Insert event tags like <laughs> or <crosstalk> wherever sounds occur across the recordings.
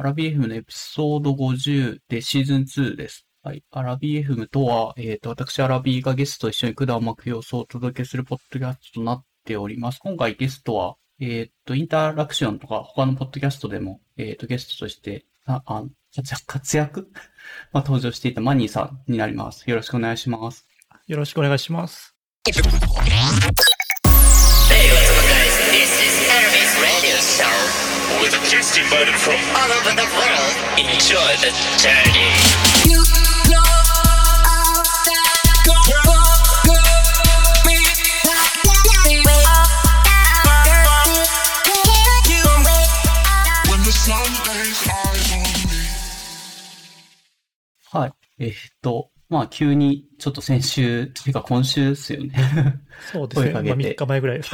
アラビ FM のエピソード50でシーズン2です。はい。アラビ FM とは、えっ、と、私、アラビがゲストと一緒に管を巻く様子をお届けするポッドキャストとなっております。今回ゲストは、えっ、と、インタラクションとか他のポッドキャストでも、えっ、と、ゲストとして、あ、あ活躍、活躍？<laughs> まあ、登場していたマニーさんになります。よろしくお願いします。よろしくお願いします。With a guest invited from all over the world. Enjoy the journey. You know all that go, go, go, me. You when the sun lays eyes on me. はい。えっ、と、まあ、急に、ちょっと先週、ていうか今週ですよね。そうですね。まあ、声かけて3日前ぐらいです。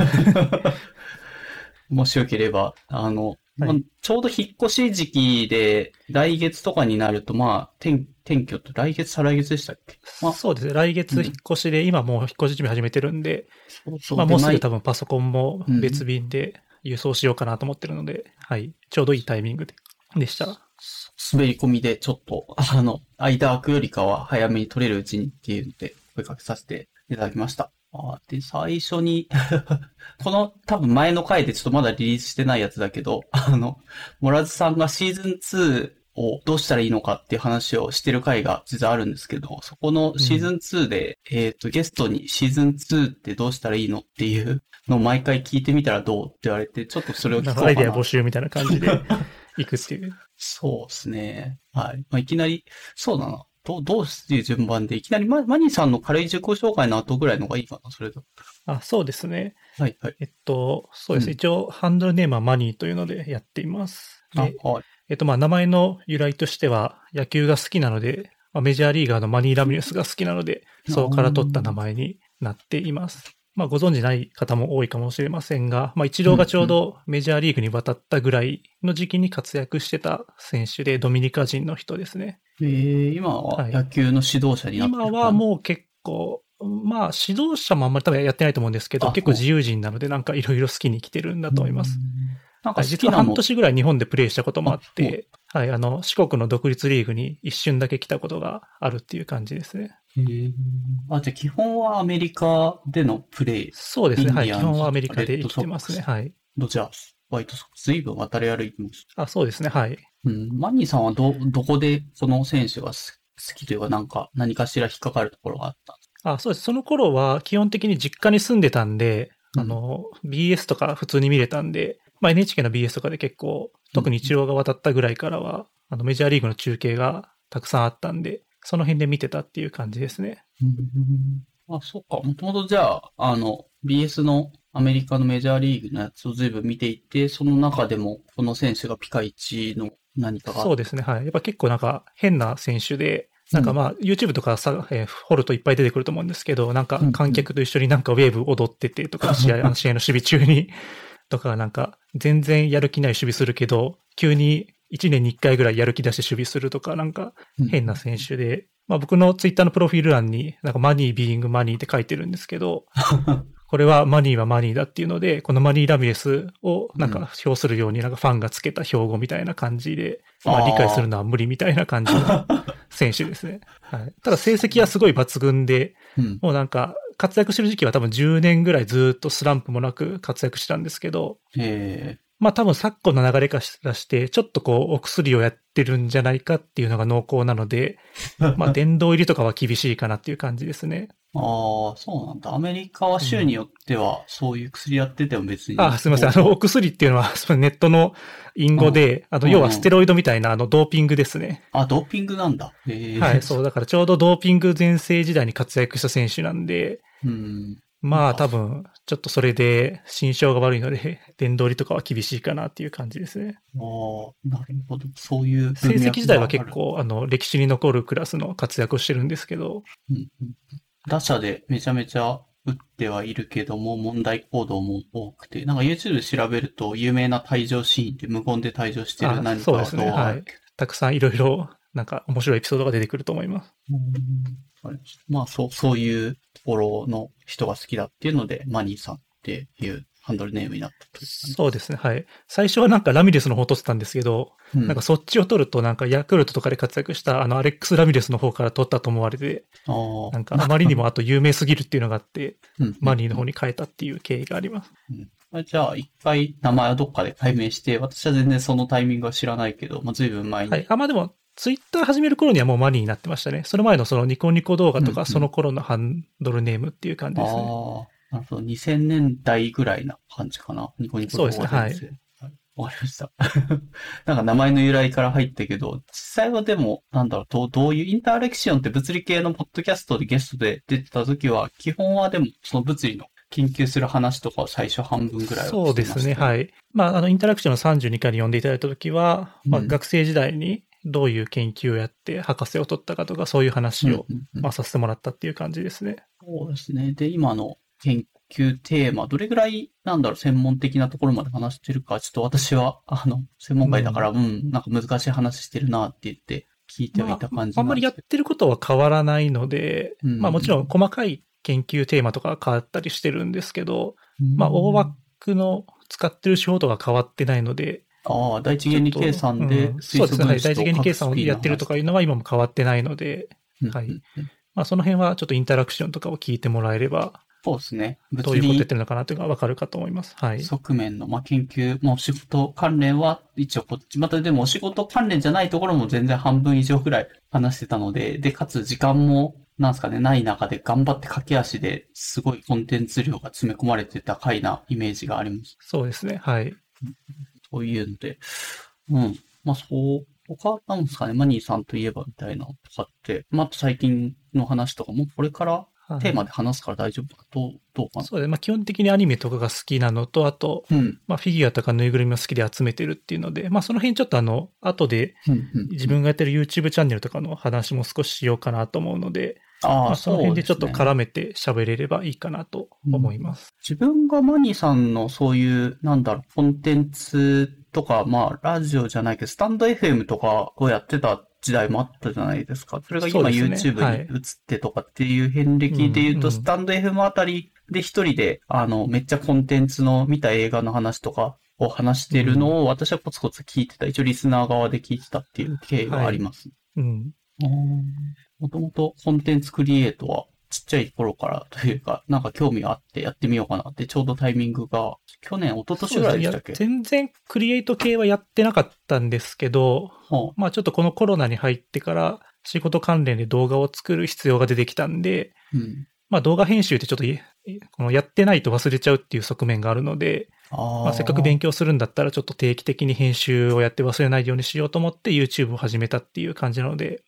もしよければ、あの、はいまあちょうど引っ越し時期で、来月とかになると、まあ、転、転居って来月、再来月でしたっけ？まあ、そうですね。来月引っ越しで、今もう引っ越し準備始めてるんで、そうそうまあもうすぐで多分パソコンも別便で輸送しようかなと思ってるので、はい。ちょうどいいタイミングででした。滑り込みでちょっと、あの、間空くよりかは早めに取れるうちにっていうので、声かけさせていただきました。あで、最初に、<laughs> この多分前の回でちょっとまだリリースしてないやつだけど、<laughs> あの、モラズさんがシーズン2をどうしたらいいのかっていう話をしてる回が実はあるんですけど、そこのシーズン2で、えっ、と、ゲストにシーズン2ってどうしたらいいのっていうのを毎回聞いてみたらどうって言われて、ちょっとそれを聞こうかな。アイデア募集みたいな感じで行くっていう。<laughs> そうですね。はい。まあ、いきなり、そうだな。どう、どういう順番で、いきなりママニーさんの軽い自己紹介の後ぐらいのがいいかな、それと。あ、そうですね。はい、はい。えっと、そうです。うん一応、ハンドルネームはマニーというのでやっています。あ、ではい。えっと、まあ、名前の由来としては、野球が好きなので、まあ、メジャーリーガーのマニー・ラミレスが好きなので、そこから取った名前になっています。まあ、ご存知ない方も多いかもしれませんが、まあ、一郎がちょうどメジャーリーグに渡ったぐらいの時期に活躍してた選手で、ドミニカ人の人ですね。えー、今ははい野球の指導者になってる今はもう結構、まあ、指導者もあんまり多分やってないと思うんですけど、あ結構自由人なので、なんかいろいろ好きに来てるんだと思います。。なんかはい実は半年ぐらい日本でプレーしたこともあっあて、はい、あの、四国の独立リーグに一瞬だけ来たことがあるっていう感じですね。へーあ、じゃあ基本はアメリカでのプレイ、そうですね。はい。基本はアメリカで生きてますね。はい。ドジャース、ホワイトソックス、随分渡り歩いてます？あ、そうですね。はい。うん。マニーさんはど、どこでその選手が好好きというか、なんか、何かしら引っかかるところがあったんですあ、そうです。その頃は基本的に実家に住んでたんで、うんあの、BS とか普通に見れたんで、まあ NHK の BS とかで結構、特に一郎が渡ったぐらいからは、あのメジャーリーグの中継がたくさんあったんで、その辺で見てたっていう感じですね。あ、そっか。もともとじゃあ、あの、BS のアメリカのメジャーリーグのやつを随分見ていて、その中でも、この選手がピカイチの何かがあそうですね。はい。やっぱ結構なんか変な選手で、なんかまあ、YouTube とかさ、えー掘るといっぱい出てくると思うんですけど、なんかうん観客と一緒になんかウェーブ踊っててとか、<laughs> 試合、あの試合の守備中に、とかなんか全然やる気ない守備するけど、急に1年に1回ぐらいやる気出して守備するとか、なんか変な選手で、まあ僕の Twitter のプロフィール欄になんかマニービーイングマニーって書いてるんですけど、<laughs> これはマニーはマニーだっていうので、このマニー・ラミレスをなんか表するようになんかファンがつけた標語みたいな感じで、まあーあ理解するのは無理みたいな感じの選手ですね。はい。ただ成績はすごい抜群で、うん。もうなんか活躍してる時期は多分10年ぐらいずっとスランプもなく活躍したんですけど、えまあ多分昨今の流れからして、ちょっとこうお薬をやってるんじゃないかっていうのが濃厚なので、<laughs> まあ殿堂入りとかは厳しいかなっていう感じですね。ー、ああ、そうなんだ。アメリカは州によっては、そういう薬やってても別に。あ、すみません。あの、お薬っていうのは、<laughs> そのネットの隠語で、あの、うん要はステロイドみたいな、あの、ドーピングですね。あ、ドーピングなんだ。ええはい、そう。だからちょうどドーピング全盛時代に活躍した選手なんで、うん。まあ多分、ちょっとそれで、心象が悪いので、殿堂入りとかは厳しいかなっていう感じですね。ああ、なるほど。そういう成績自体は結構、あの、歴史に残るクラスの活躍をしてるんですけど。うんうん打者でめちゃめちゃ打ってはいるけども、問題行動も多くて、なんか YouTube で調べると、有名な退場シーンって無言で退場してるあ何かそうですね。はい。たくさんいろいろ、なんか面白いエピソードが出てくると思います。うんまあ、そう、そういうところの人が好きだっていうので、マニーさんっていうハンドルネームになったという感じそうですね。はい。最初はなんかラミレスの方を取ってたんですけど、うんなんかそっちを取るとなんかヤクルトとかで活躍したあのアレックス・ラミレスの方から取ったと思われて、なんかあまりにもあと有名すぎるっていうのがあって、うんマニーの方に変えたっていう経緯があります。あじゃあ、一回名前はどっかで解明して、私は全然そのタイミングは知らないけど、まあ、随分前に。はい。あ、まあでも、ツイッター始める頃にはもうマニーになってましたね。その前のそのニコニコ動画とうんうんか、その頃のハンドルネームっていう感じですね。ああ、なるほど。2000年代ぐらいな感じかな。ニコニコそうですねはいはい。わかりました。<laughs> なんか名前の由来から入ったけど、実際はでも、なんだろう、どうどういうインターレクションって物理系のポッドキャストでゲストで出てた時は、基本はでもその物理の研究する話とかを最初半分ぐらいはそうですね。い。はい。まあ、あの、インタラクションの32回に呼んでいただいたときは、まあ、うん学生時代にどういう研究をやって博士を取ったかとか、そういう話を、うんうんうん。まあ、させてもらったっていう感じですね。そうですね。で、今の研究テーマ、どれぐらい、なんだろう、専門的なところまで話してるか、ちょっと私は、あの、専門外だから、うん、なんか難しい話してるなって言って、聞いてはいた感じまあ、あんまりやってることは変わらないので、うん。まあもちろん細かい研究テーマとかは変わったりしてるんですけど、まあ大枠の使ってる手法とか変わってないので、ああ、第一原理計算ちでうんそうですね。第一原理計算をやってるとかいうのは今も変わってないので、うんはいまあその辺はちょっとインタラクションとかを聞いてもらえれば、そうですね。どう物理いうことやってるのかなというのがわかるかと思います。はい。側面の、まあ、研究、まあ、お仕事関連は一応こっち、またでもお仕事関連じゃないところも全然半分以上ぐらい話してたので、で、かつ時間も、なんですかね、ない中で頑張って駆け足ですごいコンテンツ量が詰め込まれてた回なイメージがあります。そうですね。はい。そういうので、うん。まあ、そう、他なんですかね、マニーさんといえばみたいなとかって、まあ、最近の話とかもこれからはいテーマで話すから大丈夫かどう、どうかな。そうで、まあ基本的にアニメとかが好きなのと、あと、うん。まあフィギュアとかぬいぐるみも好きで集めてるっていうので、まあその辺ちょっとあの、後で自分がやってる YouTube チャンネルとかの話も少ししようかなと思うので、ああ、まあその辺でちょっと絡めて喋れればいいかなと思います。自分がマニーさんのそういう、なんだろう、コンテンツとか、まあ、ラジオじゃないけど、スタンド FM とかをやってた時代もあったじゃないですか。それが今 YouTube はいに移ってとかっていう遍歴で言うと、うんうんスタンド FM あたりで一人で、あの、めっちゃコンテンツの見た映画の話とかを話してるのを私はコツコツ聞いてた。一応リスナー側で聞いてたっていう経緯があります。うん。もともとコンテンツクリエイトはちっちゃい頃からというか、なんか興味があってやってみようかなって、ちょうどタイミングが、去年、一昨年ぐらいでしたっけ？全然クリエイト系はやってなかったんですけど、はまあちょっとこのコロナに入ってから仕事関連で動画を作る必要が出てきたんで、あうん。まあ動画編集ってちょっといこのやってないと忘れちゃうっていう側面があるので、あまあ、せっかく勉強するんだったらちょっと定期的に編集をやって忘れないようにしようと思って YouTube を始めたっていう感じなので、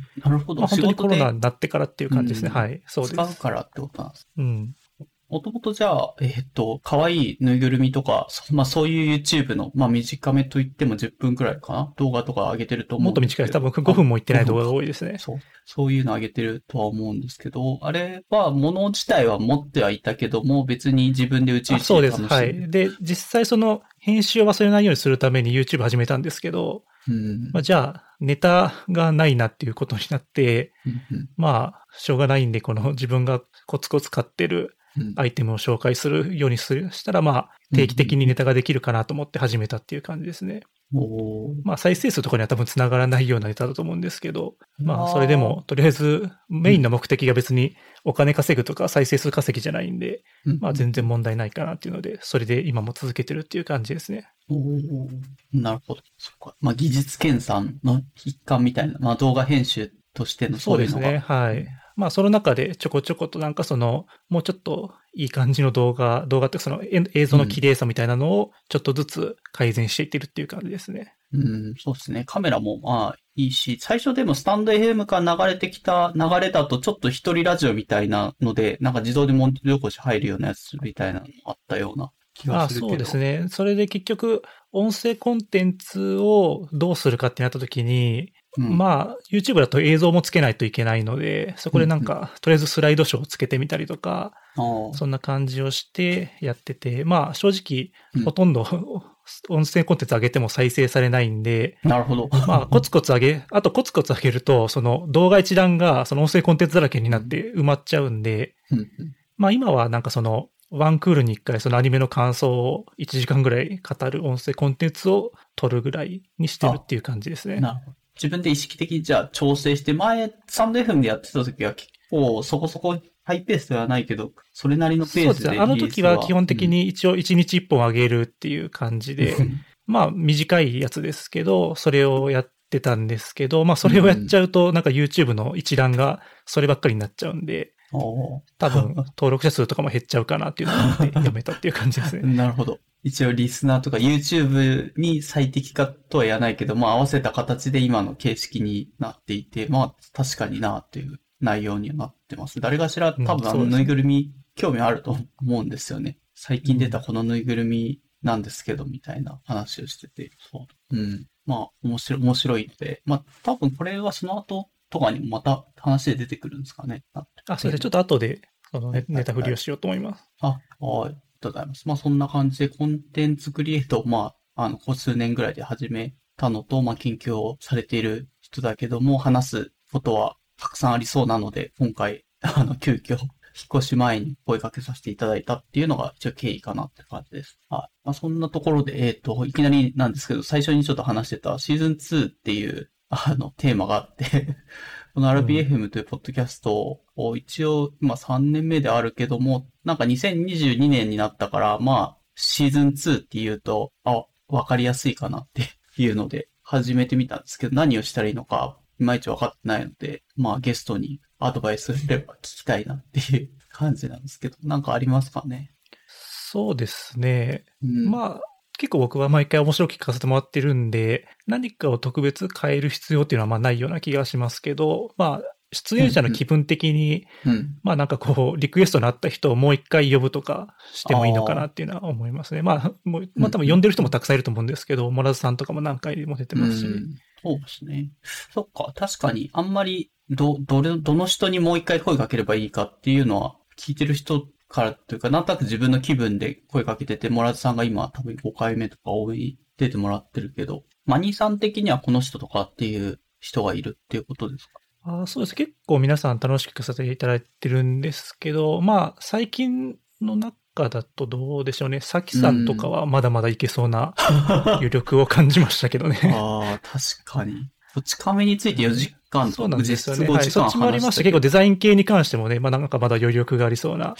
<laughs> なるほど。まあ、本当にコロナ仕になってからっていう感じですね。うんはい。そう事です。で使うからってことなんです。うん。もともとじゃあ、えーっと、可愛いぬいぐるみとか、そまあそういう YouTube の、まあ短めと言っても10分くらいかな？動画とか上げてると思うもっと短いです。多分5分もいってない動画が多いですね。そう。そういうの上げてるとは思うんですけど、あれは、物自体は持ってはいたけども、別に自分で宇宙あそうです。はい。で、実際その編集を忘れないようにするために YouTube 始めたんですけど、うん。まあ、じゃあネタがないなっていうことになって、うんうん。まあ、しょうがないんで、この自分がコツコツ買ってるうん。アイテムを紹介するようにするしたら、まあ、定期的にネタができるかなと思って始めたっていう感じですね。まあ、再生数とかには多分繋がらないようなネタだと思うんですけど、まあ、それでも、とりあえず、メインの目的が別にお金稼ぐとか再生数稼ぎじゃないんで、うんまあ、全然問題ないかなっていうので、それで今も続けてるっていう感じですね。おーなるほど。そっか。まあ、技術研鑽の一環みたいな、まあ、動画編集としてのそうですね。はい。まあ、その中でちょこちょことなんかその、もうちょっといい感じの動画、動画ってそのえ映像の綺麗さみたいなのをちょっとずつ改善していってるっていう感じですね。うん、そうですね。カメラもまあいいし、最初でもスタンド FM から流れてきた流れだとちょっと一人ラジオみたいなので、なんか自動でモンテ起こし入るようなやつみたいなのもあったような気ああがするけど。そうですね。それで結局、音声コンテンツをどうするかってなった時に、うんまあ、YouTube だと映像もつけないといけないので、そこでなんか、とりあえずスライドショーをつけてみたりとか、そんな感じをしてやってて、まあ、正直うん、ほとんど音声コンテンツ上げても再生されないんで、なるほど。まあ、コツコツ上げ、あとコツコツ上げると、その動画一覧がその音声コンテンツだらけになって埋まっちゃうんで、まあ今はなんかそのワンクールに1回そのアニメの感想を1時間ぐらい語る音声コンテンツを撮るぐらいにしてるっていう感じですね。なるほど。自分で意識的にじゃあ調整して、前、サンド FM でやってた時は結構そこそこハイペースではないけど、それなりのペースでそうですね。あの時は基本的に一応1日1本上げるっていう感じで、まあ短いやつですけど、それをやってたんですけど、まあそれをやっちゃうと、なんか YouTube の一覧がそればっかりになっちゃうんで、多分登録者数とかも減っちゃうかなっていうのをやめたっていう感じですね。<laughs> なるほど。一応リスナーとか YouTube に最適化とは言わないけど、まあ合わせた形で今の形式になっていて、まあ確かになっていう内容にはなってます。誰かしら多分あのぬいぐるみ興味あると思うんですよね。最近出たこのぬいぐるみなんですけど、みたいな話をしてて。そう。うん。まあ面白い、面白いので、まあ多分これはその後とかにもまた話で出てくるんですかね。あ、そうですね。ちょっと後で、そのネネタ振りをしようと思います。あ、はい。ありがとうございます。まあそんな感じでコンテンツクリエイトを、まあ、あの、ここ数年ぐらいで始めたのと、まあ研究をされている人だけども、話すことはたくさんありそうなので、今回、<laughs> あの、急遽、引っ越し前に声かけさせていただいたっていうのが一応経緯かなって感じです。はい。まあそんなところで、えっ、と、いきなりなんですけど、最初にちょっと話してたシーズン2っていう、あの、テーマがあって、<laughs> この RBFM というポッドキャストを一応今3年目であるけども、なんか2022年になったから、まあ、シーズン2って言うと、あ、わかりやすいかなっていうので始めてみたんですけど、何をしたらいいのか、いまいちわかってないので、まあゲストにアドバイスすれば聞きたいなっていう感じなんですけど、なんかありますかね？そうですね。うん、まあ、結構僕は毎回面白く聞かせてもらってるんで、何かを特別変える必要っていうのはまあないような気がしますけど、まあ、出演者の気分的に、うん。まあなんかこう、リクエストのあった人をもう一回呼ぶとかしてもいいのかなっていうのは思いますね。まあ、もう、まあ多分呼んでる人もたくさんいると思うんですけど、モラズさんとかも何回も出てますし。うんそうですね。そっか、確かに、あんまり、ど、どれ、どの人にもう一回声かければいいかっていうのは、聞いてる人からというか、なんとなく自分の気分で声かけてて、モラズさんが今多分5回目とか多い、出てもらってるけど、マニーさん的にはこの人とかっていう人がいるっていうことですか？あそうです。結構皆さん楽しく聞かせていただいてるんですけど、まあ、最近の中だとどうでしょうね。さきさんとかはまだまだいけそうな <laughs> 余力を感じましたけどね。ああ、確かに。こち亀について4時間とそうなんですよね。実質5はい。そっちもありました。結構デザイン系に関してもね、まあなんかまだ余力がありそうな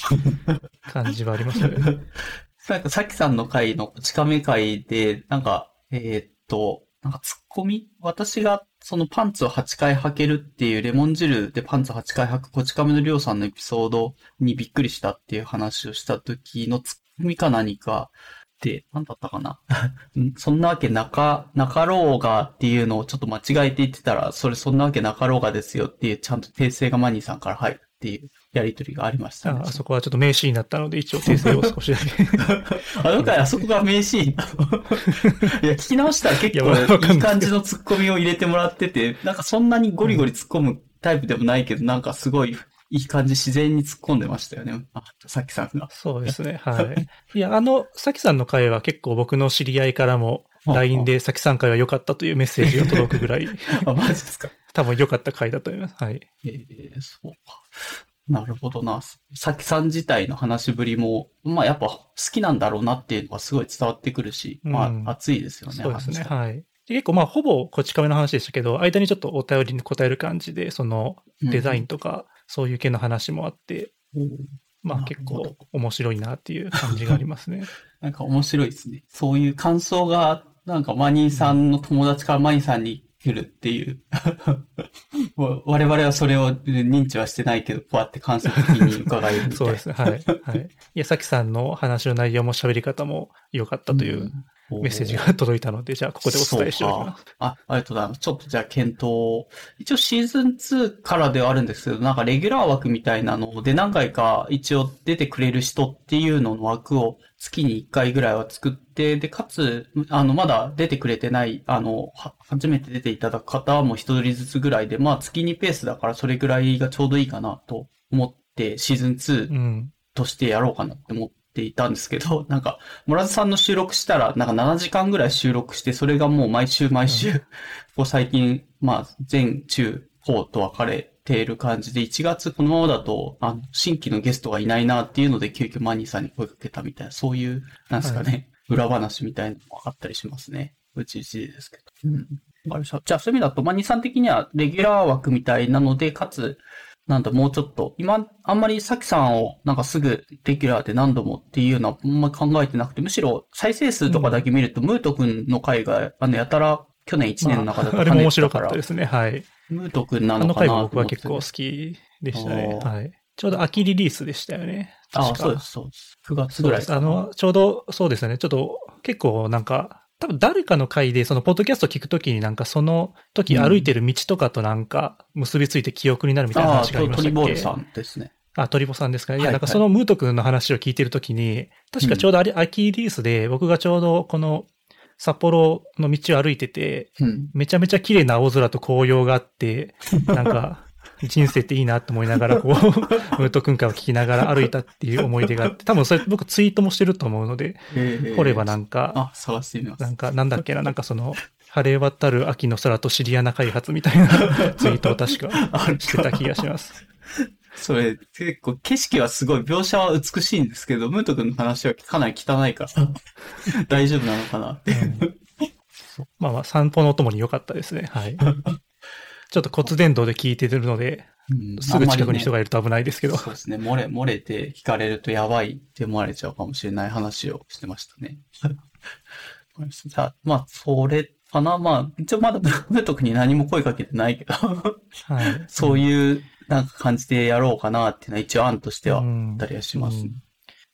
感じはありますよね。<laughs> なんか、さきさんの回のこち亀回で、なんか、えーっと、なんかツッコミ？私がそのパンツを8回履けるっていうレモン汁でパンツ8回履くこち亀のりょうさんのエピソードにびっくりしたっていう話をした時のツッコミか何かで、なんだったかな。<laughs> そんなわけなか、なかろうがっていうのをちょっと間違えて言ってたら、それそんなわけなかろうがですよっていうちゃんと訂正がマニーさんから入るっていう。やりとりがありましたね。ああそこはちょっと名シーンになったので、一応訂正を少しだけ。<laughs> あの回あそこが名シーンいや、聞き直したら結構いい感じのツッコミを入れてもらってて、なんかそんなにゴリゴリ突っ込むタイプでもないけど、なんかすごいいい感じ自然に突っ込んでましたよね。あ、さっきさんが。そうですね。<laughs> はい。いや、あの、さきさんの回は結構僕の知り合いからも、LINE でさきさん回は良かったというメッセージが届くぐらい、あ、マジですか。多分良かった回だと思います。はい。えー、そうか。なるほどな。さきさん自体の話ぶりも、まあやっぱ好きなんだろうなっていうのがすごい伝わってくるし、まうんあ熱いですよね。そうですね。はい。で結構まあ、ほぼこち亀の話でしたけど、間にちょっとお便りに答える感じで、そのデザインとか、そういう系の話もあって、うんまあ結構面白いなっていう感じがありますね。<laughs> なんか面白いですね。そういう感想が、なんかマニーさんの友達からマニーさんに来るっていう。<laughs> わ我々はそれを認知はしてないけど、こうやって感想的に伺える。そうですね。はい。はい。いや、さきさんの話の内容も喋り方も良かったというメッセージが届いたので、じゃあここでお伝えしておきます。あ、ありがとうございます。ちょっとじゃあ検討を一応シーズン2からではあるんですけど、なんかレギュラー枠みたいなので何回か一応出てくれる人っていうのの枠を月に1回ぐらいは作って、で、かつ、あの、まだ出てくれてない、あの、は初めて出ていただく方も一人ずつぐらいで、まあ月にペースだからそれぐらいがちょうどいいかなと思って、シーズン2うん。としてやろうかなって思っていたんですけど、<laughs> なんか、モラズさんの収録したら、なんか7時間ぐらい収録して、それがもう毎週毎週、<laughs> ここ最近、まあ、前、中、後と分かれている感じで、1月このままだと、あの、新規のゲストがいないなっていうので、急遽マニーさんに声かけたみたいな、そういう、なんですかね、裏話みたいなのもあったりしますね。うちうちですけど。うん。わかりました。じゃあ、そういう意味だと、マニーさん的には、レギュラー枠みたいなので、かつ、なんだ、もうちょっと、今、あんまりさきさんを、なんかすぐ、レギュラーで何度もっていうのは、あんまり考えてなくて、むしろ、再生数とかだけ見ると、ムート君の回が、あの、やたら、去年1年の中だとまああれも面白かったですね。はい。ムート君なあのかなの回も僕は結構好きでしたね。はい。ちょうど秋リリースでしたよね。ああ、そうです、そうです。9月。ぐらいかなあの、ちょうど、そうですね。ちょっと、結構なんか、多分誰かの回で、その、ポッドキャスト聞くときになんか、その時歩いてる道とかとなんか、結びついて記憶になるみたいなああ、話がありまトしたっけ？リボールさんですね。あ、トリボさんですか？ね。いや、はいなんかそのムート君の話を聞いてるときに、確かちょうどあれ、秋リリースで、僕がちょうどこの札幌の道を歩いてて、うん。めちゃめちゃ綺麗な青空と紅葉があって、なんか、<laughs> 人生っていいなと思いながら、こう、<laughs> ムート君から聞きながら歩いたっていう思い出があって、多分それ僕ツイートもしてると思うので、ええ掘ればなんか、あ、探してみます。なんか、なんだっけな、なんかその、晴れ渡る秋の空とシリアナ開発みたいな <laughs> ツイートを確かしてた気がします。それ、結構景色はすごい、描写は美しいんですけど、ムート君の話はかなり汚いから、大丈夫なのかなっていう。まあまあ、散歩のお供に良かったですね。はい。<laughs> ちょっと骨伝導で聞いてるので、うんすぐ近くに人ががいると危ないですけど。そうですね。漏れ、漏れて聞かれるとやばいって思われちゃうかもしれない話をしてましたね。<laughs> じゃあ、まあ、それかな。まあ、一応まだ、ムート君に何も声かけてないけど、はい。<laughs> そういう、なんか感じでやろうかなっていうのは一応案としてはあうんったりはしますね。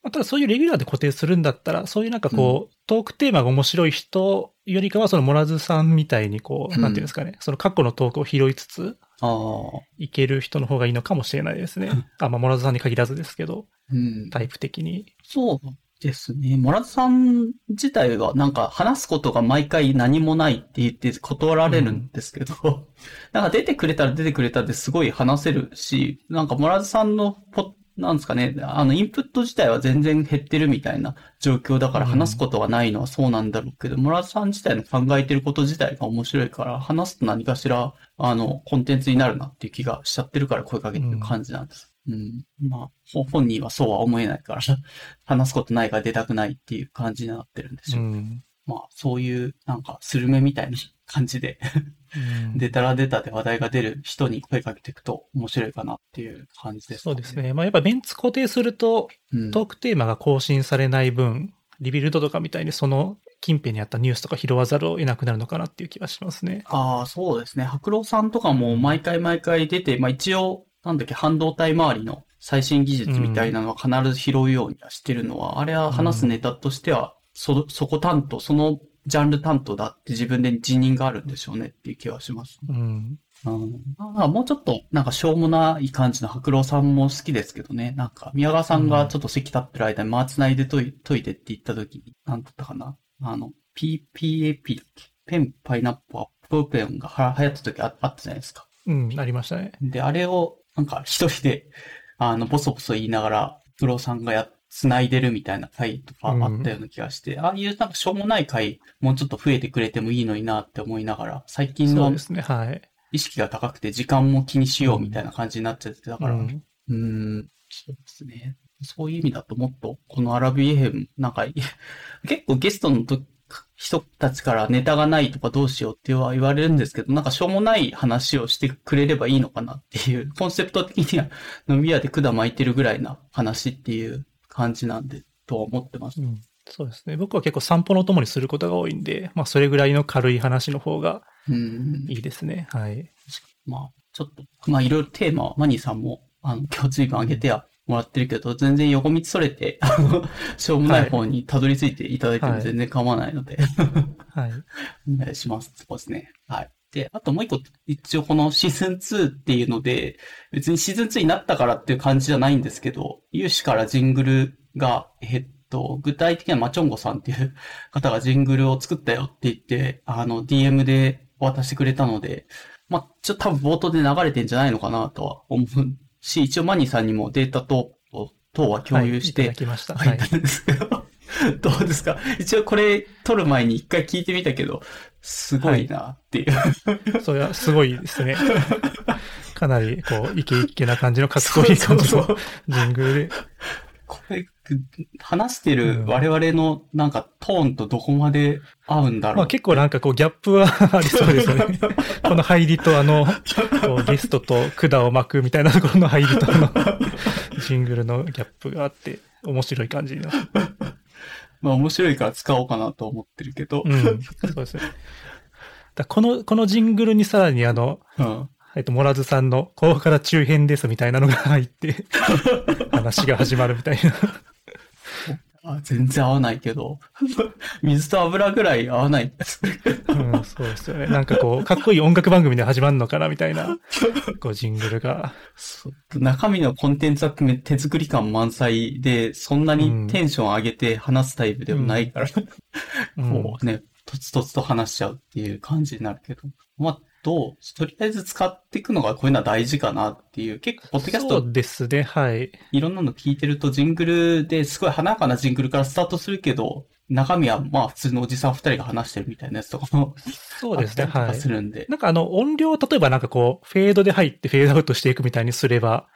まあただそういうレギュラーで固定するんだったら、そういうなんかこう、トークテーマが面白い人よりかは、そのモラズさんみたいにこう、うんなんていうんですかね、その過去のトークを拾いつつ、ああ、いける人の方がいいのかもしれないですね。あ、まあ、モラズさんに限らずですけど、うん。タイプ的に。そうですね。モラズさん自体はなんか話すことが毎回何もないって言って断られるんですけど、<laughs> なんか出てくれたら出てくれたですごい話せるし、なんかモラズさんのポなんですかね、あの、インプット自体は全然減ってるみたいな状況だからうん話すことがないのはそうなんだろうけど、モラズさん自体の考えてること自体が面白いから、話すと何かしら、あの、コンテンツになるなっていう気がしちゃってるから声かけてる感じなんです。うん。まあ、ほ本人はそうは思えないから、<laughs> 話すことないから出たくないっていう感じになってるんでしょう。うん。まあ、そういう、なんか、スルメみたいな感じで、うん出たら出たで話題が出る人に声かけていくと面白いかなっていう感じです、そうです。ね。まあ、やっぱメンツ固定すると、うん。トークテーマが更新されない分、リビルドとかみたいにその近辺にあったニュースとか拾わざるを得なくなるのかなっていう気はしますね。ああ、そうですね。白郎さんとかも毎回毎回出て、まあ一応、なんだっけ、半導体周りの最新技術みたいなのは必ず拾うようにはしてるのは、あれは話すネタとしては、そ、そこ担当、そのジャンル担当だって自分で辞任があるんでしょうねっていう気はします。うん。うん、あもうちょっと、なんかしょうもない感じの白郎さんも好きですけどね。なんか、宮川さんがちょっと席立ってる間に間繋いでとい解いてって言った時に、なんだったかな。あの、PPAP だっけ？ペン、パイナップル、アップルペンがは流行った時ああったじゃないですか。うん、ありましたね。で、あれを、なんか一人で、あの、ボソボソ言いながら、プロさんがや、繋いでるみたいな回とかあったような気がして、ああいうなんかしょうもない回、もうちょっと増えてくれてもいいのになって思いながら、最近のそうですね。はい。意識が高くて時間も気にしようみたいな感じになっちゃってたから、ううんーん、そうですね。そういう意味だともっと、このアラビエヘム、なんか、<laughs> 結構ゲストのと人たちからネタがないとかどうしようっては言われるんですけど、なんかしょうもない話をしてくれればいいのかなっていう、コンセプト的には飲み屋で管巻いてるぐらいな話っていう感じなんで、とは思ってます。うんそうですね。僕は結構散歩のお供にすることが多いんで、まあそれぐらいの軽い話の方がうん。いいですね。はい。まあ、ちょっと、まあいろいろテーマはマニーさんも、あの、今日随分上げてはもらってるけど、全然横道それて、あの、しょうもない方にたどり着いていただいても全然構わないので、はい。<laughs> お願いします。そうですね。はい。で、あともう一個、一応このシーズン2っていうので、別にシーズン2になったからっていう感じじゃないんですけど、有志からジングルが、えっと、具体的にはマチョンゴさんっていう方がジングルを作ったよって言って、あの、DM で渡してくれたので、まあ、ちょっと多分冒頭で流れてんじゃないのかなとは思うし、一応マニーさんにもデータ等等は共有して、はいいただきました。ははいい。たんですけど、<laughs> どうですか？一応これ撮る前に一回聞いてみたけど、すごいなっていう。それはすごいですね。<laughs> かなり、こう、イケイケな感じのかっこいい感じのそうそうジングルで。これ、話してる我々のなんかトーンとどこまで合うんだろう。まあ結構なんかこうギャップはありそうですよね。<laughs> この入りとあの、ゲストと管を巻くみたいなところの入りとあの、ジングルのギャップがあって、面白い感じの。まあ面白いから使おうかなと思ってるけど。うん。そうですね。だこの、このジングルにさらにあの、うん。えっと、モラズさんの、ここから中編ですみたいなのが入って、<laughs> 話が始まるみたいな。あ全然合わないけど。<laughs> 水と油ぐらい合わない。うん、そうですよね。なんかこう、かっこいい音楽番組で始まるのかなみたいな、<laughs> こう、ジングルが。中身のコンテンツは手作り感満載で、そんなにテンション上げて話すタイプでもないから、うんこうね、とつとつと話しちゃうっていう感じになるけど。まあ、どうとりあえず使っていくのがこういうのは大事かなっていう。結構、ポッドキャスそトうですね、はい。いろんなの聞いてるとジングルですごい華やかなジングルからスタートするけど、中身はまあ普通のおじさん二人が話してるみたいなやつとかもそうですね、はい。するんで。なんかあの、音量、例えばなんかこう、フェードで入ってフェードアウトしていくみたいにすれば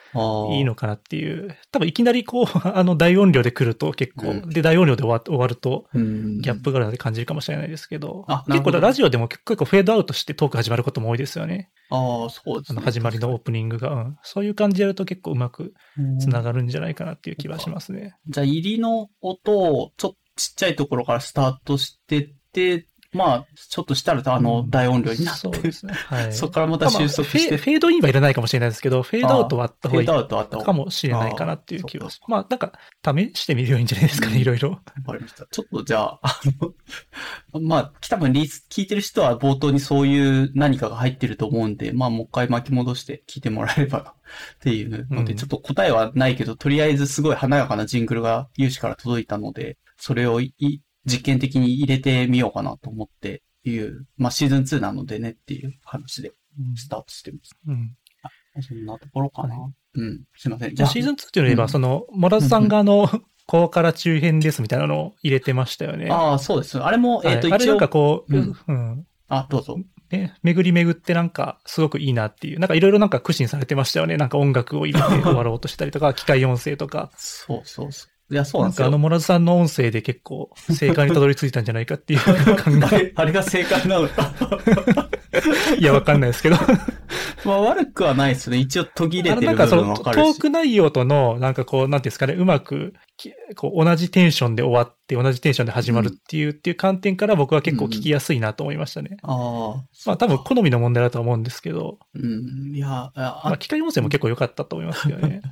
いいのかなっていう。多分いきなりこう、<laughs> あの、大音量で来ると結構、うんで、大音量で終わ終わると、うんギャップがあるので感じるかもしれないですけど、結構ラジオでも結構フェードアウトしてトーク始まることも多いですよね。ああ、そうですね。あの、始まりのオープニングが。うん。そういう感じでやると結構うまくつながるんじゃないかなっていう気はしますね。じゃあ、入りの音をちょっとちっちゃいところからスタートしてって、まあ、ちょっとしたらあの、大音量になって、そうですね。はい。<laughs> そこからまた収束して、まあフェードインはいらないかもしれないですけど、フェードアウトはあった方がいいかもしれないかなっていう気はまあ、なんか、試してみるよいいんじゃないですかね、いろいろ。わかりました。ちょっとじゃあ、あの、<laughs> まあ、多分リス聞いてる人は冒頭にそういう何かが入ってると思うんで、まあ、もう一回巻き戻して聞いてもらえればなっていうので、うんちょっと答えはないけど、とりあえずすごい華やかなジングルが有志から届いたので、それをい実験的に入れてみようかなと思っていう、まあ、シーズン2なのでねっていう話でスタートしてます。うん。そんなところかな。はうん。すいません。じじゃあ、シーズン2っていうので言えば、うんその、モラズさんがあの、ここから中編ですみたいなのを入れてましたよね。ああ、そうです。あれも、えっ、と、一応はいあれなんか、こう、うんうん。あ、どうぞ。ね、巡り巡ってなんか、すごくいいなっていう。なんかいろいろなんか苦心されてましたよね。なんか音楽を入れて終わろうとしたりとか、<laughs> 機械音声とか。そうそうそう。いや、そうなですよ。あの、モラズさんの音声で結構、正解にたどり着いたんじゃないかっていう <laughs> 考あれ、あれが正解なのか。え。<laughs> いや、わかんないですけど。<laughs> まあ悪くはないですね。一応途切れてる部なんかその、ト。ーク内容との、なんかこう、なんていうんですかね、うまく、きこう、同じテンションで終わって、同じテンションで始まるっていう、っていう観点から僕は結構聞きやすいなと思いましたね。ああ。まあ多分好みの問題だとは思うんですけど、うん。いや、あ、まあ機械音声も結構良かったと思いますけどね。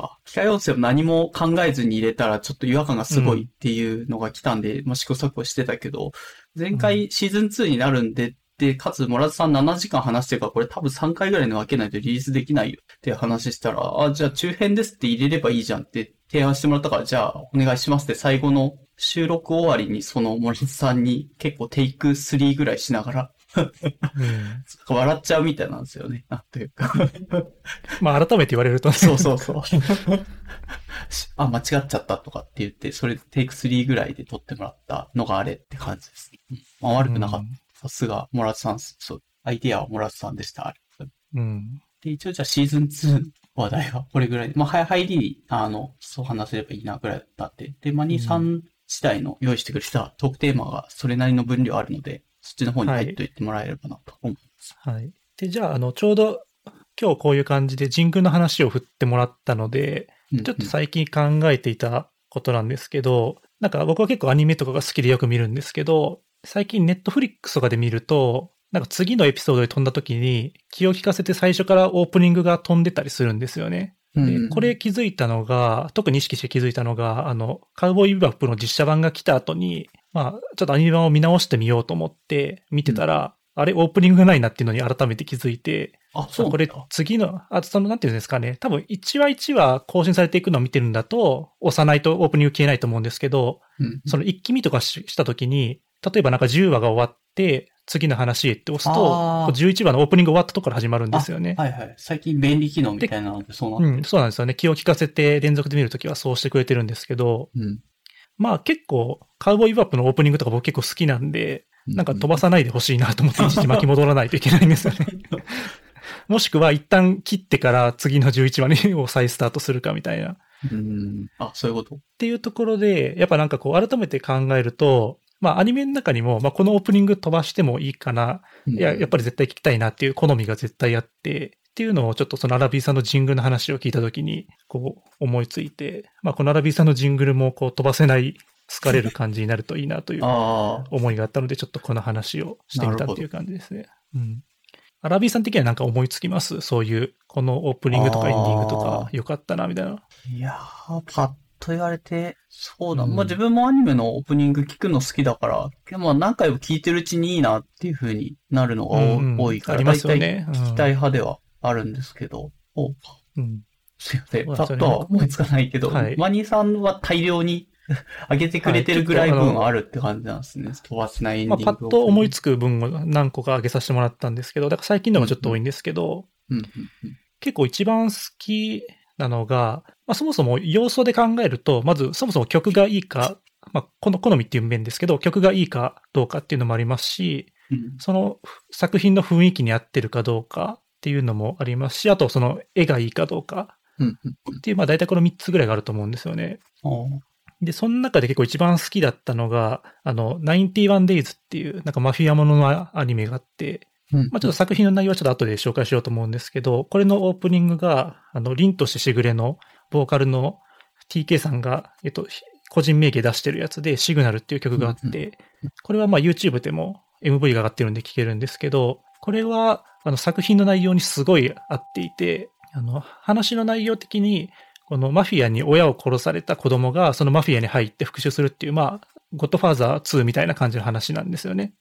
か。機械音声を何も考えずに入れたらちょっと違和感がすごいっていうのが来たんで、まあ試行錯誤してたけど、前回シーズン2になるんで、で、かつ、モラズさん7時間話してるから、これ多分3回ぐらいに分けないとリリースできないよって話したら、あ、じゃあ中編ですって入れればいいじゃんって提案してもらったから、じゃあお願いしますって最後の収録終わりにそのモラズさんに結構テイク3ぐらいしながら、うん笑っちゃうみたいなんですよね。なんというか。<laughs> まあ改めて言われるとね、そうそうそう。あ、間違っちゃったとかって言って、それでテイク3ぐらいで撮ってもらったのがあれって感じです。うんまあ、悪くなかった。さすが、モラツさん、そう、アイディアはモラツさんでした。あれうん。で、一応じゃあシーズン2話題はこれぐらいで、まあ、は入りに、あの、そう話せればいいなぐらいだったんで、で、マニーさん自体の用意してくれたトークテーマがそれなりの分量あるので、そっちの方に入っといてもらえればなと思います。はい。で、じゃあ、あの、ちょうど、今日こういう感じでジングルの話を振ってもらったので、うんちょっと最近考えていたことなんですけど、なんか僕は結構アニメとかが好きでよく見るんですけど、最近ネットフリックスとかで見ると、なんか次のエピソードで飛んだ時に気を利かせて最初からオープニングが飛んでたりするんですよね。うんでこれ気づいたのが、特に意識して気づいたのが、あの、カウボーイビバップの実写版が来た後に、まあ、ちょっとアニメ版を見直してみようと思って見てたら、あれオープニングがないなっていうのに改めて気づいて、あ、そう。これ次の、あとその、なんていうんですかね、多分1話1話更新されていくのを見てるんだと、押さないとオープニング消えないと思うんですけど、うんその一気見とかしした時に、例えばなんか10話が終わって、次の話へって押すと、あーこう11話のオープニング終わったとこから始まるんですよね。はいはい。最近便利機能みたいなのでそうなってうん、そうなんですよね。気を利かせて連続で見るときはそうしてくれてるんですけど、うん。まあ結構、カウボーイビバップのオープニングとか僕結構好きなんで、なんか飛ばさないでほしいなと思って一時巻き戻らないといけないんですよね。<laughs> もしくは一旦切ってから次の11話にを再スタートするかみたいな。っうん。あ、そういうこと？ていうところで、やっぱなんかこう改めて考えると、まあアニメの中にも、まあこのオープニング飛ばしてもいいかな。いや、やっぱり絶対聞きたいなっていう好みが絶対あって、っていうのをちょっとそのアラビーさんのジングルの話を聞いたときに、こう思いついて、まあこのアラビーさんのジングルもこう飛ばせない、好かれる感じになるといいなという思いがあったので、ちょっとこの話をしてみたっていう感じですね。うん。アラビーさん的にはなんか思いつきます？そういう、このオープニングとかエンディングとかよかったな、みたいな。いやー、パッと言われて、そうだ。うん。まあ自分もアニメのオープニング聞くの好きだから、でも何回も聞いてるうちにいいなっていう風になるのが多,、うんうん。多いから、大体聞きたい派ではあるんですけど、そう。ん。すいません。パッとは思いつかないけど、はい。マニーさんは大量に <laughs> 上げてくれてるぐらい分あるって感じなんですね。飛ばせないエンデまあ、ィングパッと思いつつく分を何個か上げさせてもらったんですけど、だから最近のもちょっと多いんですけど、結構一番好きなのが、まあ、そもそも要素で考えると、まずそもそも曲がいいか、まあ、この好みっていう面ですけど、曲がいいかどうかっていうのもありますし、うん。その作品の雰囲気に合ってるかどうかっていうのもありますし、あとその絵がいいかどうかっていう、まあ大体この3つぐらいがあると思うんですよね。うんで、その中で結構一番好きだったのが、あの、91days っていう、なんかマフィアもののアニメがあって、うん。まあちょっと作品の内容はちょっと後で紹介しようと思うんですけど、これのオープニングが、あの、凛としてしぐれのボーカルの TK さんが、えっと、個人名義出してるやつで、シグナルっていう曲があって、これはまあ YouTube でも MV が上がってるんで聴けるんですけど、これは、あの、作品の内容にすごい合っていて、あの、話の内容的に、このマフィアに親を殺された子供がそのマフィアに入って復讐するっていう、まあ、ゴッドファーザー2みたいな感じの話なんですよね。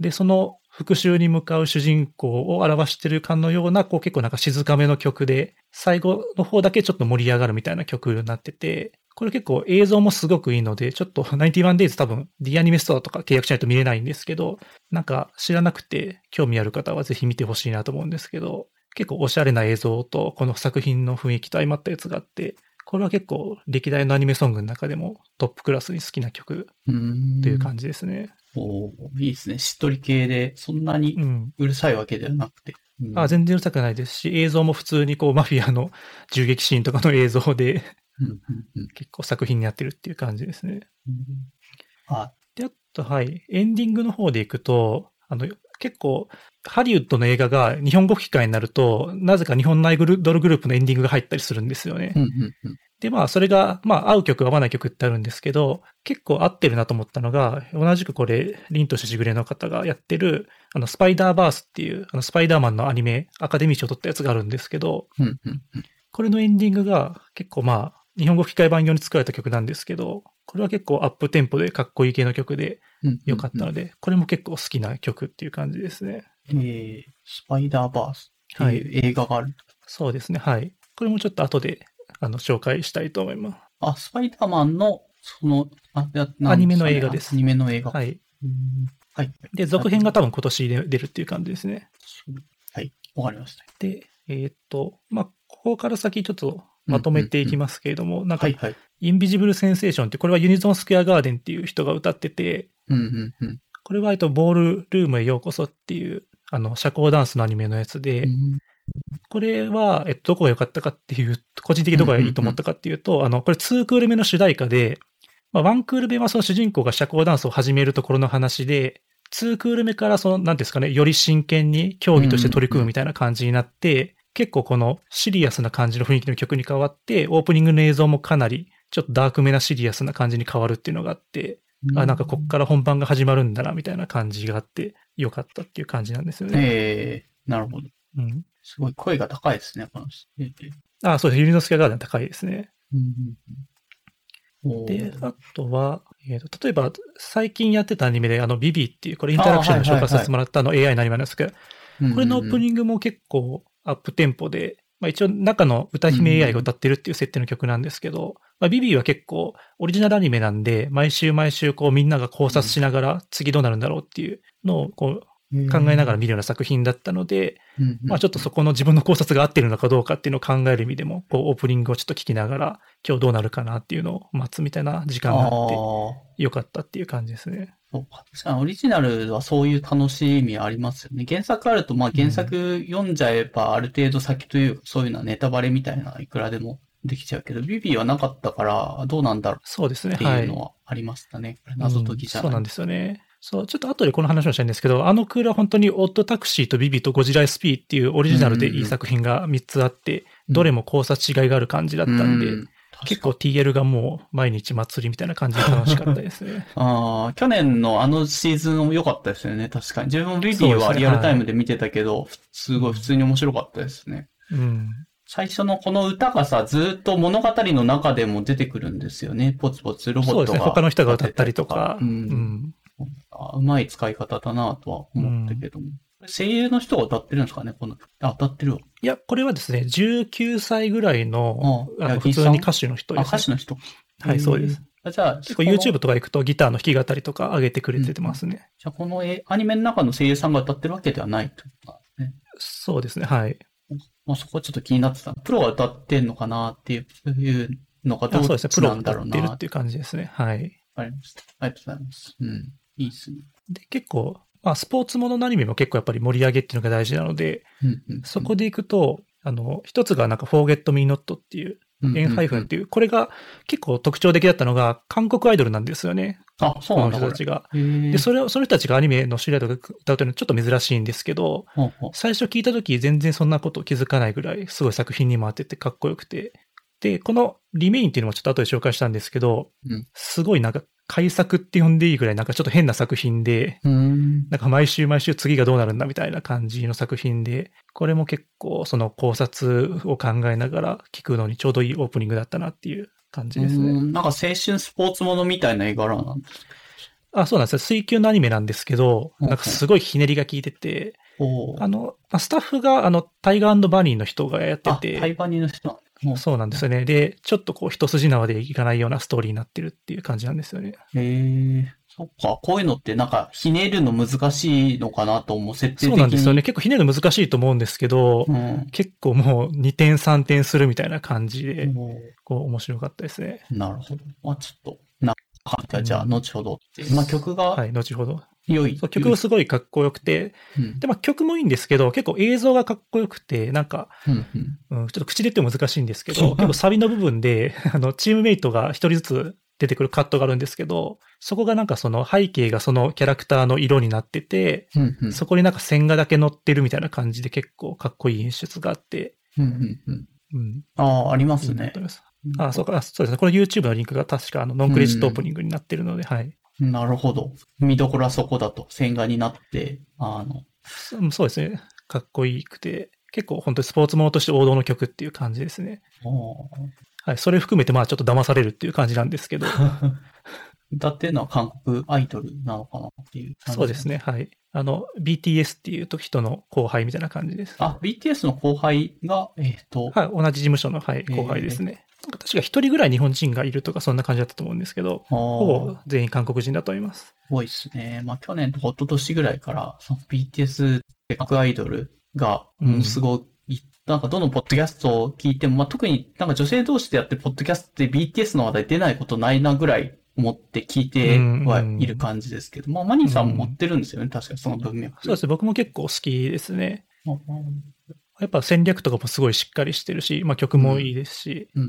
で、その復讐に向かう主人公を表してるかのような、こう結構なんか静かめの曲で、最後の方だけちょっと盛り上がるみたいな曲になってて、これ結構映像もすごくいいので、ちょっと 91days 多分 D アニメストアとか契約しないと見れないんですけど、なんか知らなくて興味ある方はぜひ見てほしいなと思うんですけど、結構おしゃれな映像とこの作品の雰囲気と相まったやつがあって、これは結構歴代のアニメソングの中でもトップクラスに好きな曲。という感じですね。おーいいですね。しっとり系で、そんなにうるさいわけではなくて。うんあ、全然うるさくないですし、映像も普通にこうマフィアの <laughs> 銃撃シーンとかの映像で結構作品にやってるっていう感じですね。うんあ、で、あと、はい、エンディングの方でいくと、あの、結構、ハリウッドの映画が日本語吹き替えになると、なぜか日本のアイドルグループのエンディングが入ったりするんですよね。うんうんうんで、まあ、それが、まあ、合う曲、合わない曲ってあるんですけど、結構合ってるなと思ったのが、同じくこれ、リンとししぐれの方がやってる、あの、スパイダーバースっていう、あの、スパイダーマンのアニメ、アカデミー賞を取ったやつがあるんですけど、これのエンディングが結構まあ、日本語吹き替え版用に作られた曲なんですけど、これは結構アップテンポでかっこいい系の曲でうん良かったので、これも結構好きな曲っていう感じですね。えー、スパイダーバースっていう映画がある。そうですね、はい。これもちょっと後で、あの、紹介したいと思います。あ、スパイダーマンの、その、あ、やアニメの映画ですアニメの映画。。はいはい。で、続編が多分今年で出るっていう感じですね。はい。わかりました。で、えーっと、まあ、ここから先ちょっとまとめていきますけれども、なんかはい、はい。インビジブルセンセーションって、これはユニゾンスクエアガーデンっていう人が歌ってて、うんうんうんこれは、えっと、ボールルームへようこそっていう、あの、社交ダンスのアニメのやつで、うん。これは、えっと、どこが良かったかっていう、個人的にどこがいいと思ったかっていうと、あの、これ2クール目の主題歌で、まあ、1クール目はその主人公が社交ダンスを始めるところの話で、2クール目からその、なんですかね、より真剣に競技として取り組むみたいな感じになって、結構このシリアスな感じの雰囲気の曲に変わって、オープニングの映像もかなりちょっとダークめなシリアスな感じに変わるっていうのがあって、あ、なんかこっから本番が始まるんだな、みたいな感じがあって、良かったっていう感じなんですよね。えー、なるほど。うん。すごい声が高いですね、この人。えーあ、そうです。ユニゾンスケアガーデン高いですね。うんで、ーあとは、えーと、例えば、最近やってたアニメで、あの、ビビっていう、これインタラクションで紹介させてもらったあの AI のアニメなんですけど、これのオープンニングも結構アップテンポで、まあ一応中の歌姫 AI が歌ってるっていう設定の曲なんですけど、まあビビは結構オリジナルアニメなんで、毎週毎週こうみんなが考察しながら次どうなるんだろうっていうのをこう考えながら見るような作品だったので、うんまあちょっとそこの自分の考察が合ってるのかどうかっていうのを考える意味でも、こうオープニングをちょっと聞きながら、今日どうなるかなっていうのを待つみたいな時間があって。よかったっていう感じですね。そうか。確かにオリジナルはそういう楽しみありますよね。原作あると、まあ原作読んじゃえばある程度先というか、そういうのはネタバレみたいないくらでもできちゃうけど、ビビはなかったから、どうなんだろそうですね。うってはいいうの。はありましたね。これ謎解きじゃない。うんそうなんですよね。そう、ちょっと後でこの話をしたいんですけど、あのクーラー本当にオットタクシーとビビとゴジラ SP っていうオリジナルでいい作品が3つあって、どれも考察違いがある感じだったんで、うん結構 TL がもう毎日祭りみたいな感じで楽しかったですね。ああ、去年のあのシーズンも良かったですよね。確かに。自分もビビはリアルタイムで見てたけど、すごい普通に面白かったですね。うん。最初のこの歌がさ、ずっと物語の中でも出てくるんですよね。ポツポツロボットが。そうですね。他の人が歌ったりとか。う。うんん。あうまい使い方だなとは思ったけども。声優の人が歌ってるんですかねこの、あ、歌ってるわ。いや、これはですね、19歳ぐらいの、ああの普通に歌手の人あ、です、ね。歌手の人。はい、そうです。あじゃあ、結構 YouTube とか行くとギターの弾き語りとか上げてくれてますね。じゃあ、このえアニメの中の声優さんが歌ってるわけではないというね。そうですね、はい。まあ、そこはちょっと気になってた。プロが歌ってんのかなっていういうのがどあそうですね、うなプロがんだろうな。歌ってるっていう感じですね。はい。わかりました。ありがとうございます。うん。いいっすね。で、結構、まあ、スポーツもののアニメも結構やっぱり盛り上げっていうのが大事なので、うんうん、そこで行くと、あの、一つがなんか Forget Me Not っていう、うん、エンハイフンっていう、これが結構特徴的だったのが、韓国アイドルなんですよね。あ、そうこなんだ。の人たちが。で、それを、その人たちがアニメの主題とか歌うというのはちょっと珍しいんですけど、ほうほう最初聞いた時全然そんなこと気づかないぐらい、すごい作品にも当ててかっこよくて。で、このリメインっていうのもちょっと後で紹介したんですけど、うんすごいなんか改作って呼んでいいぐらいなんかちょっと変な作品で。なんか毎週毎週次がどうなるんだみたいな感じの作品で、これも結構その考察を考えながら聞くのにちょうどいいオープニングだったなっていう感じですね。うんなんか青春スポーツものみたいな絵柄なんですあ、そうなんですよ。水球のアニメなんですけど、うんなんかすごいひねりが効いてて、あの、まあスタッフがあの、タイガーバニーの人がやってあ、て、タイバニの人なんだもうそうなんですよね。で、ちょっとこう一筋縄でいかないようなストーリーになってるっていう感じなんですよね。へえ。そっか、こういうのってなんか、ひねるの難しいのかなと思う、設定的に。そうなんですよね。結構ひねるの難しいと思うんですけど、うん。結構もう2点3点するみたいな感じで、もこう面白かったですね。うなるほど。まあちょっと、な、じゃあ、後ほどって。まあ曲がはい、後ほど。良い。曲すごいかっこよくて、うん。で、まあ曲もいいんですけど、結構映像がかっこよくて、なんか、うんうん。うん、ちょっと口で言っても難しいんですけど、結構サビの部分で、<laughs> あの、チームメイトが一人ずつ出てくるカットがあるんですけど、そこがなんかその背景がそのキャラクターの色になってて、うんうん。そこになんか線画だけ乗ってるみたいな感じで結構かっこいい演出があって、うんうんうん。うん。ああ、ありますね。あ、そうか、あそうですね。これ YouTube のリンクが確かあの、ノンクレジットオープニングになってるので、はい。なるほど。見どころはそこだと。線画になって、あの、そそうですね。かっこいいくて、結構本当にスポーツものとして王道の曲っていう感じですね。はい。それ含めてまあちょっと騙されるっていう感じなんですけど、<laughs> 歌ってるのは韓国アイドルなのかなっていう感じ。そうです。ね。はい。あの、BTS っていう人の後輩みたいな感じです。あ、BTS の後輩が、えっ、と、はい。同じ事務所の、はい、後輩ですね。確か一人ぐらい日本人がいるとかそんな感じだったと思うんですけど、ほほぼ全員韓国人だと思います。多いですね。まあ去年とか一昨年ぐらいから、その BTS って各アイドルが、すごい、なんかどのポッドキャストを聞いても、まあ特になんか女性同士でやってるポッドキャストで BTS の話題出ないことないなぐらい思って聞いてはいる感じですけど、まあマニーさんも持ってるんですよね。確かにその文脈。そうですね。僕も結構好きですね。うんうんやっぱ戦略とかもすごいしっかりしてるし、まあ曲もいいですし、うん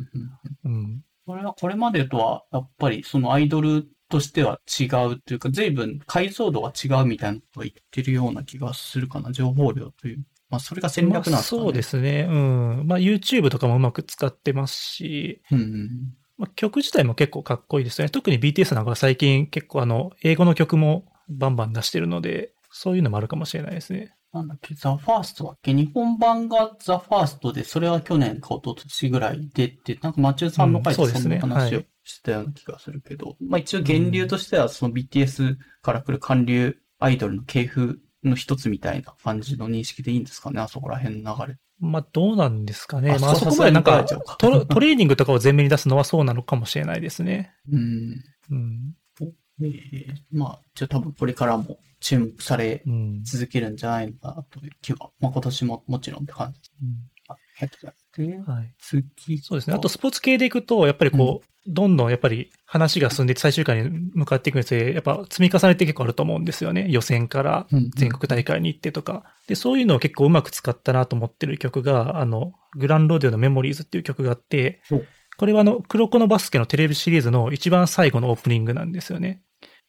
うんうん。これは、これまでとは、やっぱりそのアイドルとしては違うというか、随分解像度が違うみたいなことを言ってるような気がするかな。情報量という。まあ、それが戦略なんですかね。まあそうですね。うん。まあ YouTube とかもうまく使ってますし、うんうん。まあ、曲自体も結構かっこいいですね。特に BTS なんかは最近結構あの、英語の曲もバンバン出してるので、そういうのもあるかもしれないですね。なんだっけ、ザ・ファーストだっけ？日本版がザ・ファーストで、それは去年か一昨年ぐらい出て、なんかマチューさんの回でうんそうですねそんな話をはいしてたような気がするけど、まあ一応源流としてはその BTS から来る韓流アイドルの系譜の一つみたいな感じの認識でいいんですかね？あそこら辺の流れ。まあどうなんですかね。あまあそこまでなんかト、トレーニングとかを前面に出すのはそうなのかもしれないですね。うん。うん。えーまあ、じゃあ多分これからも注目されうん。続けるんじゃないのかなという気は、まあ今年ももちろんって感じうございます。ではい。次。そうですね。あと、スポーツ系でいくと、やっぱりこう、どんどんやっぱり話が進んで最終回に向かっていくにつれ、やっぱ積み重ねって結構あると思うんですよね。予選からうんうん全国大会に行ってとか。で、そういうのを結構うまく使ったなと思ってる曲が、あの、グランローデオのメモリーズっていう曲があってこれはあの、黒子のバスケのテレビシリーズの一番最後のオープニングなんですよね。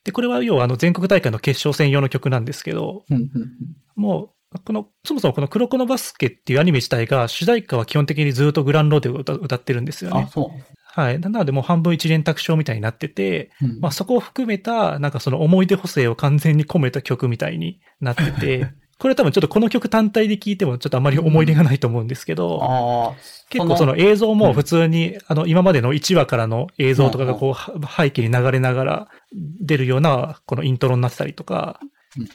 で、これは要はあの、全国大会の決勝戦用の曲なんですけど、うんうんうんもう、この、そもそもこの黒子のバスケっていうアニメ自体が、主題歌は基本的にずっとグランローデオを歌歌ってるんですよあ、ね。はい。なのでもう半分一連卓章みたいになってて、うんまあそこを含めた、なんかその思い出補正を完全に込めた曲みたいになってて、<laughs> これ多分ちょっとこの曲単体で聴いてもちょっとあまり思い出がないと思うんですけど、ああ、結構その映像うんも普通に、あの今までの1話からの映像とかがこうは背景に流れながら出るようなこのイントロになってたりとかうん、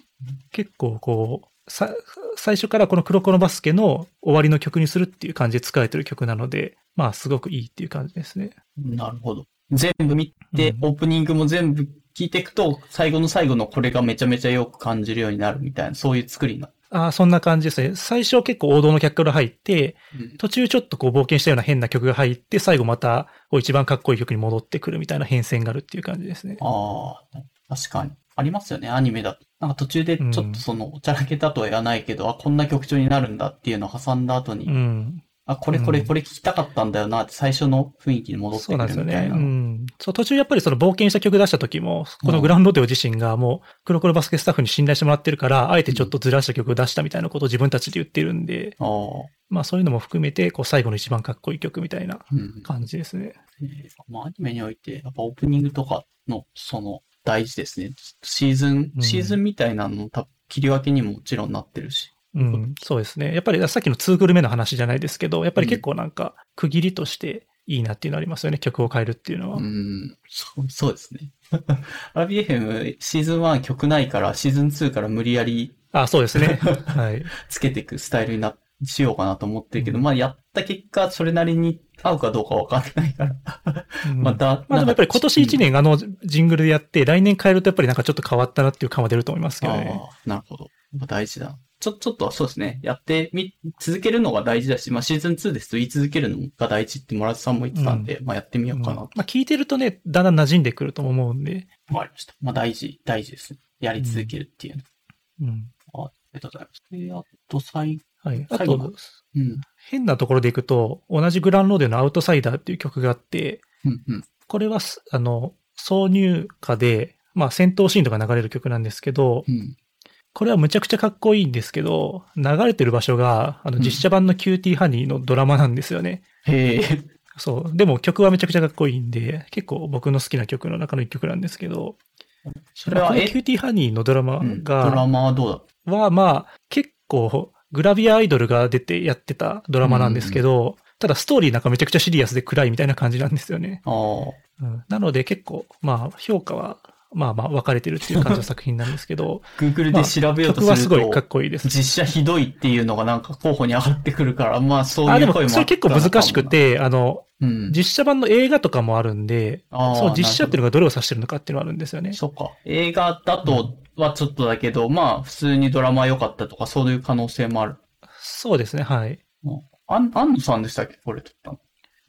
結構こう、さ、最初からこの黒子のバスケの終わりの曲にするっていう感じで使われてる曲なので、まあすごくいいっていう感じですね。なるほど。全部見て、うんオープニングも全部聞いていくと、最後の最後のこれがめちゃめちゃよく感じるようになるみたいな、そういう作りになる。ああ、そんな感じですね。最初結構王道の客から入って、うん途中ちょっとこう冒険したような変な曲が入って、最後またこう一番かっこいい曲に戻ってくるみたいな変遷があるっていう感じですね。ああ、確かに。ありますよね、アニメだと。なんか途中でちょっとその、おちゃらけたとは言わないけど、あ、こんな曲調になるんだっていうのを挟んだ後に、うん。あ、これこれうんこれ聞きたかったんだよなって最初の雰囲気に戻ってくそうなんですよね。るみたいな。うん。そう、途中やっぱりその冒険した曲出した時も、このグランドテオ自身がもう、黒黒バスケスタッフに信頼してもらってるから、あえてちょっとずらした曲を出したみたいなことを自分たちで言ってるんで、ああ、まあそういうのも含めて、こう最後の一番かっこいい曲みたいなうん。感じですね。えーまあ、アニメにおいて、やっぱオープニングとかの、その、大事ですね。シーズン、うんシーズンみたいなの多分切り分けにももちろんなってるし。うん、そうですね。やっぱりさっきの2グルメの話じゃないですけど、やっぱり結構なんか区切りとしていいなっていうのありますよね。曲を変えるっていうのは。うん、そう、そうですね。<laughs> RBFM シーズン1曲ないから、シーズン2から無理やりあ、そうですね。<laughs> はい。つけていくスタイルにな、しようかなと思ってるけど、うんまあやった結果、それなりに合うかどうかわかんないから。うんまた、まあでもやっぱり今年1年あのジングルでやって、来年変えるとやっぱりなんかちょっと変わったなっていう感は出ると思いますけどね。ああ、なるほど。大事だ。ちょ、ちょっとそうですね。やってみ、続けるのが大事だし、まあシーズン2ですと言い続けるのが大事って村田さんも言ってたんで、まあやってみようかなと。まあ聞いてるとね、だんだん馴染んでくると思うんで。わかりました。まあ大事、大事ですね。やり続けるっていうの。うん。あありがとうございます。で、あと最、はい。あ最後と、うん。変なところでいくと、同じグランローデのアウトサイダーっていう曲があって、うん、うん。これはす、あの、挿入歌で、まあ戦闘シーンとか流れる曲なんですけど、うん。これはむちゃくちゃかっこいいんですけど、流れてる場所が、あの、うん実写版のキューティーハニーのドラマなんですよね。へえ。そう。でも曲はめちゃくちゃかっこいいんで、結構僕の好きな曲の中の一曲なんですけど、それは、キューティーハニーのドラマうんドラが、マはどうだは、まあ、結構、グラビアアイドルが出てやってたドラマなんですけど、ただストーリーなんかめちゃくちゃシリアスで暗いみたいな感じなんですよね。うん、なので結構、まあ、評価は、まあまあ分かれてるっていう感じの作品なんですけど、Google まあで調べようとすすると、ごいかっこいいです。実写ひどいっていうのがなんか候補に上がってくるから、まあそうあ、でもいう声もあったそれ結構難しくて、あの、うん。実写版の映画とかもあるんで、その実写っていうのがどれを指してるのかっていうのがあるんですよね。そうか。映画だとはちょっとだけど、まあ普通にドラマ良かったとかそういう可能性もある。そうですね、はい。うんあん、安野さんでしたっけこれ撮ったの。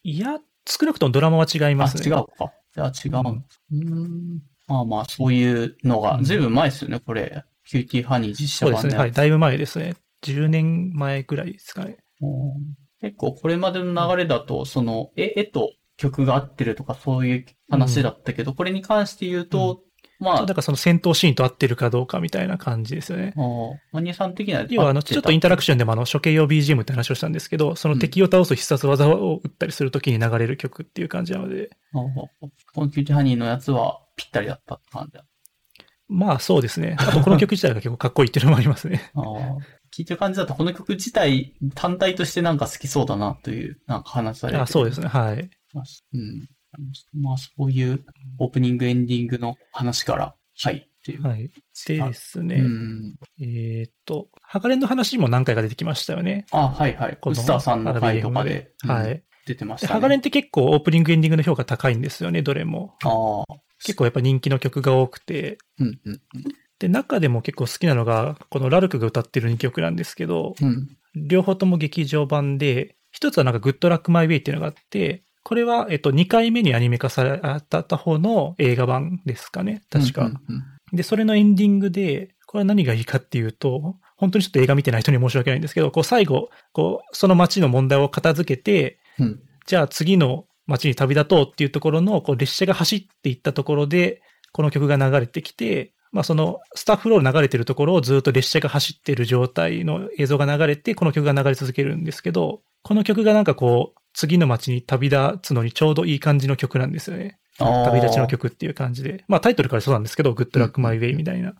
いや、少なくともドラマは違いますね。あ、違うか。じゃあ違うの。うん。まあまあそういうのが、うんずいぶん前ですよね、これ。キューティーハニー実写そうですね。はい。だいぶ前ですね。10年前ぐらいですかね。うん結構これまでの流れだと、その、絵、絵と曲が合ってるとかそういう話だったけど、これに関して言うと、まあだからその戦闘シーンと合ってるかどうかみたいな感じですよね。マニアさん的には。要は、あの、ちょっとインタラクションでもあの、処刑用 BGM って話をしたんですけど、その敵を倒す必殺技を打ったりするときに流れる曲っていう感じなので、あーこのキューティーハニーのやつはぴったりだったって感じだ。まあそうですね。あとこの曲自体が結構かっこいいっていうのもありますね。<laughs> あー聞いてる感じだと、この曲自体単体としてなんか好きそうだなという、なんか話されてあそうですね。はい。うん。まあ、そういうオープニング、エンディングの話から、はい、っていう。はい。でですね、うん。えーっと、ハガレンの話も何回か出てきましたよね。あ、はいはい。このウスターさんの回とかで、うんはい。で、出てましたね。ハガレンって結構オープニングエンディングの評価高いんですよね、どれも。ああ。結構やっぱ人気の曲が多くて、うんうんうん。で、中でも結構好きなのが、このラルクが歌ってる2曲なんですけど、うん。両方とも劇場版で、一つはなんかグッドラックマイウェイっていうのがあって、これは、えっと、2回目にアニメ化された方の映画版ですかね。確か。うんうんで、それのエンディングで、これは何がいいかっていうと、本当にちょっと映画見てない人に申し訳ないんですけど、こう最後、こう、その街の問題を片付けて、うん。じゃあ次の街に旅立とうっていうところの、こう列車が走っていったところで、この曲が流れてきて、まあそのスタッフロール流れてるところをずっと列車が走ってる状態の映像が流れて、この曲が流れ続けるんですけど、この曲がなんかこう、次の街に旅立つのにちょうどいい感じの曲なんですよね。旅立ちの曲っていう感じで。まあタイトルからそうなんですけど、グッドラックマイウェイみたいな。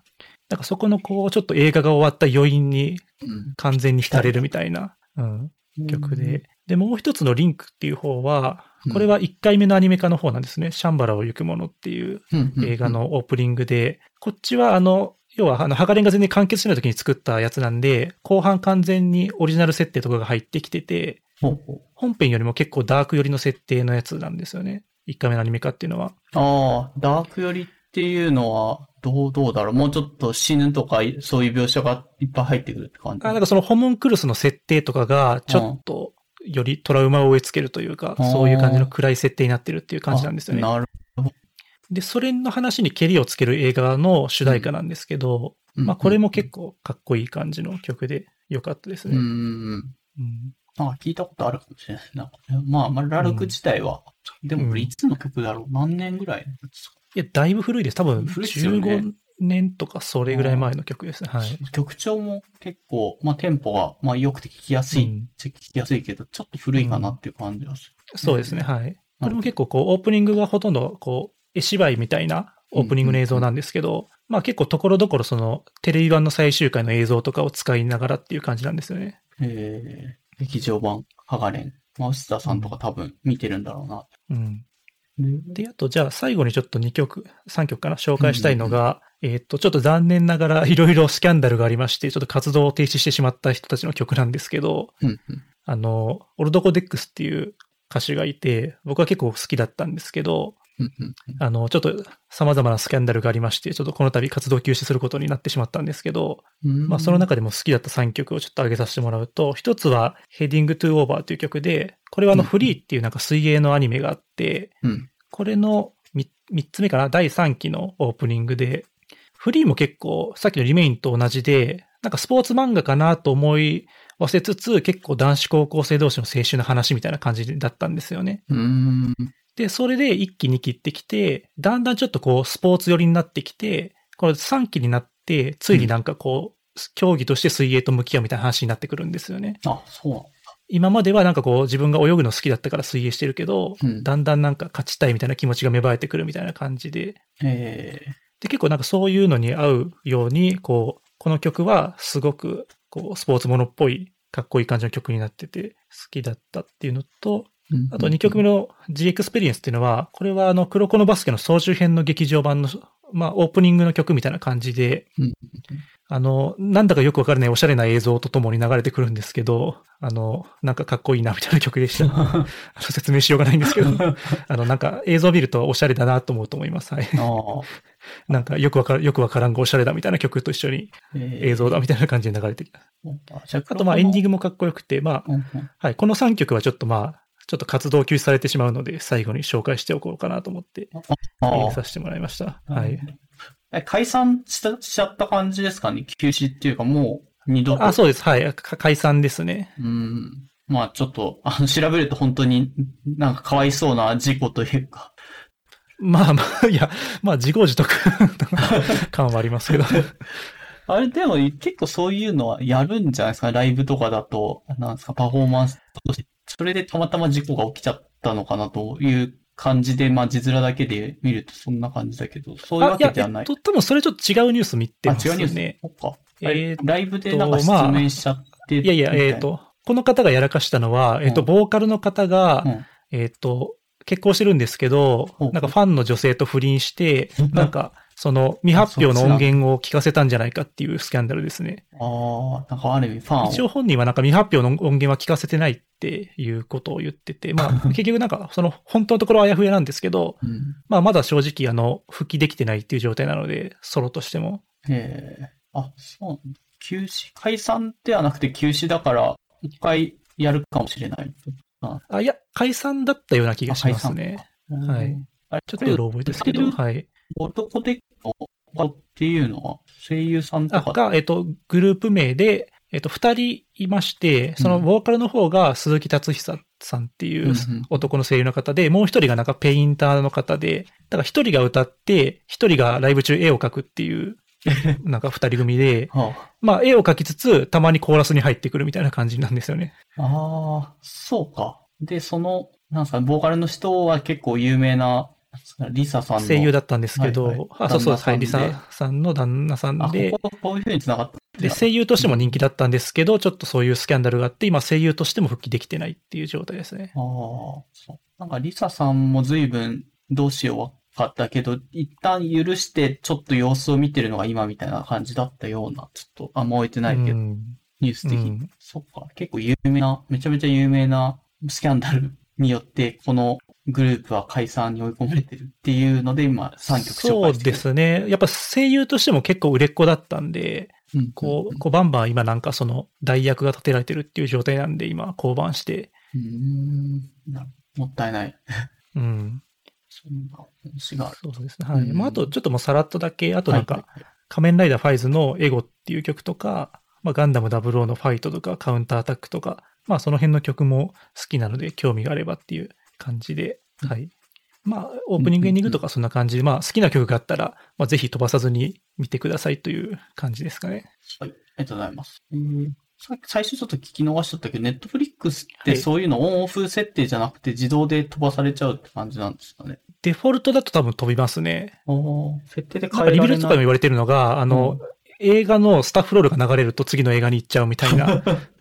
なんかそこのこう、ちょっと映画が終わった余韻にうん完全に浸れるみたいな、うん、曲で。で、もう一つのリンクっていう方は、これは1回目のアニメ化の方なんですね。シャンバラを行くものっていううんうん映画のオープニングで、こっちはあの、要はあの、ハガレンが全然完結しない時に作ったやつなんで、後半完全にオリジナル設定とかが入ってきてて、本編よりも結構ダーク寄りの設定のやつなんですよね。1回目のアニメ化っていうのは。ああ、ダーク寄りっていうのは、どう、どうだろう？もうちょっと死ぬとか、そういう描写がいっぱい入ってくるって感じ？あなんかそのホモンクルスの設定とかが、ちょっと、よりトラウマを植え付けるというか、うんそういう感じの暗い設定になってるっていう感じなんですよね。あなるで、それの話にケリをつける映画の主題歌なんですけど、うんまあこれも結構かっこいい感じの曲で良かったですね。うん。うんなんか聞いたことあるかもしれない。なんかまあ、まあ、ラルク自体は、でもこれいつの曲だろう？何年ぐらいですか？いや、だいぶ古いです。多分古いっすよね15年とかそれぐらい前の曲ですね。はい。曲調も結構、まあ、テンポが、まあ、良くて聞きやすい、うん聞きやすいけど、ちょっと古いかなっていう感じがする。そうですね。はい。これも結構こう、オープニングがほとんどこう、絵芝居みたいなオープニングの映像なんですけど、まあ結構ところどころその、テレビ版の最終回の映像とかを使いながらっていう感じなんですよね。えー、劇場版、ハガレン。マスターさんとか多分見てるんだろうな。うん。で、で、あとじゃあ最後にちょっと2曲、3曲かな、紹介したいのが、えーっと、ちょっと残念ながらいろいろスキャンダルがありまして、ちょっと活動を停止してしまった人たちの曲なんですけど、うんうん。あの、オルドコデックスっていう歌手がいて、僕は結構好きだったんですけど、あの、ちょっと様々なスキャンダルがありまして、ちょっとこの度活動休止することになってしまったんですけど、うん。まあその中でも好きだった3曲をちょっと挙げさせてもらうと、一つは Heading to Over という曲で、これはあのうんフリーっていうなんか水泳のアニメがあって、うん。これの 3, つ目かな？第3期のオープニングで、フリーも結構さっきのリメインと同じで、なんかスポーツ漫画かなと思いわせつつ、結構男子高校生同士の青春の話みたいな感じだったんですよね。うーん。で、それで1期2期ってきて、だんだんちょっとこうスポーツ寄りになってきて、これ3期になって、ついになんかこう、競技として水泳と向き合うみたいな話になってくるんですよね。あ、そう今まではなんかこう自分が泳ぐの好きだったから水泳してるけど、うんだんだんなんか勝ちたいみたいな気持ちが芽生えてくるみたいな感じで、えで、結構なんかそういうのに合うように、こう、この曲はすごく、こう、スポーツものっぽい、かっこいい感じの曲になってて、好きだったっていうのと、ー、あと2曲目の G エクスペリエンスっていうのは、これはあの、黒子のバスケの総集編の劇場版の、まあ、オープニングの曲みたいな感じで、うんあの、なんだかよくわからないおしゃれな映像とともに流れてくるんですけど、あの、なんかかっこいいなみたいな曲でした。<laughs> 説明しようがないんですけど、<laughs> あの、なんか映像を見るとおしゃれだなと思うと思います。はい。<laughs> なんかよくわから、よくわからんがおしゃれだみたいな曲と一緒にえー映像だみたいな感じで流れてきた。あじゃあとまあエンディング。グもかっこよくて、まあ、はい、この3曲はちょっとまあ、ちょっと活動休止されてしまうので、最後に紹介しておこうかなと思って、入れさせてもらいました。はい。。え、解散した、しちゃった感じですかね？休止っていうかもう二度と。あ、そうです。はい。か解散ですね。うん。まあちょっと、あの、調べると本当になんかかわいそうな事故というか。まあまあ、<laughs> いや、まあ自業自得 <laughs> 感はありますけど。<laughs> あれでも結構そういうのはやるんじゃないですか？ライブとかだと、なんですか、パフォーマンスとして。それでたまたま事故が起きちゃったのかなという感じで、まあ字面だけで見るとそんな感じだけど、そういうわけではない。えっと、多分それちょっと違うニュース見てあ、ます違うニュースね。そっか。えーっとライブでなんか失明しちゃって、いやいや、えっ、と、この方がやらかしたのは、えっ、と、うんボーカルの方が、うんえっ、と、結婚してるんですけど、うんなんかファンの女性と不倫してうん、なんか、その未発表の音源を聞かせたんじゃないかっていうスキャンダルですね。ああ、なんかある意味ファンを。一応本人はなんか未発表の音源は聞かせてないっていうことを言ってて、まあ <laughs> 結局なんかその本当のところはあやふやなんですけど、うんまあまだ正直あの、復帰できてないっていう状態なので、ソロとしても。ええあ、そう。休止、解散ではなくて休止だから、一回やるかもしれない。あ、いや、解散だったような気がしますね。はい。ちょっとうろ覚えですけど、はい。男でのっていうのは、声優さんとあ、か。が、えっと、グループ名で、えっと、二人いまして、そのボーカルの方が鈴木達久さんっていう男の声優の方で、もう一人がなんかペインターの方で、だから一人が歌って、一人がライブ中絵を描くっていう、<laughs> なんか二人組で、はまあ絵を描きつつ、たまにコーラスに入ってくるみたいな感じなんですよね。あ、ああ、そうか。で、その、なんすか、ボーカルの人は結構有名な、<laughs> リサさんの。声優だったんですけど、はいはいあ、そうそうです。はい、リサさんの旦那さんあ、でこ、こ、こういう風に繋がった。で、声優としても人気だったんですけど、ちょっとそういうスキャンダルがあって、今声優としても復帰できてないっていう状態ですね。ああ、そう。なんか、リサさんも随分どうしようわかったけど、一旦許してちょっと様子を見てるのが今みたいな感じだったような、ちょっと、あんま置いてないけど、うんニュース的に。うんそっか。結構有名な、めちゃめちゃ有名なスキャンダルによって、このグループは解散に追い込まれてるっていうので、今3曲紹そう介してる。ですね。やっぱ声優としても結構売れっ子だったんで、うん。こう、こうバンバン今なんかその代役が立てられてるっていう状態なんで、今降板して、うーん。なもったいない。うん。そんな話がある。そうですね。はい。うんまあ、あとちょっともうさらっとだけ、あとなんか、はいはいはい仮面ライダーファイズのエゴっていう曲とか、まあ、ガンダム00のファイトとか、カウンターアタックとか、まあ、その辺の曲も好きなので、興味があればっていう感じで、はい。まあ、オープニングエンディングとかそんな感じで、まあ、好きな曲があったら、まあ、ぜひ飛ばさずに見てくださいという感じですかね。はい。ありがとうございます。え最初ちょっと聞き逃しちゃったけど、ネットフリックスっはいてそういうのオンオフ設定じゃなくて自動で飛ばされちゃうって感じなんですかね。デフォルトだと多分飛びますね。設定で変えられない。ルとかでも言われてるのが、あの、映画のスタッフロールが流れると次の映画に行っちゃうみたいな、<laughs>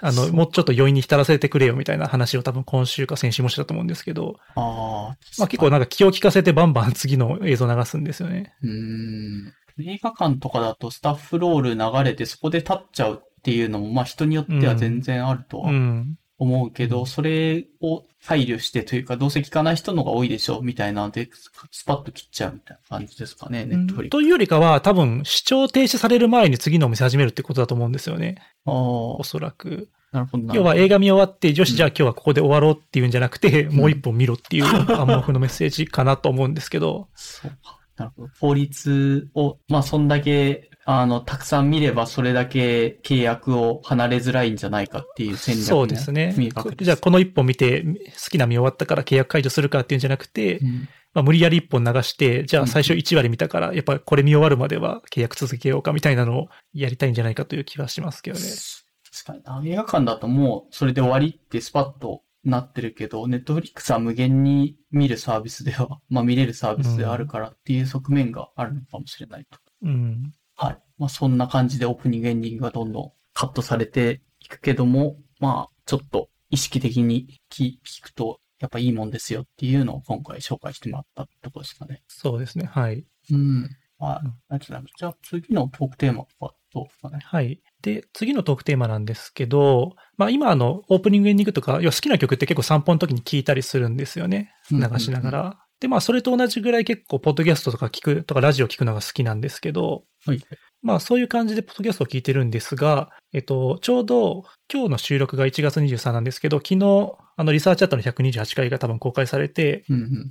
あの、もうちょっと余韻に浸らせてくれよみたいな話を多分今週か先週もしたと思うんですけど、ああ。まあ結構なんか気を利かせてバンバン次の映像流すんですよね。うーん。映画館とかだとスタッフロール流れてそこで立っちゃうっていうのも、まあ人によっては全然あるとうはん。思うけど、うんそれを配慮してというか、どうせ聞かない人のが多いでしょうみたいなので、スパッと切っちゃうみたいな感じですかね、ネットフリというよりかは多分視聴停止される前に次のを見せ始めるってことだと思うんですよね。ス。あおそらく。あ、なるほど。要は映画見終わって、女子うんじゃあ今日はここで終わろうっていうんじゃなくて、もう一本見ろっていう暗黙のメッセージかなと思うんですけど。<laughs> そうか。なるほど。法律を、まあ、そんだけ、あの、たくさん見ればそれだけ契約を離れづらいんじゃないかっていう戦略そうですね。じゃあこの一本見て好きな見終わったから契約解除するかっていうんじゃなくて、うんまあ、無理やり一本流して、じゃうんあ最初1割見たから、やっぱこれ見終わるまでは契約続けようかみたいなのをやりたいんじゃないかという気はしますけどね。確かにな。映画館だともうそれで終わりってスパッとなってるけど、ネットフリックスは無限に見るサービスでは、まあ見れるサービスであるからっていう側面があるのかもしれないと。うん。はい。まあそんな感じでオープニングエンディングがどんどんカットされていくけども、まあちょっと意識的に聞聞くとやっぱいいもんですよっていうのを今回紹介してもらったところですかね。そうですね。はい。うん。はい。あうんりがとうございます。じゃあ次のトークテーマはどうですかね。はい。で、次のトークテーマなんですけど、まあ今あの、オープニングエンディングとか、要は好きな曲って結構散歩の時に聞いたりするんですよね。うん流しながら。で、まあそれと同じぐらい結構、ポッドキャストとか聞く、とかラジオ聞くのが好きなんですけど、はい。まあそういう感じでポッドキャストを聞いてるんですが、えっと、ちょうど今日の収録が1月23なんですけど、昨日、あの、リサーチャットの128回が多分公開されて、うんうんうん。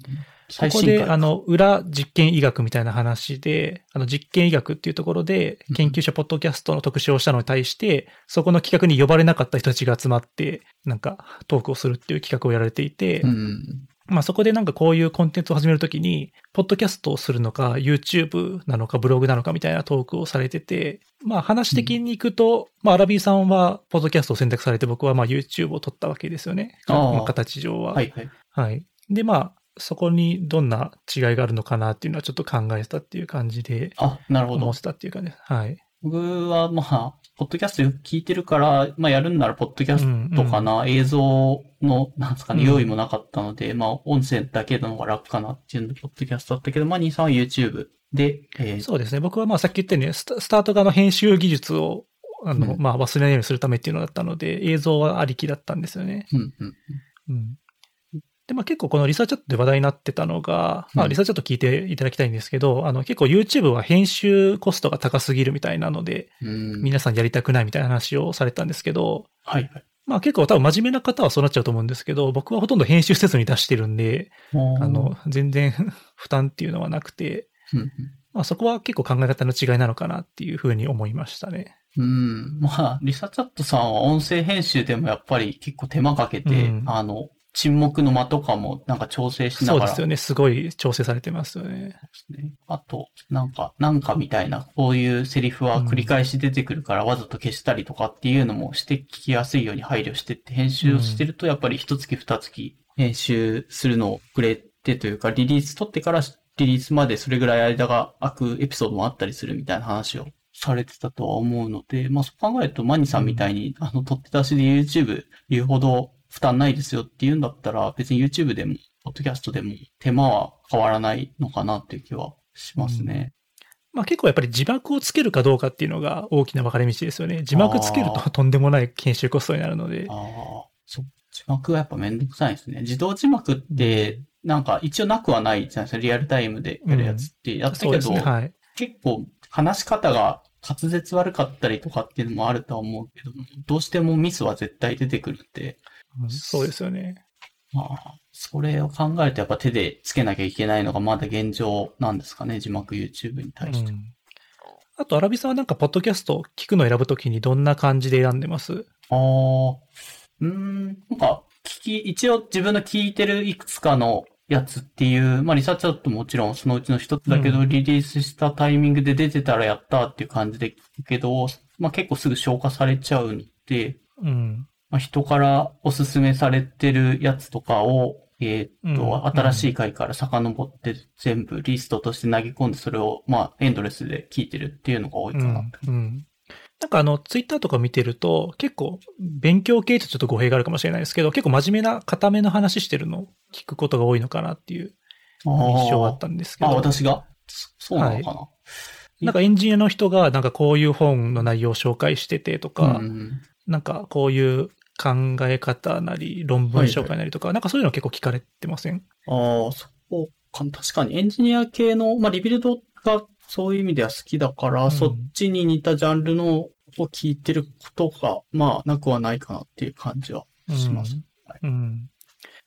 ここで、あの、裏実験医学みたいな話で、あの、実験医学っていうところでうん、研究者ポッドキャストの特集をしたのに対して、そこの企画に呼ばれなかった人たちが集まって、なんか、トークをするっていう企画をやられていて、うん。まあそこでなんかこういうコンテンツを始めるときに、ポッドキャストをするのか、YouTube なのか、ブログなのかみたいなトークをされてて、まあ話的に行くと、まあアラビーさんはポッドキャストを選択されて、僕はまあ YouTube を撮ったわけですよね。まあ形上は。はいはい。はい。で、まあ、そこにどんな違いがあるのかなっていうのはちょっと考えてたっていう感じで、あ、なるほど思っ。てたっていうかね。はい。僕はまあ、ポッドキャストよく聞いてるから、まあやるんならポッドキャストかな、映像の、なんですかね、うん用意もなかったので、まあ音声だけの方が楽かなっていうので、ポッドキャストだったけど、まあ兄さんは YouTube で、えーそうですね。僕はまあさっき言ったように、スタスタート側の編集技術を、あの、うんまあ忘れないようにするためっていうのだったので、映像はありきだったんですよね。うんうんうん。で、まあ結構このリサーチャットで話題になってたのが、まあうんリサーチャット聞いていただきたいんですけど、あの結構 YouTube は編集コストが高すぎるみたいなので、うん。皆さんやりたくないみたいな話をされたんですけど、はいはい。まあ結構多分真面目な方はそうなっちゃうと思うんですけど、僕はほとんど編集せずに出してるんで、あの、全然 <laughs> 負担っていうのはなくて、うんうん、まあそこは結構考え方の違いなのかなっていうふうに思いましたね。うん。まあ、リサチャットさんは音声編集でもやっぱり結構手間かけて、うんあの、沈黙の間とかもなんか調整しながら。そうですよね。すごい調整されてますよね。ね。あと、なんか、なんかみたいな、こういうセリフは繰り返し出てくるからわざと消したりとかっていうのもして聞きやすいように配慮してって編集をしてると、やっぱり一月二月編集するのをくれてというか、リリース取ってからリリースまでそれぐらい間が空くエピソードもあったりするみたいな話をされてたとは思うので、まあそう考えるとマニさんみたいに、あの、取って出しで YouTube 言うほど負担ないですよって言うんだったら、別に YouTube でも、ポッドキャストでも手間は変わらないのかなっていう気はしますね。まあ結構やっぱり字幕をつけるかどうかっていうのが大きな分かれ道ですよね。字幕つけるあととんでもない研修コストになるので。ああ、そう。字幕はやっぱめんどくさいですね。自動字幕って、なんか一応なくはないじゃないですか。リアルタイムでやるやつって。やったけど、そうですね。はい。結構話し方が滑舌悪かったりとかっていうのもあるとは思うけども、どうしてもミスは絶対出てくるんで、うんそうですよね。まあ、それを考えるとやっぱ手でつけなきゃいけないのがまだ現状なんですかね。字幕 YouTube に対して。うんあと、アラビさんはなんか、ポッドキャスト聞くのを選ぶときにどんな感じで選んでます？ああ、うーん、なんか、聞き、一応自分の聞いてるいくつかのやつっていう、まあリサーチだともちろんそのうちの一つだけど、うんリリースしたタイミングで出てたらやったっていう感じで聞くけど、まあ結構すぐ消化されちゃうので、うん。まあ人からおすすめされてるやつとかを、えーっと、うん新しい回から遡って全部リストとして投げ込んで、それをまあエンドレスで聞いてるっていうのが多いかな。うん。うん。なんかあの、ツイッターとか見てると、結構、勉強系とちょっと語弊があるかもしれないですけど、結構真面目な、固めの話してるのを聞くことが多いのかなっていう印象があったんですけあ、ど。私が？そそうなのかな、なんかエンジニアの人が、なんかこういう本の内容を紹介しててとか、うんなんかこういう考え方なり、論文紹介なりとか、なんかそういうの結構聞かれてません？ああ、そうか。確かに。エンジニア系の、まあ、リビルドがそういう意味では好きだから、うん。そっちに似たジャンルのを聞いてることが、まあ、なくはないかなっていう感じはします。うん。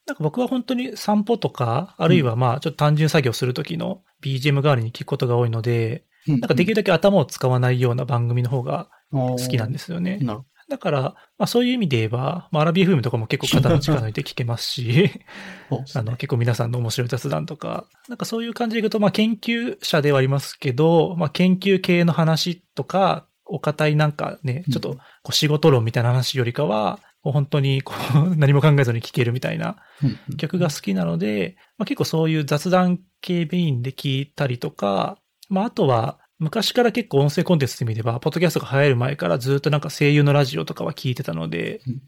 なんか僕は本当に散歩とか、あるいはまあちょっと単純作業するときの BGM 代わりに聞くことが多いので、ななんかできるだけ頭を使わないような番組の方が好好きなんですよね。なるほだから、まあそういう意味で言えば、まあアラビア FM とかも結構肩の力抜いて聞けますし、<laughs> あの結構皆さんの面白い雑談とか、なんかそういう感じでいくと、まあ研究者ではありますけど、まあ研究系の話とか、お堅いなんかね、ちょっとこう仕事論みたいな話よりかは、こう本当にこう <laughs> 何も考えずに聞けるみたいな曲が好きなので、まあ、結構そういう雑談系メインで聞いたりとか、まああとは昔から結構音声コンテンツって意味では、ポッドキャストが流行る前からずっとなんか声優のラジオとかは聞いてたので、うんうん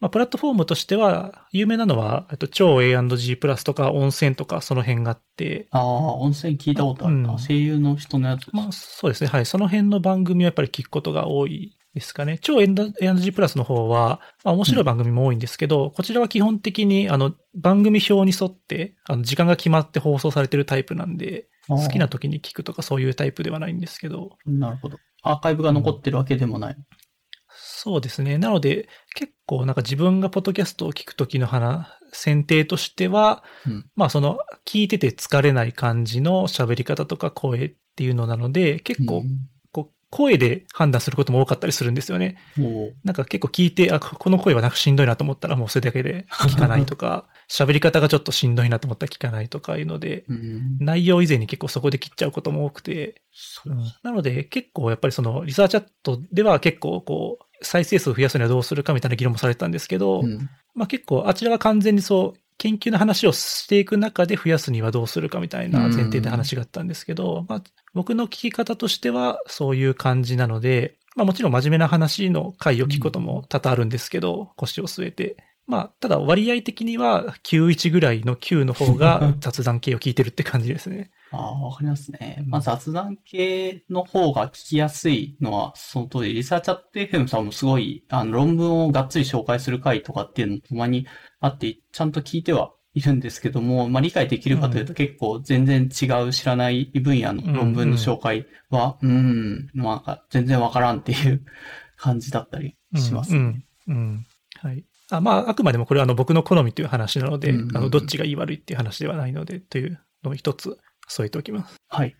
まあプラットフォームとしては、有名なのは、えっと超 A&G プラスとか温泉とかその辺があって、ああ、温泉聞いたことあるな。うん声優の人のやつ。まあそうですね、はい、その辺の番組はやっぱり聞くことが多いですかね。超 A&G プラスの方は、まあ面白い番組も多いんですけど、こちらは基本的にあの番組表に沿って、あの時間が決まって放送されてるタイプなんで、好きな時に聞くとかそういうタイプではないんですけど、なるほど。アーカイブが残ってるわけでもない。そうですね。なので、結構なんか自分がポッドキャストを聞く時の話、選定としては、うんまあその聞いてて疲れない感じの喋り方とか声っていうのなので、結構声で判断することも多かったりするんですよね。なんか結構聞いて、あ、この声はなんかしんどいなと思ったらもうそれだけで <laughs> 聞かないとか、喋り方がちょっとしんどいなと思ったら聞かないとかいうので、うん、内容以前に結構そこで切っちゃうことも多くて、そう。なので結構やっぱりそのリサーチャットでは結構こう、再生数を増やすにはどうするかみたいな議論もされてたんですけど、うん。まあ結構あちらは完全にそう、研究の話をしていく中で増やすにはどうするかみたいな前提で話があったんですけど、まあ僕の聞き方としてはそういう感じなので、まあもちろん真面目な話の回を聞くことも多々あるんですけど、腰を据えて。まあ、ただ割合的には91ぐらいの9の方が <laughs> 雑談系を聞いてるって感じですね。ああ、わかりますね。まあ、雑談系の方が聞きやすいのは、その通り、リサーチャット FM さんもすごい、あの、論文をがっつり紹介する回とかっていうのもたまにあって、ちゃんと聞いてはいるんですけども、まあ理解できるかというと結構全然違う知らない分野の論文の紹介は、うーん、なんか全然わからんっていう感じだったりします。うん。うん。うんはい。あまあ、あくまでもこれはあの僕の好みという話なので、うんうんうんあの、どっちがいい悪いっていう話ではないので、というのを一つ添えておきます。はい。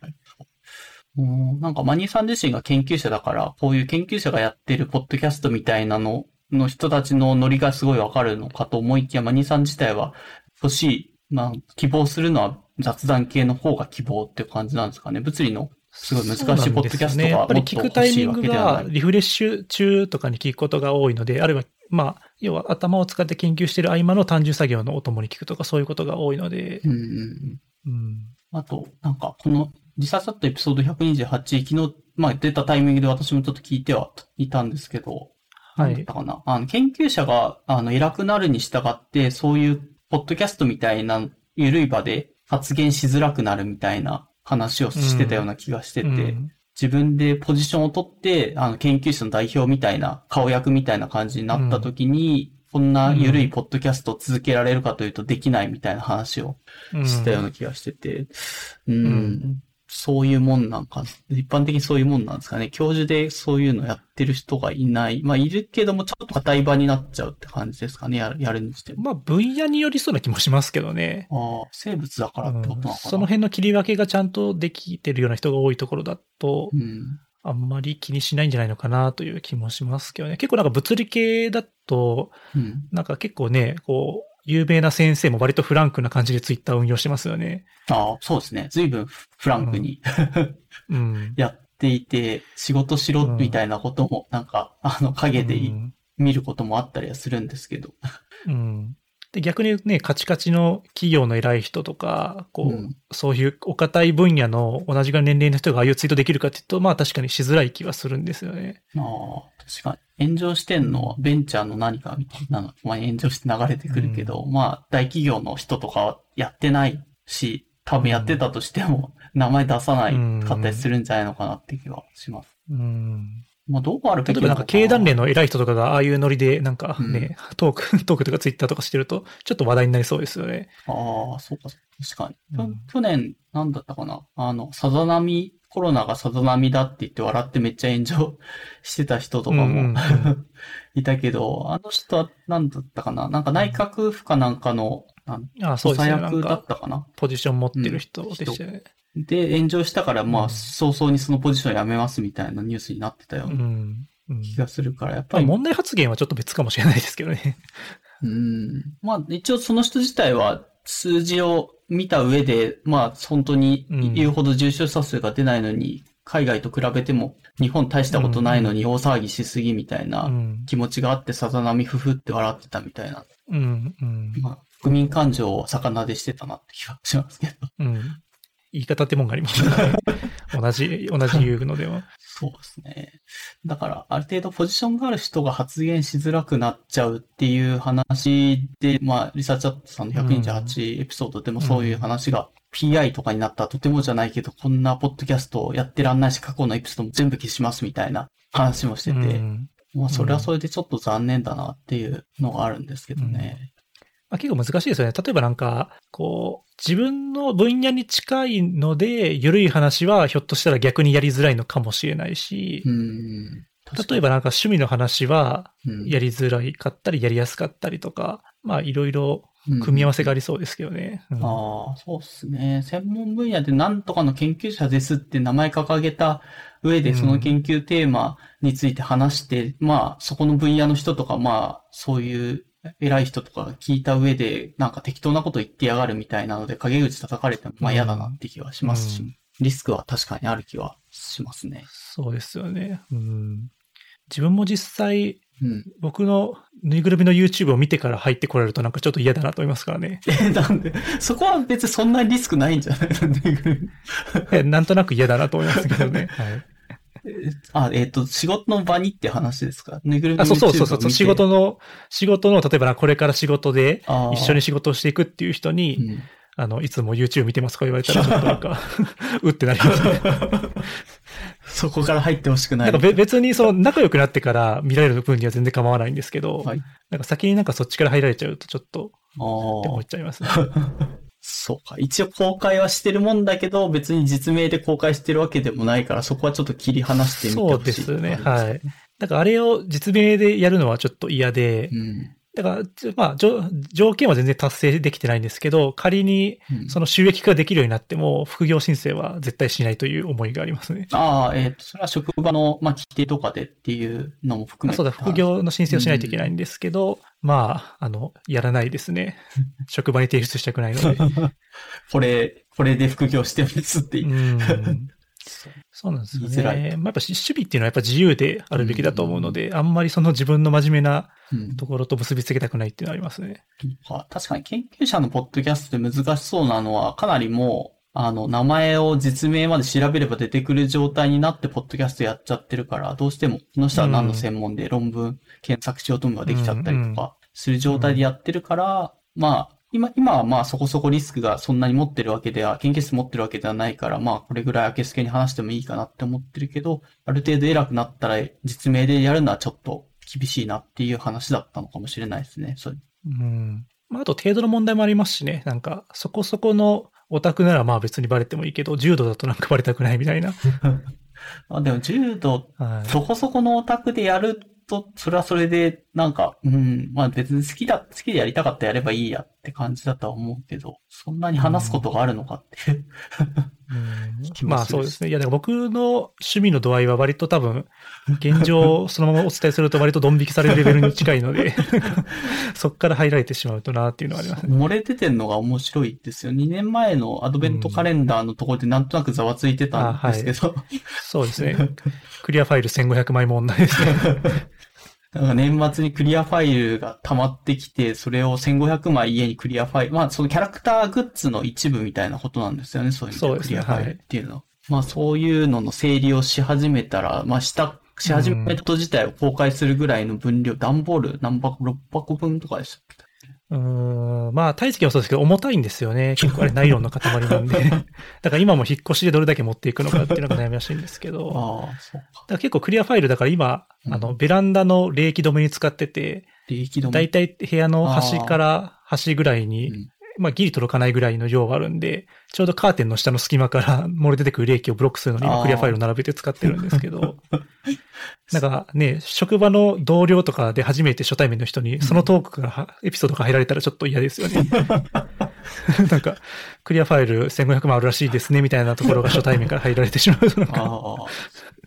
うなんかマニーさん自身が研究者だから、こういう研究者がやってるポッドキャストみたいなのの人たちのノリがすごいわかるのかと思いきや、マニーさん自体は欲しい、まあ、希望するのは雑談系の方が希望っていう感じなんですかね。物理のすごい難しいポッドキャストがやっぱり聞くタイミングがリフレッシュ中とかに聞くことが多いので、あるいは、まあ、要は頭を使って研究している合間の単純作業のお供に聞くとかそういうことが多いので、うん。うん。あと、なんか、この、リサーチャットエピソード128、昨日、まあ出たタイミングで私もちょっと聞いてはいたんですけど、はいだった。かな？あの、研究者が、あの、偉くなるに従って、そういう、ポッドキャストみたいな、ゆるい場で発言しづらくなるみたいな話をしてたような気がしてて、うん自分でポジションを取って、あの、研究室の代表みたいな、顔役みたいな感じになった時に、こんなゆるいポッドキャストを続けられるかというとできないみたいな話をしたような気がしてて、うん、うんそういうもんなんか、一般的にそういうもんなんですかね。教授でそういうのやってる人がいない。まあ、いるけども、ちょっと硬い場になっちゃうって感じですかね。やる、やるにしても。まあ、分野によりそうな気もしますけどね。ああ、生物だからってことなのかな。その辺の切り分けがちゃんとできてるような人が多いところだと、うん。あんまり気にしないんじゃないのかなという気もしますけどね。結構なんか物理系だと、うん。なんか結構ね、こう、有名な先生も割とフランクな感じでツイッターを運用してますよね。ああ、そうですね。随分フランクに、うん。<laughs> やっていて、仕事しろみたいなことも、なんか、あの、影で見ることもあったりはするんですけど。うん。で、逆にね、カチカチの企業の偉い人とか、こう、うんそういうお堅い分野の同じぐらい年齢の人がああいうツイートできるかっていうと、まあ確かにしづらい気はするんですよね。ああ、確かに。炎上してんのはベンチャーの何かみたいなの、まあ炎上して流れてくるけど、まあ大企業の人とかはやってないし、多分やってたとしても名前出さないかったりするんじゃないのかなって気はします。うん。まあどうあるべき例えばなんか経団連の偉い人とかがああいうノリでなんかね、トーク、<laughs> トークとかツイッターとかしてると、ちょっと話題になりそうですよね。ああ、そうか、確かに。うん。去年、なんだったかな。あの、さざ波、コロナがさざ波だって言って笑ってめっちゃ炎上 <laughs> してた人とかも、うんうんうん。<laughs> いたけど、あの人は何だったかな。なんか内閣府かなんかの、なんああ、そう補ですね。だっか、たかな？ポジション持ってる人でしたよね。で、炎上したから、まあ、うん早々にそのポジション辞めますみたいなニュースになってたようう。なんうん気がするから、やっぱり、まあ問題発言はちょっと別かもしれないですけどね。うん。まあ、一応その人自体は数字を見た上で、まあ、本当に言うほど重症者数が出ないのに、海外と比べても日本大したことないのに大騒ぎしすぎみたいうなん気持ちがあってさざ波ふふって笑ってたみたいな。うん、うん、まあ、国民感情を逆撫でしてたなって気がしますけど。うん。言い方ってもんがありますね。<laughs> 同じ、同じ言うのでは。そうですね。だから、ある程度ポジションがある人が発言しづらくなっちゃうっていう話で、まあ、リサーチャットさんの128エピソードでもそういう話が、PI とかになったらとてもじゃないけど、こんなポッドキャストをやってらんないし、過去のエピソードも全部消しますみたいな話もしてて、うんまあ、それはそれでちょっと残念だなっていうのがあるんですけどね。まあ、結構難しいですよね。例えばなんか、こう、自分の分野に近いので、緩い話はひょっとしたら逆にやりづらいのかもしれないし、うん。例えばなんか趣味の話はうん、やりづらいかったりやりやすかったりとか、まあいろいろ組み合わせがありそうですけどね。うんああ、そうですね。専門分野で何とかの研究者ですって名前掲げた上でうんその研究テーマについて話して、まあ、そこの分野の人とか、まあ、そういう偉い人とかが聞いた上で、なんか適当なこと言ってやがるみたいなので、陰口叩かれても、まあ嫌だなって気はしますし、うんリスクは確かにある気はしますね。そうですよね。うん。自分も実際、うん。僕のぬいぐるみの YouTube を見てから入ってこられるとなんかちょっと嫌だなと思いますからね。<laughs> え、なんで、そこは別にそんなリスクないんじゃないの？ぬいぐるみえなんとなく嫌だなと思いますけどね。<laughs> はい。えあ、えっ、と、仕事の場にって話ですか？ぬいぐるみのあ、そうそうそうそう仕事の、仕事の、例えばなこれから仕事で一緒に仕事をしていくっていう人に、うんあの、いつも YouTube 見てますとか言われたらちょっとなんか、<laughs> うってなりますね。<laughs> そこから入ってほしくな。ないんかべ別にその仲良くなってから見られる分には全然構わないんですけど、はいなんか先になんかそっちから入られちゃうとちょっとって思っちゃいますね。<laughs> そうか。一応公開はしてるもんだけど、別に実名で公開してるわけでもないから、そこはちょっと切り離してみてほしい。そうですね。はい。だからあれを実名でやるのはちょっと嫌で、うん。だから、まあ、条条件は全然達成できてないんですけど、仮にうんその収益化ができるようになっても、副業申請は絶対しないという思いがありますね。ああ、えっ、と、それは職場の、まあ、規定とかでっていうのも含めて。あそうだ、副業の申請をしないといけないんですけど、まあ、あの、やらないですね。職場に提出したくないので。<laughs> これ、これで副業してるんですっていうう。ん。そうなんですよね。まあ、やっぱ守備っていうのはやっぱ自由であるべきだと思うので、あんまりその自分の真面目なうんところと結びつけたくないっていうのはありますね。か確かに研究者のポッドキャストで難しそうなのは、かなりもう、あの、名前を実名まで調べれば出てくる状態になって、ポッドキャストやっちゃってるから、どうしても、この人は何の専門で論文検索しようと思えばできちゃったりとか、する状態でやってるから、まあ、今、今はまあそこそこリスクがそんなに持ってるわけでは、研究室持ってるわけではないから、まあこれぐらい明けすけに話してもいいかなって思ってるけど、ある程度偉くなったら実名でやるのはちょっと厳しいなっていう話だったのかもしれないですね。それうん。まあ、あと程度の問題もありますしね。なんか、そこそこのオタクならまあ別にバレてもいいけど、重度だとなんかバレたくないみたいな。<laughs> あでも柔道、はい。そこそこのオタクでやると、それはそれで、なんか、うん、まあ別に好きだ、好きでやりたかったらやればいいやって感じだとは思うけど、そんなに話すことがあるのかっていう。気うんまあそうですね。いや、だから僕の趣味の度合いは割と多分、現状そのままお伝えすると割とドン引きされるレベルに近いので、<laughs> そっから入られてしまうとなっていうのはありますね。漏れ出てんのが面白いですよ。2年前のアドベントカレンダーのところでなんとなくざわついてたんですけど、そうですね。クリアファイル1500枚問題ですね。<laughs> なんか年末にクリアファイルが溜まってきて、それを1500枚家にクリアファイル、まあそのキャラクターグッズの一部みたいなことなんですよね、そういうクリアファイルっていうのは。まあそういうのの整理をし始めたら、まあした、し始めたこと自体を公開するぐらいの分量、段ボール何箱、6箱分とかでしたっけ？うーん。まあ、体積もそうですけど、重たいんですよね。<laughs> 結構あれナイロンの塊なんで。<laughs> だから今も引っ越しでどれだけ持っていくのかっていうのが悩みらしいんですけど。ああ、そうか。ら結構クリアファイルだから今、うんあの、ベランダの冷気止めに使ってて、利益度も。だいたい部屋の端から端ぐらいに、うんまあギリ届かないぐらいの量があるんで、ちょうどカーテンの下の隙間から <laughs> 漏れ出てくる冷気をブロックするのにクリアファイルを並べて使ってるんですけど、<laughs> なんかね、職場の同僚とかで初めて初対面の人にそのトークからはエピソードが入られたらちょっと嫌ですよね。<laughs> なんか、クリアファイル1500万あるらしいですねみたいなところが初対面から入られてしまうとなんか、ああ。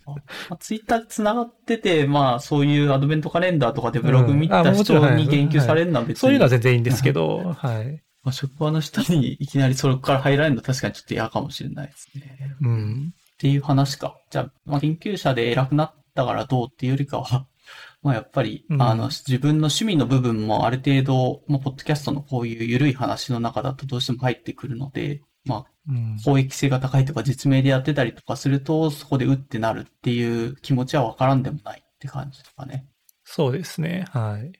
まあ、ツイッター繋がってて、まあ、そういうアドベントカレンダーとかでブログ見た人に言及されるのは別に。そういうのは全然いいんですけど、はい。まあ、職場の人にいきなりそれから入られるのは確かにちょっと嫌かもしれないですね。うん。っていう話か。じゃあ、まあ、研究者で偉くなったからどうっていうよりかは、<laughs> まあやっぱり、うんあの、自分の趣味の部分もある程度、まあ、ポッドキャストのこういう緩い話の中だとどうしても入ってくるので、まあ、うん。公益性が高いとか実名でやってたりとかすると、そこでうってなるっていう気持ちはわからんでもないって感じとかね。そうですね。はい。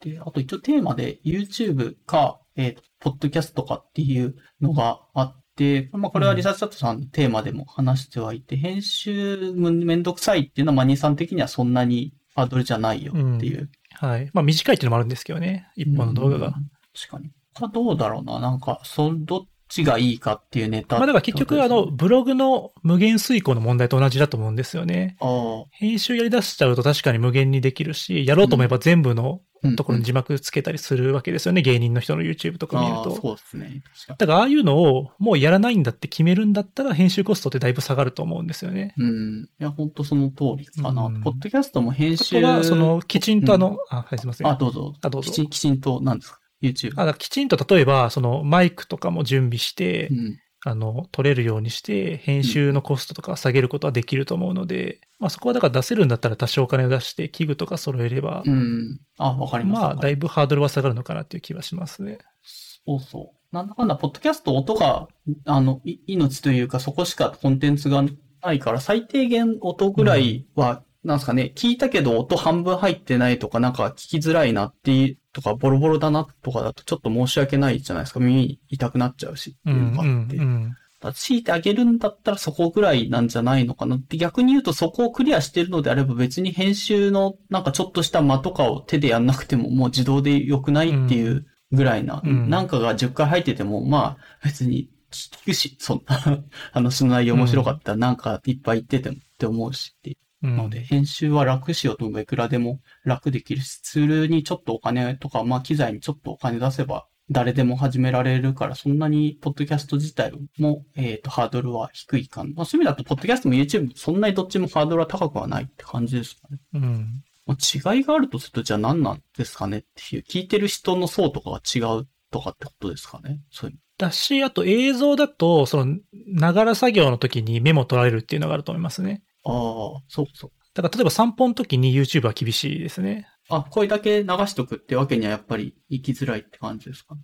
で、あと一応テーマで YouTube か、えー、ポッドキャストかっていうのがあって、まあこれはリサーチチャットさんのテーマでも話してはいて、編集めんどくさいっていうのはマニーさん的にはそんなにハードルじゃないよっていう。はい。まあ短いっていうのもあるんですけどね。一本の動画が。うん確かに。かどうだろうな。なんか、そ、どっちがいいかっていうネタ。まあだから結局あの、、ブログの無限遂行の問題と同じだと思うんですよね。ああ、編集やり出しちゃうと確かに無限にできるし、やろうと思えば全部のうんところに字幕つけたりするわけですよね。芸人の人の YouTube とか見るああと。そうですね。確かだからああいうのをもうやらないんだって決めるんだったら編集コストってだいぶ下がると思うんですよね。に。うん。いや、本当その通りかな。うんポッドキャストも編あ集。とは、その、きちんとあの、あ、はい、すいません。あ、どうぞ。あどうぞきちん、きちんと、何ですか？?YouTube。あだからきちんと例えば、そのマイクとかも準備して、うん。あの、取れるようにして、編集のコストとか下げることはできると思うので、まあそこはだから出せるんだったら多少お金を出して、器具とか揃えれば、うん。あ、わかります。まあだいぶハードルは下がるのかなっていう気はしますね。そうそう。なんだかんだ、ポッドキャスト音が、あの、い命というか、そこしかコンテンツがないから、最低限音ぐらいは、なんですかね、聞いたけど音半分入ってないとか、なんか聞きづらいなっていう、とか、ボロボロだなとかだと、ちょっと申し訳ないじゃないですか。耳痛くなっちゃうし、ってう、いうんのがうん、あって。うん。強いてあげるんだったらそこぐらいなんじゃないのかなって逆に言うとそこをクリアしてるのであれば別に編集のなんかちょっとした間とかを手でやんなくてももう自動で良くないっていうぐらいな、うんなんかが10回入っててもまあ別に聞くし、そんな話の内容面白かったらなんかいっぱい言っててもって思うしってので、編集は楽しようといくらでも楽できるし、ツールにちょっとお金とか、まあ機材にちょっとお金出せば誰でも始められるから、そんなにポッドキャスト自体も、えっ、と、ハードルは低いかな。まあそういう意味だと、ポッドキャストも YouTube もそんなにどっちもハードルは高くはないって感じですかね。うん。まあ、違いがあるとすると、じゃあ何なんですかねっていう、聞いてる人の層とかが違うとかってことですかね。そういう。だし、あと映像だと、その、ながら作業の時にメモ取られるっていうのがあると思いますね。ああ、そうそう。だから例えば散歩の時に YouTube は厳しいですね。あ、これだけ流しとくってわけにはやっぱり行きづらいって感じですか？ね。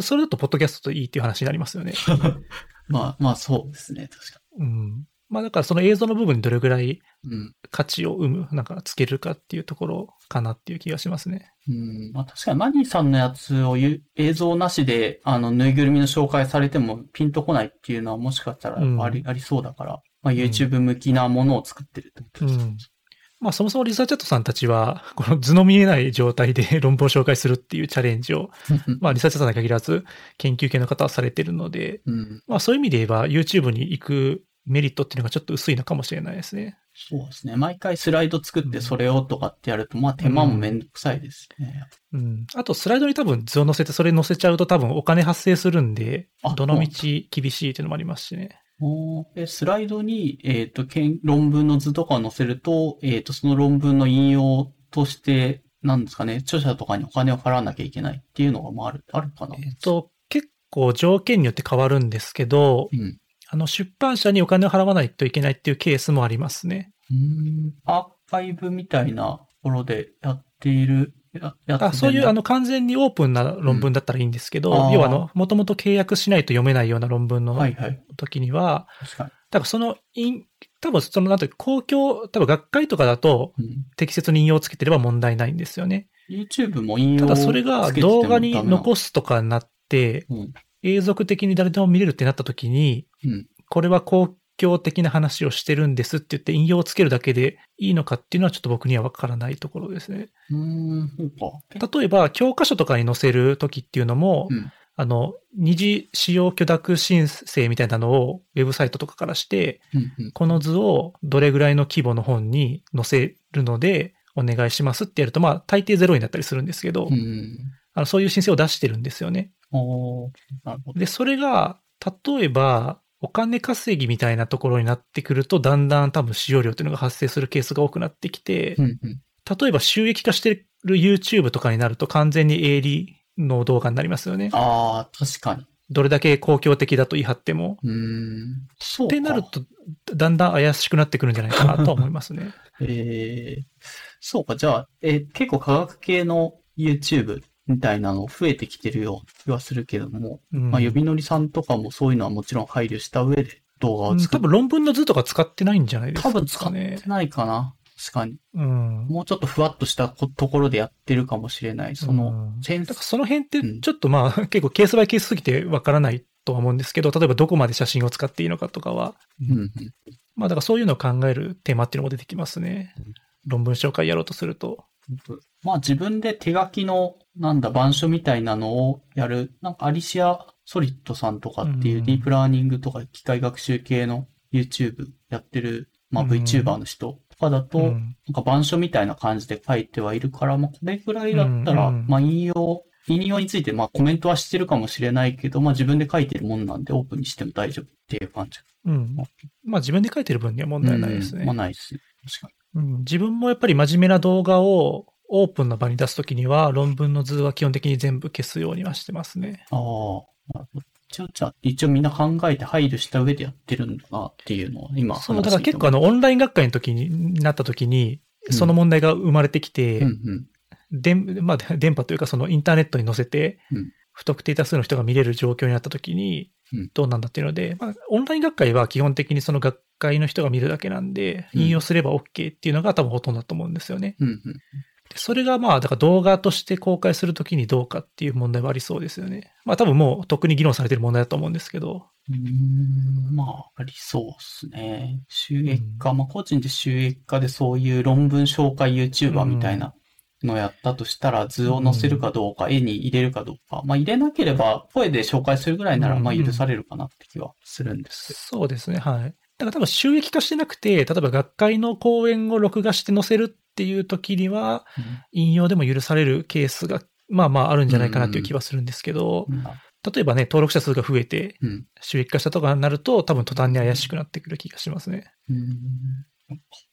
それだとポッドキャストでいいっていう話になりますよね。<laughs> まあ、まあそうですね。確かうん。まあだからその映像の部分にどれぐらいに。うん。価値を生む、なんかつけるかっていうところかなっていう気がしますね。うん。まあ確かにマニーさんのやつをゆ映像なしで、あの、ぬいぐるみの紹介されてもピンとこないっていうのはもしかしたらあり、ありそうだから、まあ YouTube 向きなものを作ってるってことですね。うんまあそもそもリサーチャットさんたちは、<laughs> この図の見えない状態で <laughs> 論文を紹介するっていうチャレンジを、まあリサーチャットさんに限らず研究系の方はされてるので、うん。まあそういう意味で言えば YouTube に行くメリットっていうのがちょっと薄いのかもしれないですね。そうですね。毎回スライド作ってそれをとかってやると、まあ手間もめんどくさいですね。うん。あとスライドに多分図を載せてそれ載せちゃうと多分お金発生するんであ、どの道厳しいっていうのもありますしね。スライドに、えっ、と、けん論文の図とかを載せると、えっ、と、その論文の引用として、なんですかね、著者とかにお金を払わなきゃいけないっていうのが、まあ、ある、あるかな。えっと、結構条件によって変わるんですけど、うん。あの出版社にお金を払わないといけないっていうケースもありますね。うーんアーカイブみたいなところでやっているあそういうあの完全にオープンな論文だったらいいんですけど、うん要はあの、もともと契約しないと読めないような論文の。時には、確かだからその、イン多分その、なんて公共、多分学会とかだと。適切に引用をつけてれば問題ないんですよね。YouTube も引用ただそれが動画に残すとかになって、うん。永続的に誰でも見れるってなった時に、うん。これは公共的な話をしてるんですって言って引用をつけるだけでいいのかっていうのはちょっと僕にはわからないところですね。うーん、そうか。例えば、教科書とかに載せる時っていうのも、うん。あの、二次使用許諾申請みたいなのをウェブサイトとかからして、うん。うん。この図をどれぐらいの規模の本に載せるのでお願いしますってやると、まあ、大抵ゼロになったりするんですけど、うん。あのそういう申請を出してるんですよね。おーなるほど。で、それが、例えば、お金稼ぎみたいなところになってくると、だんだん多分使用料っていうのが発生するケースが多くなってきて、うん。うん。例えば収益化してる YouTube とかになると完全に営利の動画になりますよね。ああ、確かに。どれだけ公共的だと言い張っても。うーん。そうっか。てなると、だんだん怪しくなってくるんじゃないかなとは思いますね。<laughs> えー、そうか、じゃあ、えー結構科学系の YouTube みたいなの増えてきてるような気はするけども、うんまあ、呼びのりさんとかもそういうのはもちろん配慮した上で動画うん多を作る。分論文の図とか使ってないんじゃないですか多ね。分使ってないかな。確かに。うん。もうちょっとふわっとしたこところでやってるかもしれない。そのう、んセンスその辺ってうんちょっとまあ、結構ケースバイケースすぎてわからないとは思うんですけど、例えばどこまで写真を使っていいのかとかは、うんうん。まあだからそういうのを考えるテーマっていうのも出てきますね。論文紹介やろうとすると。まあ自分で手書きの、なんだ、板書みたいなのをやる、なんかアリシア・ソリッドさんとかっていううんディープラーニングとか機械学習系の YouTube やってる、まあうん VTuber の人とかだと、うんなんか板書みたいな感じで書いてはいるから、まあこれぐらいだったら、まあ引用、引用についてまあコメントはしてるかもしれないけど、まあ自分で書いてるもんなんでオープンにしても大丈夫っていう感じ。うん。まあ自分で書いてる分には問題ないですね。うんまあないですね。確かに。うん自分もやっぱり真面目な動画をオープンの場に出すときには論文の図は基本的に全部消すようにはしてますね。ああ、なるほど。一応、じゃあ、一応みんな考えて配慮した上でやってるんだなっていうのは今話そう、だから結構あのオンライン学会の時になった時に、うんその問題が生まれてきて、うんうん。電まあ、電波というかそのインターネットに載せてうん、不特定多数の人が見れる状況になった時にうん、どうなんだっていうので、まあ、オンライン学会は基本的にその学会の人が見るだけなんで、うん引用すれば OK っていうのが多分ほとんどだと思うんですよね。うんうん。でそれがまあ、だから動画として公開するときにどうかっていう問題はありそうですよね。まあ多分もうとっくに議論されてる問題だと思うんですけど、うーん、まあ、ありそうですね。収益化、まあ個人で収益化でそういう論文紹介 YouTuber みたいなのやったとしたら、図を載せるかどうか、絵に入れるかどうか。まあ入れなければ、声で紹介するぐらいなら、うんまあ許されるかなって気はするんですけど。そうですね、はい。だから多分収益化してなくて、例えば学会の講演を録画して載せるっていう時には、引用でも許されるケースが、まあまああるんじゃないかなっていう気はするんですけど、うん例えばね、登録者数が増えてうん。収益化したとかになると、多分途端に怪しくなってくる気がしますね。うん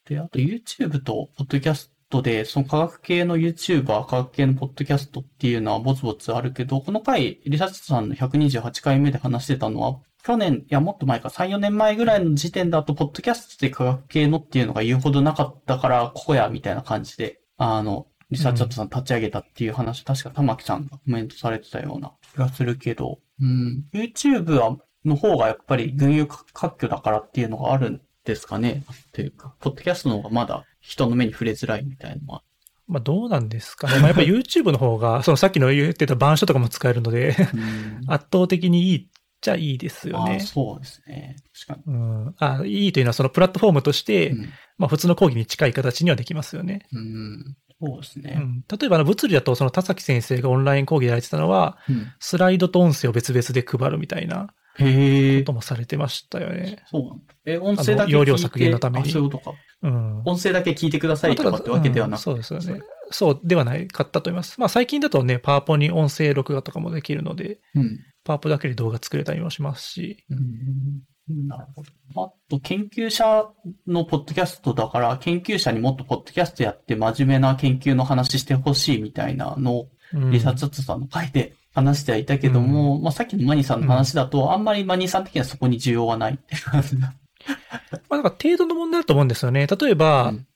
で、あと YouTube と Podcast で、その科学系の YouTuber、科学系の Podcast っていうのはぼつぼつあるけど、この回、リサーチさんの128回目で話してたのは、去年、いやもっと前か、3、4年前ぐらいの時点だと、ポッドキャストで科学系のっていうのが言うほどなかったから、ここや、みたいな感じで、あの、リサーチャットさん立ち上げたっていう話、確か玉木さんがコメントされてたような気がするけど、うん、YouTube は、の方がやっぱり群雄割拠だからっていうのがあるんですかね。っていうか、ポッドキャストの方がまだ人の目に触れづらいみたいなのは。まあどうなんですかね。まあやっぱ YouTube の方が、そのさっきの言ってた板書とかも使えるので、うん <laughs> 圧倒的にいいっちゃいいですよね。そうですね。確かうん。あ、いいというのはそのプラットフォームとして、に。まあ普通の講義に近い形にはできますよね。うん。うんそうですね。うん。例えば物理だとその田崎先生がオンライン講義でやられてたのは、うんスライドと音声を別々で配るみたいなへえこ。ともされてましたよね。そうなんだ。え、音声だけ容量削減のためにあそういうことか。うん。音声だけ聞いてくださいとかってわけではなくて。うんそうですよね。そうではないかったと思います。まあ最近だとね、パワポに音声録画とかもできるので、うん。パワポだけで動画作れたりもしますし、うん。なるほど。あと、研究者のポッドキャストだから、研究者にもっとポッドキャストやって真面目な研究の話してほしいみたいなのを、うんリサーチャットさんの回で話してはいたけども、まあさっきのマニさんの話だと、あんまりマニさん的にはそこに需要はないっていう感じだ。まあなんか程度の問題だと思うんですよね。例えば、うん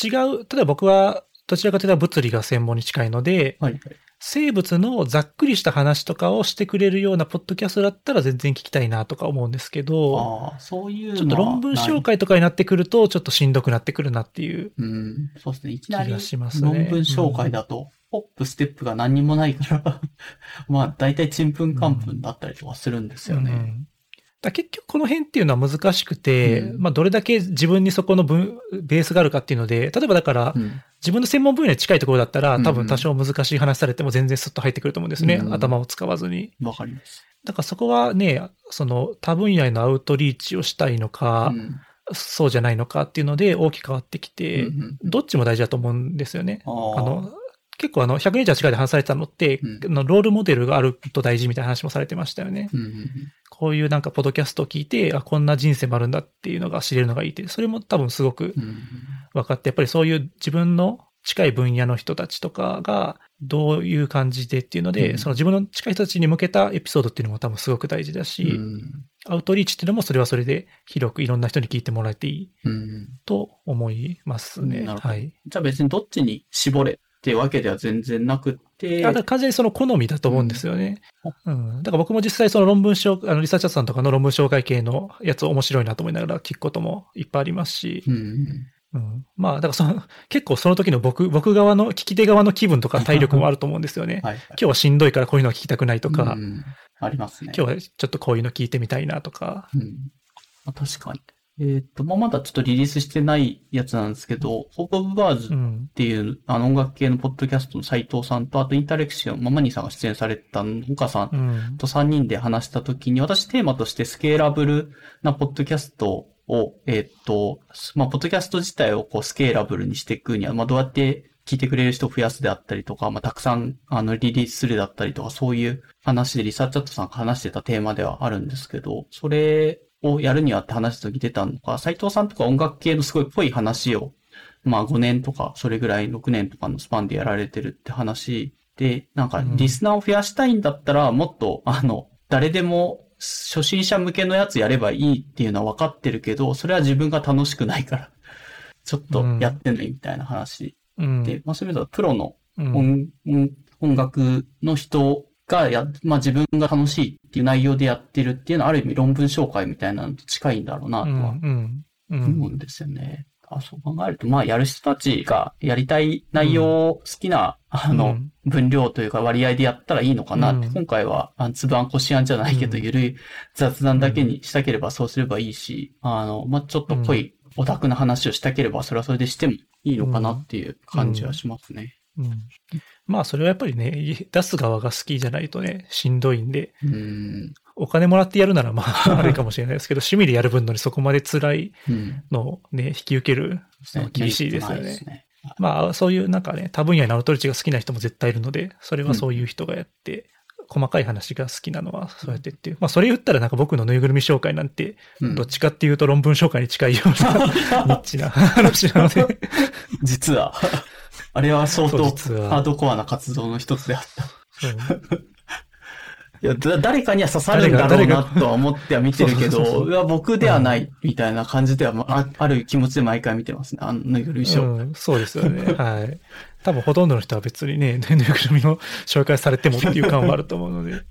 違う、例えば僕はどちらかというと物理が専門に近いので、はいはい。生物のざっくりした話とかをしてくれるようなポッドキャストだったら全然聞きたいなとか思うんですけど、ああ、そういうちょっと論文紹介とかになってくると、ちょっとしんどくなってくるなっていう。うん、そうですね。いきなり気がしますね論文紹介だと、ホップ、ステップが何にもないから、<laughs> まあ、大体ちんぷんかんぷんだったりとかするんですよね。うんだ結局この辺っていうのは難しくて、うんまあどれだけ自分にそこの分ベースがあるかっていうので、例えばだから、うん自分の専門分野に近いところだったら、うん多分多少難しい話されても全然スッと入ってくると思うんですね。うん頭を使わずに。わかります。だからそこはね、その多分野へのアウトリーチをしたいのか、うんそうじゃないのかっていうので大きく変わってきて、どっちも大事だと思うんですよね。あの、結構あの、128回で話されたのって、うんロールモデルがあると大事みたいな話もされてましたよね。うんうんこういうなんかポッドキャストを聞いて、あ、こんな人生もあるんだっていうのが知れるのがいいって、それも多分すごくうんうん分かって、やっぱりそういう自分の近い分野の人たちとかがどういう感じでっていうので、うんその自分の近い人たちに向けたエピソードっていうのも多分すごく大事だし、うんアウトリーチっていうのもそれはそれで広くいろんな人に聞いてもらえていいうんと思いますね。なるほどはい。じゃあ別にどっちに絞れっていうわけでは全然なくって、あ完全にその好みだと思うんですよね。うん。だから僕も実際その論文紹あのリサーチャーさんとかの論文紹介系のやつ面白いなと思いながら聞くこともいっぱいありますし、うんうん。まあ、だからその、<laughs> 結構その時の僕、僕側の、聞き手側の気分とか体力もあると思うんですよね。<laughs> はいはい。今日はしんどいからこういうのは聞きたくないとか、うんありますね。今日はちょっとこういうの聞いてみたいなとか。うん。まあ、確かに。えーっと、まあ、まだちょっとリリースしてないやつなんですけど、ホープオブバーズっうん。ていう、あの音楽系のポッドキャストの斉藤さんと、あとインタレクション、ママニーさんが出演されてたの岡さんうん。と3人で話したときに、私テーマとしてスケーラブルなポッドキャストを、えーっと、まあ、ポッドキャスト自体をこうスケーラブルにしていくには、まあ、どうやって聞いてくれる人を増やすであったりとか、まあ、たくさん、あの、リリースするだったりとか、そういう話でリサーチャットさんが話してたテーマではあるんですけど、それをやるにはって話した時出たのか、斉藤さんとか音楽系のすごい濃い話を、まあ5年とか、それぐらい6年とかのスパンでやられてるって話で、なんかうん。リスナーを増やしたいんだったら、もっと、あの、誰でも初心者向けのやつやればいいっていうのは分かってるけど、それは自分が楽しくないから、ちょっとやってないみたいな話うん。で、まあそういう意味ではプロのうん。音,、音音楽の人がや、まあ自分が楽しいっていう内容でやってるっていうのはある意味論文紹介みたいなのと近いんだろうなうん。とはうん。うん。思うんですよね。あそう考えると、まあ、やる人たちがやりたい内容を好きな、あの、うん分量というか割合でやったらいいのかなって、うん今回は、あんつぶあんこしあんじゃないけど、うんゆるい雑談だけにしたければそうすればいいし、あの、まあ、ちょっと濃いオタクな話をしたければ、それはそれでしてもいいのかなっていう感じはしますね。うん。まあ、それはやっぱりね、出す側が好きじゃないとね、しんどいんで、うん。お金もらってやるならまあ、<laughs> あれかもしれないですけど、趣味でやる分のにそこまで辛いうん。のをね、引き受ける厳しいですよね。まあ、そういうなんかね、多分野にナルトリッチが好きな人も絶対いるので、それはそういう人がやって、細かい話が好きなのはそうやってっていう。まあ、それ言ったらなんか僕のぬいぐるみ紹介なんて、うん。どっちかっていうと論文紹介に近いような、<laughs> ニッチな話なので、<laughs> 実は、あれは相当ハードコアな活動の一つであった。いや、だ誰かには刺さるんだろうなとは思っては見てるけど、僕ではないみたいな感じでは、まあ、ある気持ちで毎回見てますね。あの、ぬいぐるみショー。うん、そうですよね。はい。多分ほとんどの人は別にね、ぬいぐるみを <laughs> 紹介されてもっていう感はあると思うので。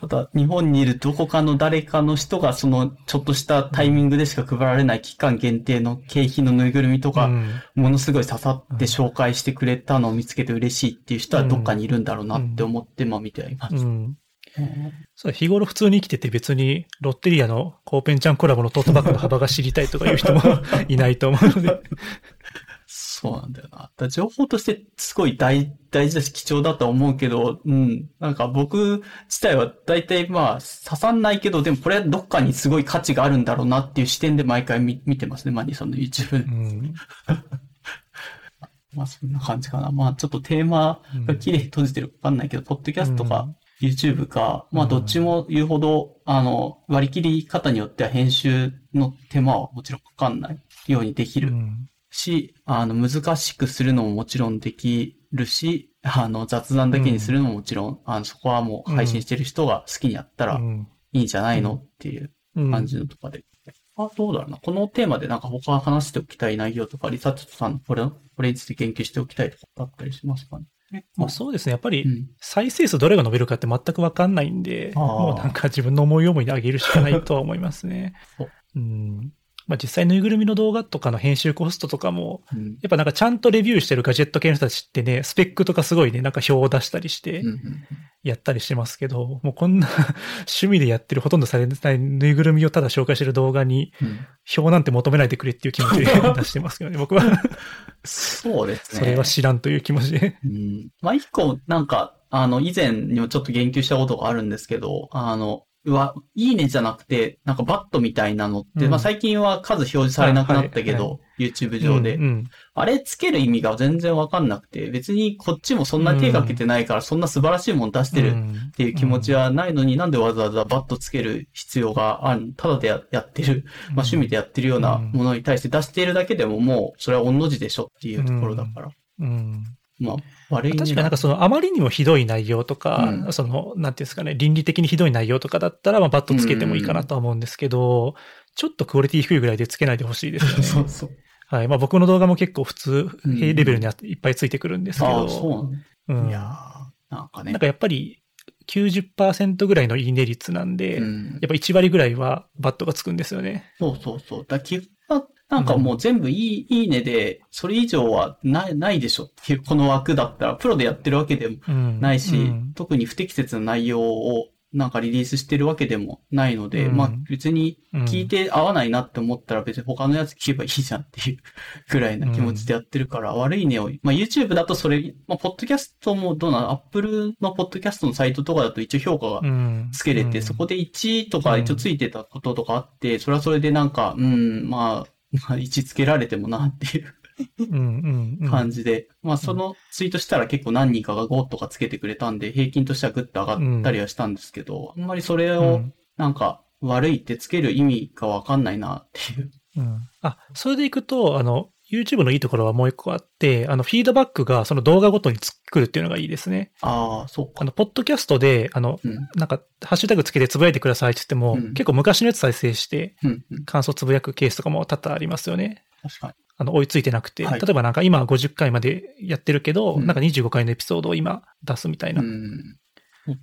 ただ、日本にいるどこかの誰かの人が、その、ちょっとしたタイミングでしか配られない期間限定の景品のぬいぐるみとか、うんものすごい刺さって紹介してくれたのを見つけて嬉しいっていう人はどっかにいるんだろうなって思って、まあ見てはいます。うん。そう日頃普通に生きてて別にロッテリアのコーペンちゃんコラボのトートバッグの幅が知りたいとかいう人も <laughs> いないと思うので。そうなんだよな。だ情報としてすごい大大事だし貴重だとは思うけど、うん。なんか僕自体は大体まあ刺さんないけど、でもこれはどっかにすごい価値があるんだろうなっていう視点で毎回見見てますね。マニソンの YouTube で。うん。<laughs> まあそんな感じかな。まあちょっとテーマが綺麗に閉じてるかわかんないけど、ポッドキャストか YouTube か、まあどっちも言うほど、あの、割り切り方によっては編集の手間はもちろんかかんないようにできるうんし、あの、難しくするのももちろんできるし、あの、雑談だけにするのももちろん、あの、そこはもう配信してる人が好きにやったらうんいいんじゃないのっていううん感じのとかで。あ、どうだろうな。このテーマでなんか他話しておきたい内容とか、リサッチさんのこれ、これについて研究しておきたいとかあったりしますかね？まあそうですね。やっぱりうん。再生数どれが伸びるかって全くわかんないんで、あーもうなんか自分の思い思いに上げるしかないとは思いますね。<laughs> うん。まあ実際ぬいぐるみの動画とかの編集コストとかも、うん。やっぱなんかちゃんとレビューしてるガジェット系の人たちってね、スペックとかすごいね、なんか表を出したりしてうんうんやったりしてますけど、もうこんな <laughs> 趣味でやってるほとんどされないぬいぐるみをただ紹介してる動画にうん表なんて求めないでくれっていう気持ちで <laughs> 出してますけどね、僕は。そうですね。それは知らんという気持ちで。うん。まあ、一個、なんか、あの、以前にもちょっと言及したことがあるんですけど、あの、うわ、いいねじゃなくて、なんかバットみたいなのって、うん。まあ最近は数表示されなくなったけあど、YouTube 上で、うんうん。あれつける意味が全然わかんなくて、別にこっちもそんな手かけてないから、そんな素晴らしいもの出してるっていう気持ちはないのに、なんでわざわざバットつける必要がある、ただでややってる、まあ趣味でやってるようなものに対して出しているだけでももう、それは御の字でしょっていうところだから。うん。まあ、確かになんかそのあまりにもひどい内容とか、うんその、なんていうんですかね、倫理的にひどい内容とかだったら、まあバットつけてもいいかなとは思うんですけど、ちょっとクオリティ低いぐらいでつけないでほしいですよね。そうそう。はい。まあ僕の動画も結構普通、レベルにいっぱいついてくるんですけど、ああ、そうなんいやーなんかね。なんかやっぱり90%ぐらいのいいね率なんで、うんやっぱ1割ぐらいはバットがつくんですよね。そうそうそう。だ寄付は、なんかもう全部いい、いいねで、それ以上はない、ないでしょっていう、この枠だったら、プロでやってるわけでもうん。ないし、うん。特に不適切な内容をなんかリリースしてるわけでもないので、うん。まあ別に聞いて合わないなって思ったら別に他のやつ聞けばいいじゃんっていう <laughs> ぐらいな気持ちでやってるから、悪いねを、まあ YouTube だとそれ、まあポッドキャストもどうなの ?Apple のポッドキャストのサイトとかだと一応評価がうん。つけれて、うん。そこで1とか一応ついてたこととかあって、それはそれでなんか、うん、まあ、まあ1つけられてもなっていううんうんうん。感じで、まあそのツイートしたら結構何人かが5とかつけてくれたんで、平均としてはグッと上がったりはしたんですけど、あんまりそれをうん。なんか悪いってつける意味がわかんないなっていう。うん。あ、それでいくと、あの、YouTube のいいところはもう一個あって、あの、フィードバックがその動画ごとに作るっていうのがいいですね。ああ、そうか。あの、ポッドキャストで、あの、うん。なんか、ハッシュタグつけてつぶやいてくださいって言っても、うん結構昔のやつ再生して、感想つぶやくケースとかも多々ありますよね。確かに。あの、追いついてなくて。はい例えばなんか今50回までやってるけど、うんなんか25回のエピソードを今出すみたいな。うん。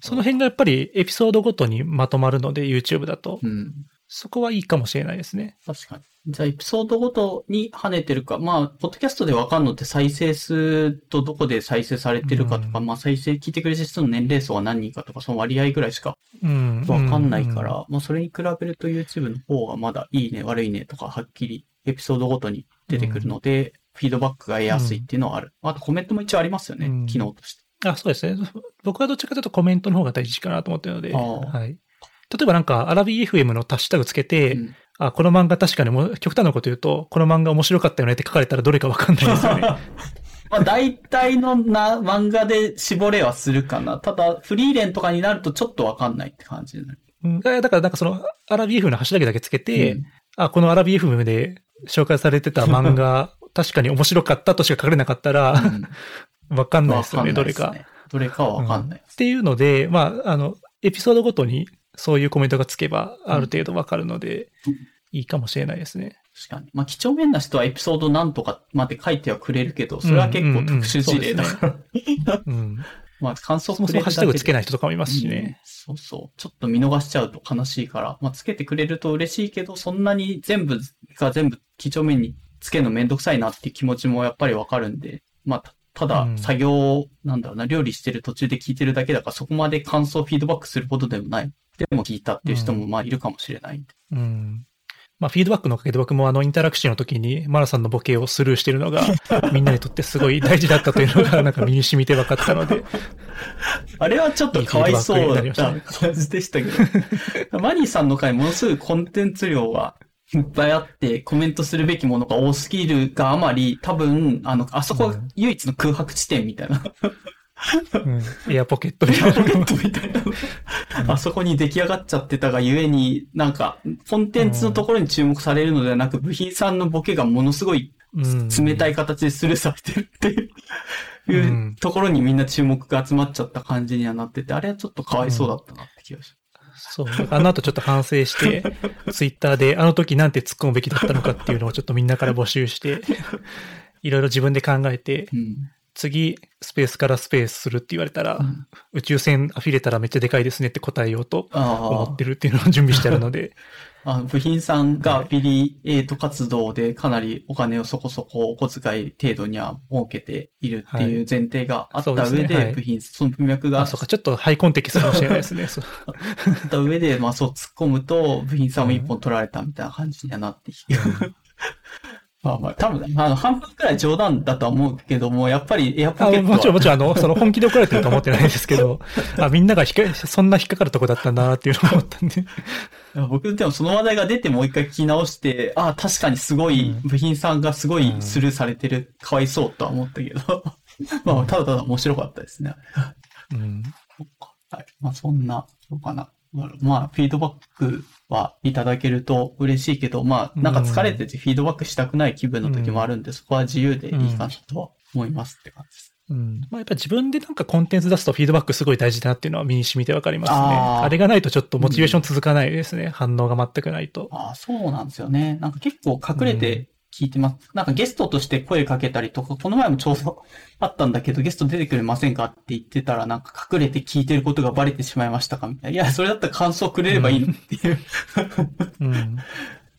その辺がやっぱりエピソードごとにまとまるので、YouTube だと。うん。そこはいいかもしれないですね。確かに。じゃあ、エピソードごとに跳ねてるか。まあ、ポッドキャストでわかんのって再生数とどこで再生されてるかとか、うんまあ、再生聞いてくれてる人の年齢層は何人かとか、その割合ぐらいしかうん。わかんないから、うまあ、それに比べると YouTube の方がまだいいね、悪いねとか、はっきりエピソードごとに出てくるので、フィードバックが得やすいっていうのはある。あと、コメントも一応ありますよね、うん機能として。あ、そうですね。僕はどっちかというとコメントの方が大事かなと思ってるので、はい。例えばなんか、アラビー FM のハッシュタグつけて、うんあ、この漫画確かにもう極端なこと言うと、この漫画面白かったよねって書かれたらどれかわかんないですよね。<laughs> まあ、大体のな、漫画で絞れはするかな。ただ、フリーレンとかになるとちょっとわかんないって感じになる。うんだからなんかその、アラビー FM のハッシュタグだけつけて、うんあ、このアラビー FM で紹介されてた漫画、確かに面白かったとしか書かれなかったら、<laughs> わかんないですよね、どれか。どれかはわかんない。っていうので、まあ、あの、エピソードごとにそういうコメントがつけば、ある程度わかるので、いいかもしれないですね。確かに。まあ、几帳面な人はエピソードなんとかまで書いてはくれるけど、それは結構特殊事例だから。うん。<laughs> まあ、感想そもそもハッシュタグつけない人とかもいますしうんね。そうそう。ちょっと見逃しちゃうと悲しいから、まあ、つけてくれると嬉しいけど、そんなに全部が全部几帳面につけるのめんどくさいなっていう気持ちもやっぱりわかるんで、まあ、たただう、ん作業、なんだろうな、料理してる途中で聞いてるだけだから、そこまで感想フィードバックすることでもない。でも聞いたっていう人もまあいるかもしれないんで。うん。まあ、フィードバックのおかげで僕もあの、インタラクションの時に、マラさんのボケをスルーしてるのが、<laughs> みんなにとってすごい大事だったというのが、<laughs> なんか身に染みて分かったので、あれはちょっとかわいそうだった感じでしたけど。<laughs> マニーさんの回ものすごいコンテンツ量がいっぱいあって、コメントするべきものが多すぎるがあまり、多分、あの、あそこが唯一の空白地点みたいな。うん、エアポケットみたいなポケットみたいな。あそこに出来上がっちゃってたがゆえに、なんか、コンテンツのところに注目されるのではなく、部品さんのボケがものすごいうん冷たい形でスルーされてるっていう、ところにみんな注目が集まっちゃった感じにはなってて、あれはちょっとかわいそうだったなって気がしそう。あの後ちょっと反省して、<laughs> ツイッターであの時なんて突っ込むべきだったのかっていうのをちょっとみんなから募集して、<laughs> いろいろ自分で考えて、うん。次、スペースからスペースするって言われたら、ん。宇宙船アフィれたらめっちゃでかいですねって答えようと思あってるっていうのを準備してあるので、<laughs> あ、あ部品さんがビリエイト活動でかなりお金をそこそこお小遣い程度には儲けているっていう前提があったはいそう上で、ですね。はい。部品、その文脈があ、そうか、ちょっとハイコンテキストかもしれないですね。そ <laughs> うあった上で、まあそう突っ込むと、部品さんも一本取られたみたいな感じにはなってきて。<laughs> まあまあ、多分、あの、半分くらい冗談だとは思うけども、やっぱりエアポあケットはもちろん、もちろん、あの、その本気で怒られてるとは思ってないですけど、<laughs> あ、みんなが引っか、そんな引っかかるとこだったなっていうのを思ったんで。僕でもその話題が出てもう一回聞き直して、ああ、確かにすごい、部品さんがすごいスルーされてる、かわいそうとは思ったけど、<laughs> まあ、ただただ面白かったですね。うん。はい。まあ、そんな、そうかな。まあ、フィードバックはいただけると嬉しいけど、まあ、なんか疲れててフィードバックしたくない気分の時もあるんで、そこは自由でいいかなとは思いますって感じです。うん。まあ、やっぱ自分でなんかコンテンツ出すとフィードバックすごい大事だなっていうのは身に染みてわかりますね。あーあれがないとちょっとモチベーション続かないですね。反応が全くないと。ああ、そうなんですよね。なんか結構隠れて聞いてます。なんかゲストとして声かけたりとか、この前もちょうどあったんだけど、ゲスト出てくれませんかって言ってたら、なんか隠れて聞いてることがバレてしまいましたかみたいな。いや、それだったら感想くれればいいのっていう。うん。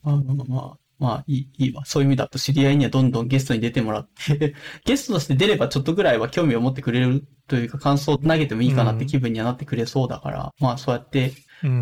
まあまあまあ、まあいい、いいわ。そういう意味だと知り合いにはどんどんゲストに出てもらって、<laughs> ゲストとして出ればちょっとぐらいは興味を持ってくれるというか感想を投げてもいいかなって気分にはなってくれそうだから、まあそうやってうん。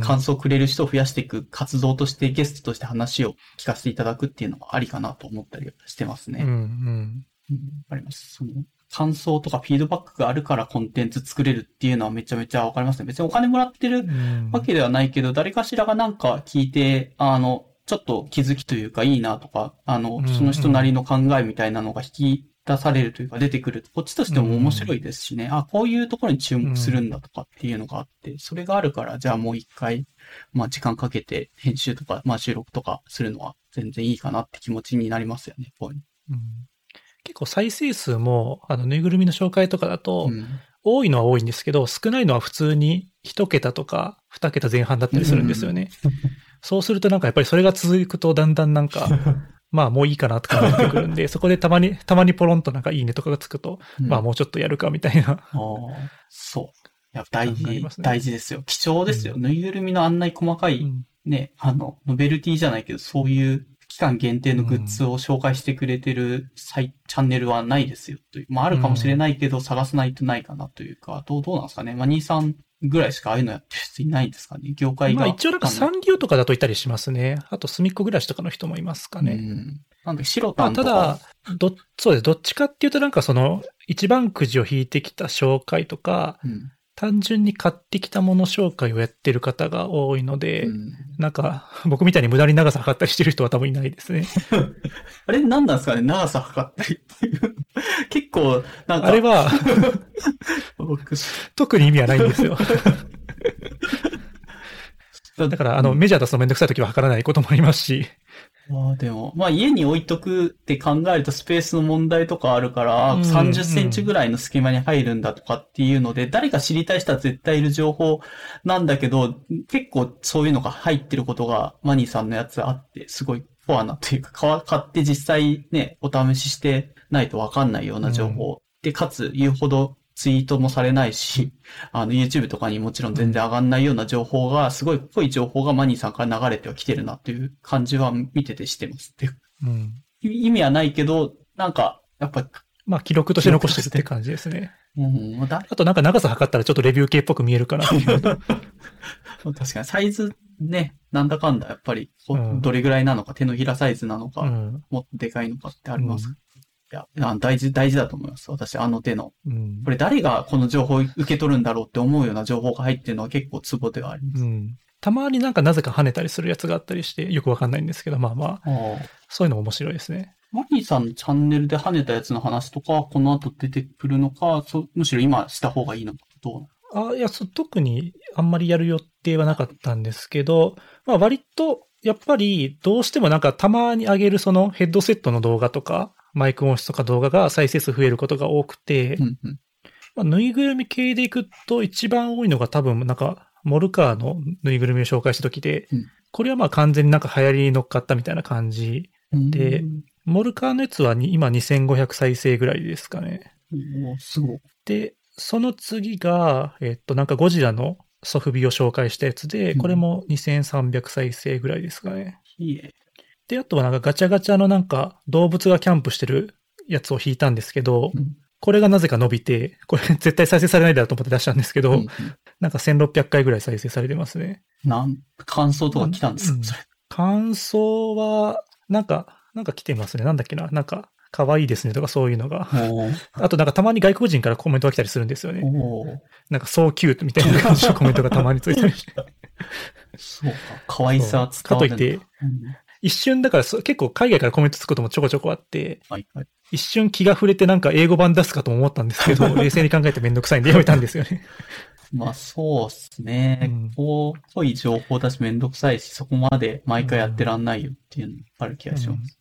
感想をくれる人を増やしていく活動としてゲストとして話を聞かせていただくっていうのはありかなと思ったりしてますね。うん。うん。うんわかります。その、感想とかフィードバックがあるからコンテンツ作れるっていうのはめちゃめちゃわかりますね。別にお金もらってるうんわけではないけど、誰かしらがなんか聞いて、あの、ちょっと気づきというかいいなとか、あのう、んその人なりの考えみたいなのが引き出されるというか出てくる。と、こっちとしても面白いですしね、あ、こういうところに注目するんだとかっていうのがあって、それがあるから、じゃあもう一回、まあ時間かけて編集とか、まあ収録とかするのは全然いいかなって気持ちになりますよね、こういううん。結構再生数も、あの、ぬいぐるみの紹介とかだと、の。うん。多いのは多いんですけど、少ないのは普通に一桁とか二桁前半だったりするんですよね。そうするとなんかやっぱりそれが続くとだんだんなんか、<laughs> まあもういいかなとかなってくるんで、<laughs> そこでたまに、たまにポロンとなんかいいねとかがつくと、うんまあもうちょっとやるかみたいな。そう。いや、大事ね大事ですよ。貴重ですよ。ぬいぐるみのあんなに細かいうんね、あの、ノベルティじゃないけど、そういう期間限定のグッズを紹介してくれてるサイ、チャンネルはないですよという。まあ、あるかもしれないけど、探さないとないかなというか、どう、どうなんですかね。まあ、兄さんぐらいしかああいうのやってる人いないんですかね。業界が。まあ一応なんかサンリオとかだといたりしますね。あと、隅っこ暮らしとかの人もいますかうね。ん。なんで、白とか。ただ、ど、そうです。どっちかっていうとなんかその、一番くじを引いてきた紹介とか、うん、単純に買ってきたもの紹介をやってる方が多いので、うんなんか、僕みたいに無駄に長さ測ったりしてる人は多分いないですね。<laughs> あれ何なんですかね？長さ測ったりっていう。<laughs> 結構、なんか。あれは、僕、特に意味はないんですよ。<laughs> だから、あの、メジャー出すのめんどくさい時は測らないこともありますし、まあでも、まあ家に置いとくって考えるとスペースの問題とかあるから、うん30センチぐらいの隙間に入るんだとかっていうので、誰か知りたい人は絶対いる情報なんだけど、結構そういうのが入ってることがマニーさんのやつあって、すごいコアなというか、買って実際ね、お試ししてないとわかんないような情報。で、かつ言うほどツイートもされないし、<laughs> あの YouTube とかにもちろん全然上がんないような情報が、すごい濃い情報がマニーさんから流れてはきてるなっていう感じは見ててしてます。でうん。意味はないけど、なんか、やっぱ、まあ、記録として残してるって感じですね。うん、まあとなんか長さ測ったらちょっとレビュー系っぽく見えるかな。<laughs> 確かにサイズね、なんだかんだやっぱり、どれぐらいなのか、手のひらサイズなのか、うん。もっとでかいのかってあります。うんいや、あ大事、大事だと思います。私、あの手の。うんこれ誰がこの情報を受け取るんだろうって思うような情報が入ってるのは結構ツボではあります。うん。たまになんかなぜか跳ねたりするやつがあったりして、よくわかんないんですけど、まあまあ、そういうのも面白いですね。マニーさんのチャンネルで跳ねたやつの話とかはこの後出てくるのか、そむしろ今した方がいいのか、どうあいやそ、特にあんまりやる予定はなかったんですけど、まあ割と、やっぱりどうしてもなんかたまに上げるそのヘッドセットの動画とか、マイク音質とか動画が再生数増えることが多くて、うんうん。まあ、ぬいぐるみ系でいくと一番多いのが多分なんか、モルカーのぬいぐるみを紹介した時で、うんこれはまあ完全になんか流行りに乗っかったみたいな感じ。でうんモルカーのやつはに今2500再生ぐらいですかね。すごい。で、その次が、えっと、なんかゴジラのソフビを紹介したやつで、うんこれも2300再生ぐらいですかね。いいえ。で、あとはなんかガチャガチャのなんか動物がキャンプしてるやつを引いたんですけど、うんこれがなぜか伸びて、これ絶対再生されないだろうと思って出したんですけど、うんうんなんか1600回ぐらい再生されてますね。なん、感想とか来たんですうんかそれ。感想は、なんか、なんか来てますね。なんだっけな。なんか、可愛いですねとかそういうのが。あとなんかたまに外国人からコメントが来たりするんですよね。なんか、そうキュートみたいな感じのコメントがたまについたりして。そうか。可愛さは伝わる。かといって、うん一瞬だからそ結構海外からコメントつくこともちょこちょこあって、はいはい。一瞬気が触れてなんか英語版出すかとも思ったんですけど、<laughs> 冷静に考えてめんどくさいんでやめたんですよね。まあそうっすね。うんこう、濃い情報だしめんどくさいし、そこまで毎回やってらんないよっていうのある気がします。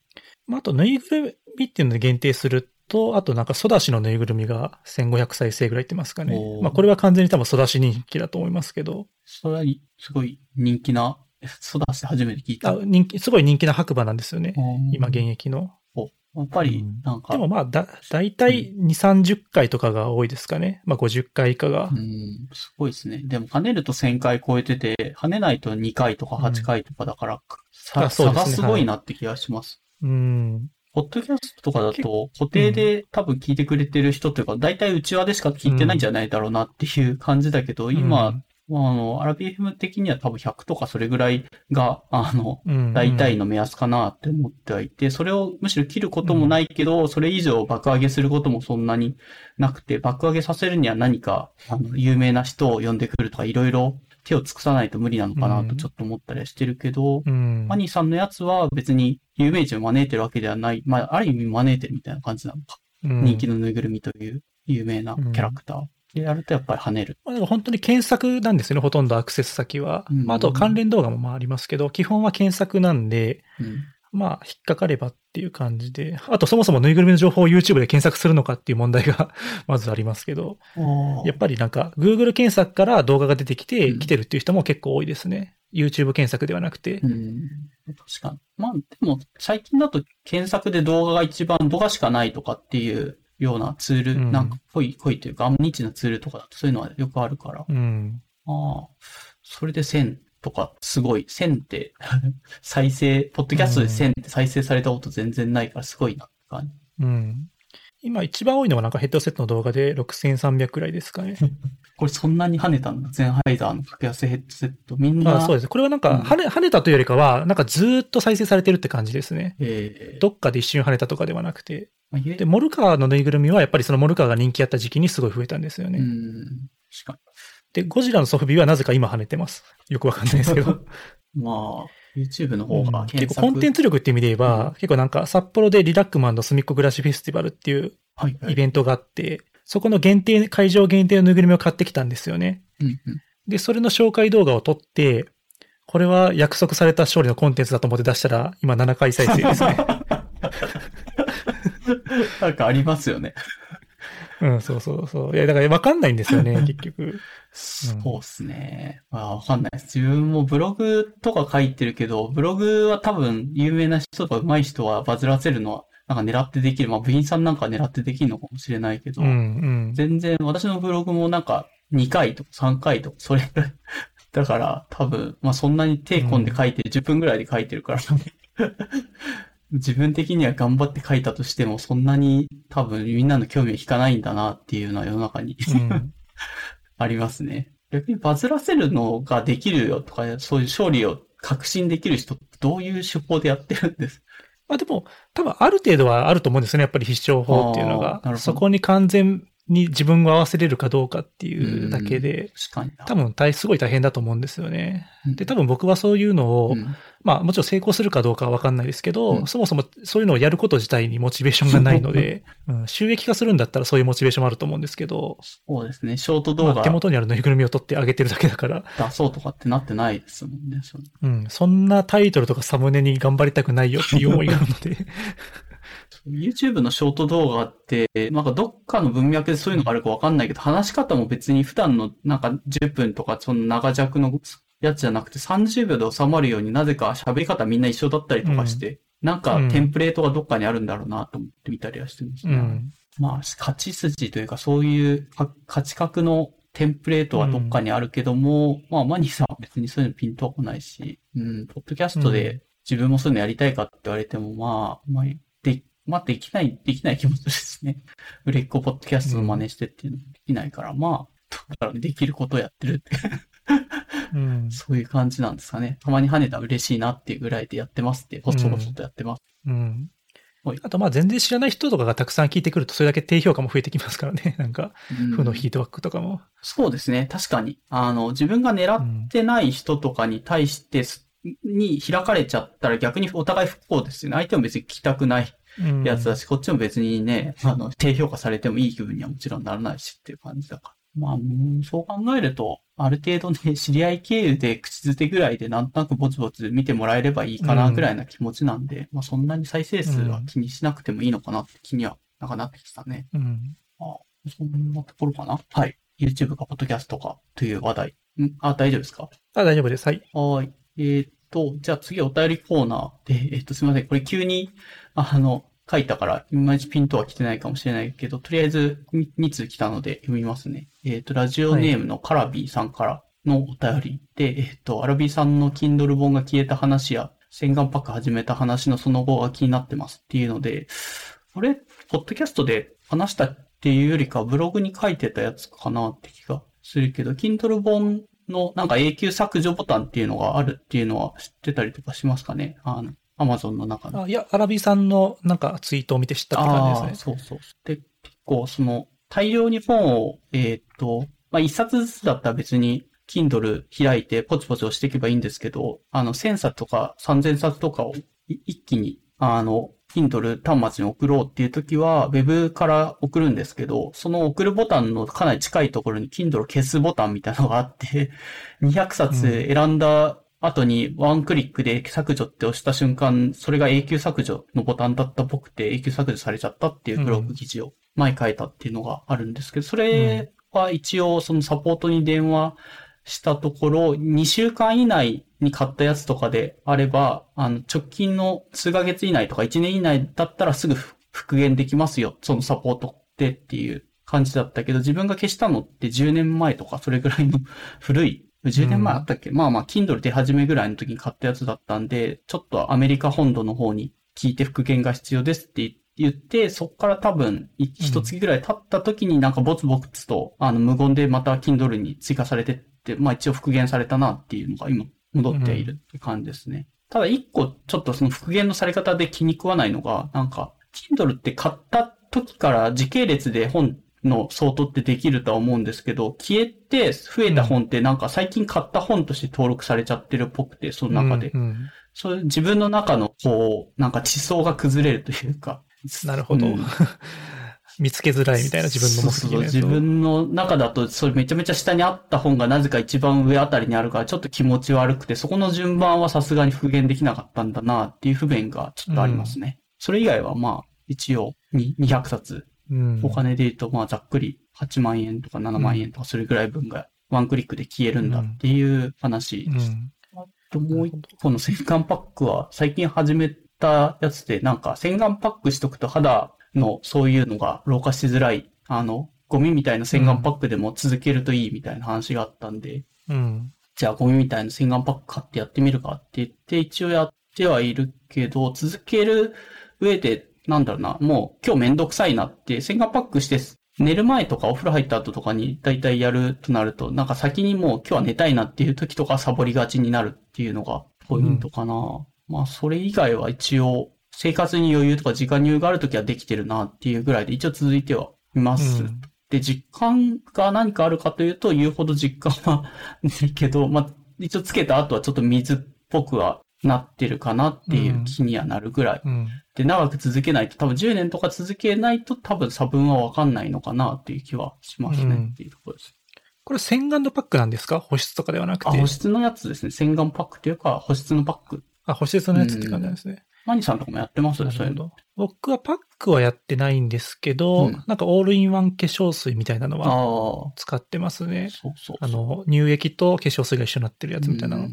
まあ、あと、ぬいぐるみっていうので限定すると、あとなんか、ソダシのぬいぐるみが1500再生ぐらいいってますかねまあ、これは完全に多分ソダシ人気だと思いますけど、それはすごい人気な、えそうだして初めて聞いた。あ人気、すごい人気な白馬なんですよね。うん今現役の。おやっぱりうん、なんか、でもまあ、だ、だいたい2、30回とかが多いですかね。まあ、50回以下がう。ん、すごいですね。でも跳ねると1000回超えてて、跳ねないと2回とか8回とかだから、さあそうですね差がすごいなって気がします。うん。ポッドキャストとかだと、固定で多分聞いてくれてる人というか、大体内輪でしか聞いてないんじゃないだろうなっていう感じだけど、今、ああの、アラビ FM 的には多分100とかそれぐらいが、あの、うん。大体の目安かなって思ってはいて、それをむしろ切ることもないけど、それ以上爆上げすることもそんなになくて、爆上げさせるには何か、あの、有名な人を呼んでくるとか、いろいろ手を尽くさないと無理なのかなとちょっと思ったりはしてるけど、うん。マニーさんのやつは別に有名人を招いてるわけではない、まあ、ある意味招いてるみたいな感じなのか。うん人気のぬいぐるみという有名なキャラクター。でやるとやっぱり跳ねる。まあ、だから本当に検索なんですよね、ほとんどアクセス先は。うんまあ、あと関連動画もまあありますけど、基本は検索なんで、うん。まあ、引っかかればっていう感じで。あと、そもそもぬいぐるみの情報を YouTube で検索するのかっていう問題が <laughs> まずありますけど、やっぱりなんか、Google 検索から動画が出てきて、うん来てるっていう人も結構多いですね。YouTube 検索ではなくてう。ん。確かに。まあ、でも、最近だと検索で動画が一番動画しかないとかっていうようなツール、うんなんか濃い、濃いというか、あんまニッチなツールとかだとそういうのはよくあるから。うん。ああ、それで1000とか、すごい、1000って、<laughs> 再生、ポッドキャストで1000って再生されたこと全然ないから、すごいなって感じ。うん。今一番多いのはなんかヘッドセットの動画で6300くらいですかね。<laughs> これそんなに跳ねたんだ。ゼンハイザーの格安ヘッドセット。みんな、まあそうです。これはなんか、うん跳ね、跳ねたというよりかは、なんかずーっと再生されてるって感じですね。えーどっかで一瞬跳ねたとかではなくて。で、モルカーのぬいぐるみはやっぱりそのモルカーが人気あった時期にすごい増えたんですよね。うん、確かで、ゴジラのソフビはなぜか今跳ねてます。<laughs> よくわかんないですけど。に。<laughs> まあ、YouTube の方がうん結構コンテンツ力っていう意味で言えば、結構なんか札幌でリラックマンの隅っこ暮らしフェスティバルっていうはいはいイベントがあって、そこの限定、会場限定のぬいぐるみを買ってきたんですよね。うんうんで、それの紹介動画を撮って、これは約束された勝利のコンテンツだと思って出したら、今7回再生ですね。<laughs> <laughs> なんかありますよね。うん、そうそうそう。いや、だからわかんないんですよね、<laughs> 結局。そうっすね。まあ、わかんないです。自分もブログとか書いてるけど、ブログは多分有名な人とか上手い人はバズらせるのは、なんか狙ってできる。まあ、部員さんなんかは狙ってできるのかもしれないけど、うん、うん。全然私のブログもなんか2回とか3回とか、それぐらい。だから多分、まあそんなに手込んで書いてる、10分ぐらいで書いてるから、自分的には頑張って書いたとしても、そんなに多分みんなの興味を引かないんだなっていうのは世の中にうん <laughs> ありますね。逆にバズらせるのができるよとか、そういう勝利を確信できる人ってどういう手法でやってるんです？まあでも、多分ある程度はあると思うんですよね、やっぱり必勝法っていうのが。そこに完全に自分を合わせれるかどうかっていうだけで、確かにな。多分大、すごい大変だと思うんですよね。うんで、多分僕はそういうのを、うんまあもちろん成功するかどうかはわかんないですけど、うんそもそもそういうのをやること自体にモチベーションがないので、<laughs> うん、収益化するんだったらそういうモチベーションもあると思うんですけど、そうですね。ショート動画まあ手元にあるぬいぐるみを取ってあげてるだけだから、出そうとかってなってないですもんね。うん、そんなタイトルとかサムネに頑張りたくないよっていう思いがあるので、YouTube のショート動画って、なんかどっかの文脈でそういうのがあるかわかんないけど、話し方も別に普段のなんか10分とかその長尺のやつじゃなくて30秒で収まるようになぜか喋り方みんな一緒だったりとかして、なんかテンプレートがどっかにあるんだろうなと思って見たりはしてますね。うん。まあ、勝ち筋というかそういうか勝ち格のテンプレートはどっかにあるけども、まあ、マニーさんは別にそういうのピンとは来ないし、うん、ポッドキャストうで自分もそういうのやりたいかって言われても、まあ、まあ、で、まあ、できない、できない気持ちですね。<laughs> 売れっ子ポッドキャストの真似してっていうのもできないから、まあ、だからできることをやってるって、うん。そういう感じなんですかね。たまに跳ねたら嬉しいなっていうぐらいでやってますって、細々とやってます。うんはい。あと、まあ、全然知らない人とかがたくさん聞いてくると、それだけ低評価も増えてきますからね。<laughs> なんか、うん負のフィードバックとかも。そうですね。確かに。あの、自分が狙ってない人とかに対してす、に開かれちゃったら逆にお互い不幸ですよね。相手も別に聞きたくないうんやつだし、こっちも別にね、あの、低評価されてもいい気分にはもちろんならないしっていう感じだから。まあ、うんそう考えると、ある程度ね、<laughs> 知り合い経由で口づてぐらいでなんとなくぼちぼち見てもらえればいいかなぐらいな気持ちなんで、まあそんなに再生数は気にしなくてもいいのかなって気にはなんかなってきたね。うん。あ、そんなところかなはい。YouTube か、ポッドキャストか、という話題。ん？あ、大丈夫ですか？あ、大丈夫です。はい。はーい。えーっと、じゃあ次お便りコーナーで、えーっと、すみません。これ急に、あの、書いたから、いまいちピンとは来てないかもしれないけど、とりあえず2通来たので読みますね。えーと、ラジオネームのカラビーさんからのお便りで、えーと、アラビーさんの Kindle 本が消えた話や、洗顔パック始めた話のその後が気になってますっていうので、これ、ポッドキャストで話したっていうよりか、ブログに書いてたやつかなって気がするけど、Kindle 本のなんか永久削除ボタンっていうのがあるっていうのは知ってたりとかしますかね？あの、Amazon の中で。あいや、アラビさんのなんかツイートを見て知ったって感じですね。そうそう。で、結構その、大量に本を、えーっと、まあ、一冊ずつだったら別に、Kindle 開いてポチポチ押していけばいいんですけど、あの、1000冊とか3000冊とかをい一気に、あの、Kindle 端末に送ろうっていう時は、Web から送るんですけど、その送るボタンのかなり近いところに Kindle 消すボタンみたいなのがあって、200冊選んだ後にワンクリックで削除って押した瞬間、それが永久削除のボタンだったっぽくて永久削除されちゃったっていうブログ記事を前書いたっていうのがあるんですけど、それは一応そのサポートに電話したところ、2週間以内に買ったやつとかであれば、あの、直近の数ヶ月以内とか1年以内だったらすぐ復元できますよ。そのサポートってっていう感じだったけど、自分が消したのって10年前とかそれぐらいの <laughs> 古い10年前あったっけ、まあまあ、Kindle 出始めぐらいの時に買ったやつだったんで、ちょっとアメリカ本土の方に聞いて復元が必要ですって言って、そっから多分、い一月ぐらい経った時になんかボツボツと、あの、無言でまた Kindle に追加されてって、まあ一応復元されたなっていうのが今、戻っているって感じですね。ただ一個、ちょっとその復元のされ方で気に食わないのが、なんか、Kindle って買った時から時系列で本の相当ってできるとは思うんですけど、消えて増えた本ってなんか最近買った本として登録されちゃってるっぽくて、その中で。うんうんそういう自分の中のこう、なんか地層が崩れるというか。なるほど。うん <laughs> 見つけづらいみたいな自分の目そうそう自分の中だと、それめちゃめちゃ下にあった本がなぜか一番上あたりにあるから、ちょっと気持ち悪くて、そこの順番はさすがに復元できなかったんだなっていう不便がちょっとありますね。それ以外はまあ、一応に200冊うんお金で言うと、まあ、ざっくり8万円とか7万円とかそれぐらい分がワンクリックで消えるんだっていう話です。うんあともう一個の洗顔パックは最近始めたやつで、なんか洗顔パックしとくと肌のそういうのが老化しづらい、あの、ゴミみたいな洗顔パックでも続けるといいみたいな話があったんで、うん。じゃあゴミみたいな洗顔パック買ってやってみるかって言って一応やってはいるけど、続ける上で、なんだろうな、もう今日めんどくさいなって、洗顔パックして寝る前とかお風呂入った後とかに大体やるとなると、なんか先にもう今日は寝たいなっていう時とかサボりがちになるっていうのがポイントかな。まあそれ以外は一応生活に余裕とか時間に余裕がある時はできてるなっていうぐらいで一応続いてはいます。うんで、実感が何かあるかというと、言うほど実感はないけど、まあ、一応つけた後はちょっと水っぽくはなってるかなっていう気にはなるぐらい。うん。で、長く続けないと、多分10年とか続けないと多分差分はわかんないのかなっていう気はしますね、うんっていうところです。これ洗顔のパックなんですか？保湿とかではなくあ、て保。湿のやつですね。洗顔パックというか、保湿のパック。あ、保湿のやつって感じなんですね。マニさんとかもやってますそういうの。僕はパックはやってないんですけど、うんなんかオールインワン化粧水みたいなのあはあ、使ってますね。そうそうあの、乳液と化粧水が一緒になってるやつみたいなの。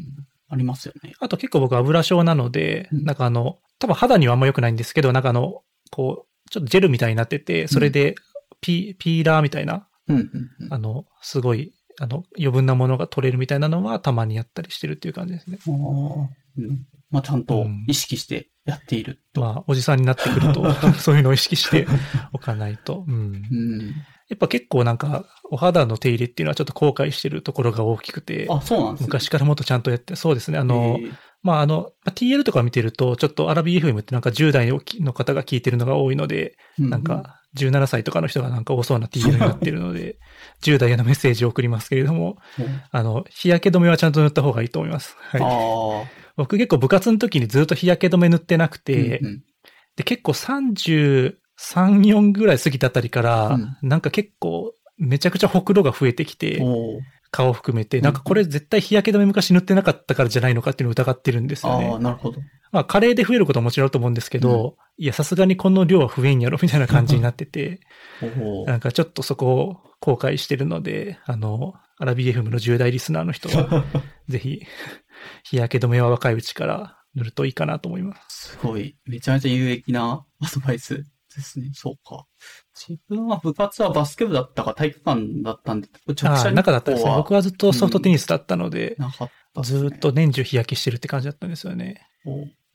うんありますよね。あと結構僕油症なので、うんなんかあの、多分肌にはあんま良くないんですけど、なんかあの、こう、ちょっとジェルみたいになってて、それでピ,、ピーラーみたいな、うん、うん、うん。あの、すごい、あの、余分なものが取れるみたいなのはたまにやったりしてるっていう感じですね。うんまあ、ちゃんと意識してやっていると。まあ、おじさんになってくると、<laughs> そういうのを意識しておかないと。うん。うん。やっぱ結構なんか、お肌の手入れっていうのはちょっと後悔してるところが大きくて、あ、そうなんですね。昔からもっとちゃんとやって、そうですね。あの、えーまあ、あの、まあ TL とか見てると、ちょっとアラビ FM ってなんか10代の方が聞いてるのが多いので、うなん、か17歳とかの人がなんか多そうな TL になってるので、<laughs> 10代へのメッセージを送りますけれども、うんあの、日焼け止めはちゃんと塗った方がいいと思います。はい。あ僕結構部活の時にずっと日焼け止め塗ってなくあ。て、うんうんで、結構33、4ぐらい過ぎたあたりから、うん。なんか結構めちゃくちゃほくろが増えてきて、顔含めて、なんかこれ絶対日焼け止め昔塗ってなかったからじゃないのかっていうのを疑ってるんですよああ、ね。なるほど。まあ、加齢で増えることはもちろんあると思うんですけど、いや、さすがにこの量は増えんやろみたいな感じになってて、<laughs> なんかちょっとそこを後悔してるので、あの、アラビ FM の10代リスナーの人は、<laughs> ぜひ、日焼け止めは若いうちから塗るといいかなと思います。すごい、めちゃめちゃ有益なアドバイスですね。そうか。自分は部活はバスケ部だったか体育館だったんで、直射日中だったんですね。僕はずっとソフトテニスだったので、なかっねずっと年中日焼けしてるって感じだったんですよね。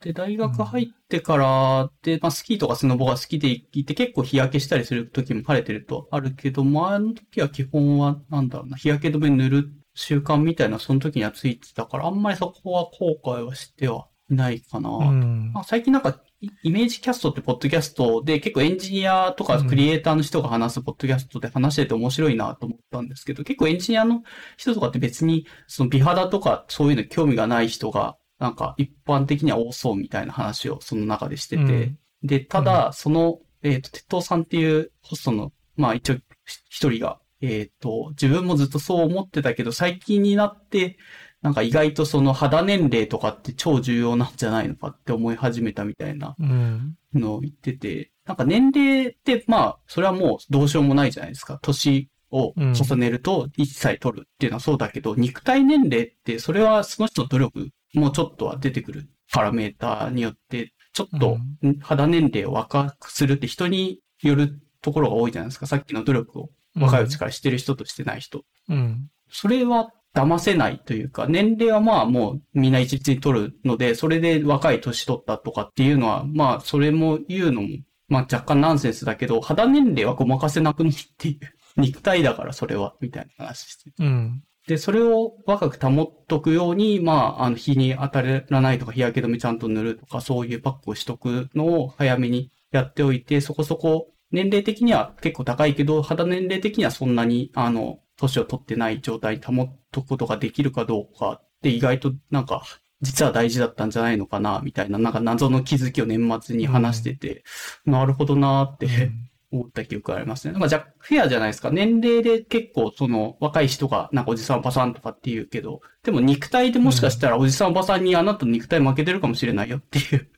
で、大学入ってから、で、まあ、スキーとかスノボが好きで行って結構日焼けしたりする時も晴れてるとあるけど、前の時は基本は、なんだろうな、日焼け止め塗る習慣みたいな、その時にはついてたから、あんまりそこは後悔はしてはいないかな。うんま。あ、最近なんか、イイメージキャストってポッドキャストで結構エンジニアとかクリエイターの人が話すポッドキャストで話してて面白いなと思ったんですけど、結構エンジニアの人とかって別にその美肌とかそういうの興味がない人がなんか一般的には多そうみたいな話をその中でしてて、うん。で、ただ、その、えっ、と、鉄道さんっていうホストの、まあ一応一人が、えっ、と、自分もずっとそう思ってたけど、最近になって、なんか意外とその肌年齢とかって超重要なんじゃないのかって思い始めたみたいなうん。のを言ってて、なんか年齢って、まあ、それはもうどうしようもないじゃないですか。年を重ねると1歳取るっていうのはそうだけど、肉体年齢って、それはその人の努力もちょっとは出てくるパラメーターによって、ちょっと肌年齢を若くするって人によるところが多いじゃないですか。さっきの努力を若いうちからしてる人としてない人。うん。それは騙せないというか、年齢はまあもうみんな一律に取るので、それで若い年取ったとかっていうのは、まあそれも言うのも、まあ若干ナンセンスだけど、肌年齢はごまかせなくないっていう。肉体だからそれは、みたいな話して。うん。で、それを若く保っとくように、まあ、あの、日に当たらないとか、日焼け止めちゃんと塗るとか、そういうパックをしとくのを早めにやっておいて、そこそこ、年齢的には結構高いけど、肌年齢的にはそんなに、あの、年を取ってない状態に保っとくことができるかどうかって意外となんか、実は大事だったんじゃないのかな、みたいな、なんか謎の気づきを年末に話してて、なるほどなーって、思った記憶がありますね。なんかじゃ、フェアじゃないですか。年齢で結構その若い人がなんかおじさんおばさんとかって言うけど、でも肉体でもしかしたらおじさんおばさんにあなたの肉体負けてるかもしれないよっていう。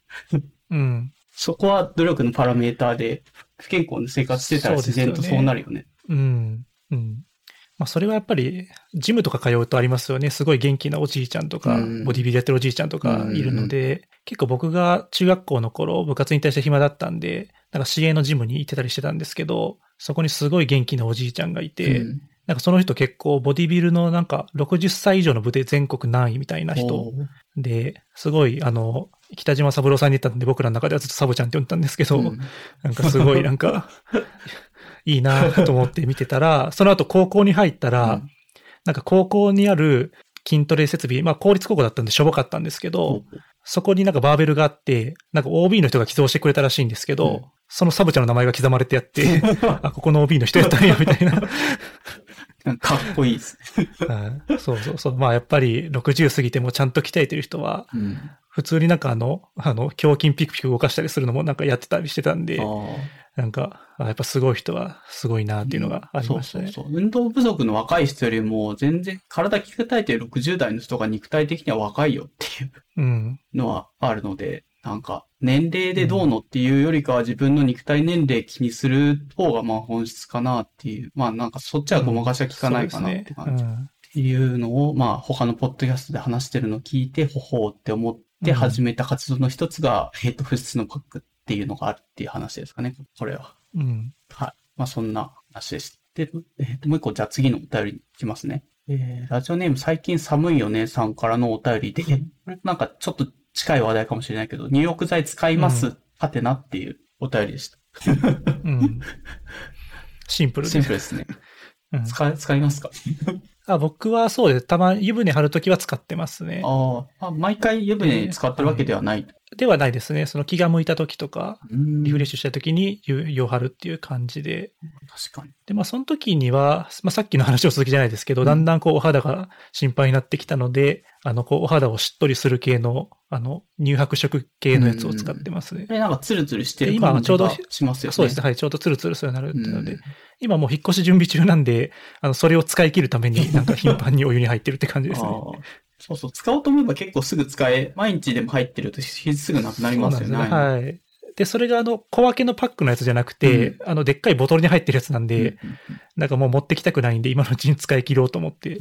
うん。そこは努力のパラメーターで、不健康な生活してたら自然とそうなるよね。うん。うん。まあ、それはやっぱり、ジムとか通うとありますよね。すごい元気なおじいちゃんとか、うん。ボディビルやってるおじいちゃんとかいるので、結構僕が中学校の頃、部活に対して暇だったんで、なんか市営のジムに行ってたりしてたんですけど、そこにすごい元気なおじいちゃんがいて、うん。なんかその人結構ボディビルのなんか60歳以上の部で全国何位みたいな人で、すごいあの、北島三郎さんに言ったんで僕らの中ではずっとサボちゃんって呼んでたんですけど、うん。なんかすごいなんか、<laughs> いいなと思って見てたら、<laughs> その後高校に入ったら、うんなんか高校にある筋トレ設備、まあ公立高校だったんでしょぼかったんですけど、そこになんかバーベルがあって、なんか OB の人が寄贈してくれたらしいんですけど、うんそのサブちゃんの名前が刻まれてあって、<laughs> あ、ここの OB の人やったんや、みたいな。か <laughs> かっこいいですね。はいそうそうそう。まあやっぱり60過ぎてもちゃんと鍛えてる人は、うん普通になんかあの、あの、胸筋ピクピク動かしたりするのもなんかやってたりしてたんで、なんか、あやっぱすごい人はすごいなっていうのがありましたね。そうそうそう。運動不足の若い人よりも、全然体鍛えてる60代の人が肉体的には若いよっていううん。のはあるので、なんか、年齢でどうのっていうよりかは自分の肉体年齢気にする方がまあ本質かなっていう。まあなんかそっちはごまかしは効かないかなって感じ。っうんていうのを、まあ他のポッドキャストで話してるのを聞いて、ほほうって思ってうん始めた活動の一つが、えっと、不質のパックっていうのがあるっていう話ですかね、これは。うん。はい。まあ、そんな話でした。で、えーと、もう一個、じゃあ次のお便りに行きますね。えー、ラジオネーム最近寒いよねさんからのお便りで、これなんかちょっと近い話題かもしれないけど、入浴剤使います、うはてなっていうお便りでした。うん。<laughs> シンプルでシンプルですね。うん使い、使いますか？あ僕はそうです。たまに湯船張るときは使ってますね。あーあ、毎回湯船に使ってるわけではない。ではないですね。その気が向いたときとか、うんリフレッシュしたときに湯湯を張るっていう感じで。確かに。で、まあその時には、まあさっきの話を続きじゃないですけど、うんだんだんこうお肌が心配になってきたので、あのこうお肌をしっとりする系の、あの乳白色系のやつを使ってますねこ。れなんかツルツルしてる感じちょうどがしますよね。そうですね。はい。ちょうどツルツルするようになるっていうので、うん今もう引っ越し準備中なんで、あの、それを使い切るためになんか頻繁にお湯に入ってるって感じですね。そうそう、使おうと思えば結構すぐ使え、毎日でも入ってるとすぐなくなりますよね。ね。はい。で、それがあの、小分けのパックのやつじじゃなくて、あの、でっかいボトルに入ってるやつなんで、なんかもう持ってきたくないんで、今のうちに使い切ろうと思って、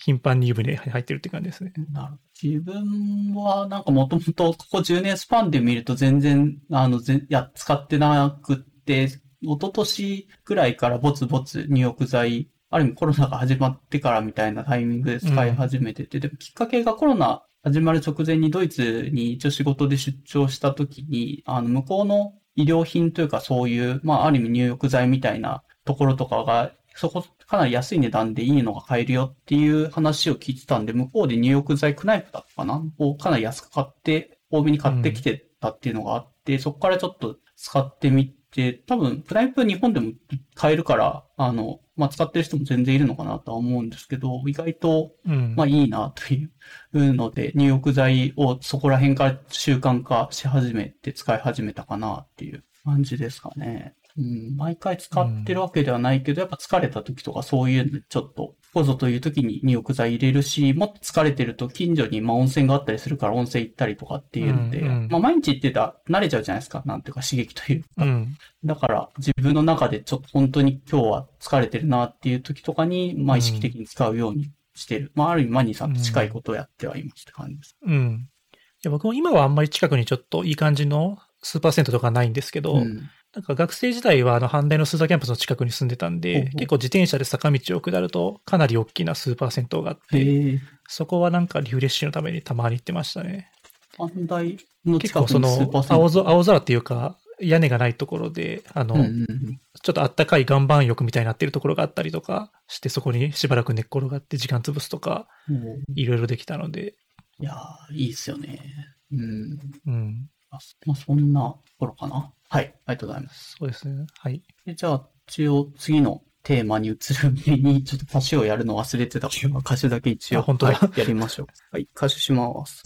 頻繁に湯船に入ってるって感じですね。なる自分はなんかもともとここ10年スパンで見ると全然、あの、ぜいや、使ってなくって、一昨年くらいからぼつぼつ入浴剤、ある意味コロナが始まってからみたいなタイミングで使い始めてて、でもきっかけがコロナ始まる直前にドイツに一応仕事で出張した時に、あの、向こうの医療品というかそういう、まあ、ある意味入浴剤みたいなところとかが、そこ、かなり安い値段でいいのが買えるよっていう話を聞いてたんで、向こうで入浴剤クナイフだったかな？をかなり安く買って、多めに買ってきてたっていうのがあって、そこからちょっと使ってみて、多分、クナイフ日本でも買えるから、あの、まあ、使ってる人も全然いるのかなとは思うんですけど、意外と、うん。まあいいなというので、入浴剤をそこら辺から習慣化し始めて使い始めたかなっていう感じですかね。うん、毎回使ってるわけではないけど、やっぱ疲れた時とかそういうのちょっと、ここぞという時に入浴剤入れるし、もっと疲れてると近所にまあ温泉があったりするから温泉行ったりとかっていうので、うんうんまあ毎日行ってたら慣れちゃうじゃないですか。なんていうか刺激というか。うん。だから自分の中でちょっと本当に今日は疲れてるなっていう時とかに、まあ意識的に使うようにしてる。まあある意味マニーさんと近いことをやってはいますって感じです。うん。いや僕も今はあんまり近くにちょっといい感じのスーパー銭湯とかないんですけど、うんなんか学生時代はあの、阪大のスーザーキャンパスの近くに住んでたんで、結構自転車で坂道を下るとかなり大きなスーパー銭湯があって。そこはなんかリフレッシュのためにたまに行ってましたね。阪大の近くスーパー、セン青空青空っていうか、屋根がないところで、あの、うんうんうん。ちょっとあったかい岩盤浴みたいになってるところがあったりとかして、そこにしばらく寝っ転がって時間潰すとか、いろいろできたので、いやー、いいっすよね。うん。うん。あまあ、そんなところかな。はい、ありがとうございます。そうですね。はい。でじゃあ、一応次のテーマに移る前に、ちょっと歌詞をやるの忘れてたから、歌詞だけ一応、あ本当だはい、やりましょう。<laughs> はい、歌詞します。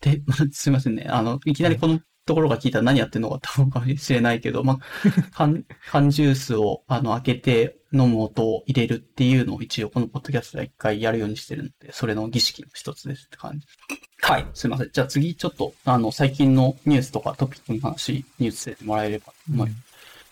で、まあ、すいませんね。あの、いきなりこのところが聞いたら何やってんのかって思うかもしれないけど、<laughs> まあ、缶、缶ジュースを、あの、開けて飲む音を入れるっていうのを一応このポッドキャストでは一回やるようにしてるので、それの儀式の一つですって感じ。はい、すいません。じゃあ次ちょっと、あの、最近のニュースとかトピックの話に移ってもらえればと思います。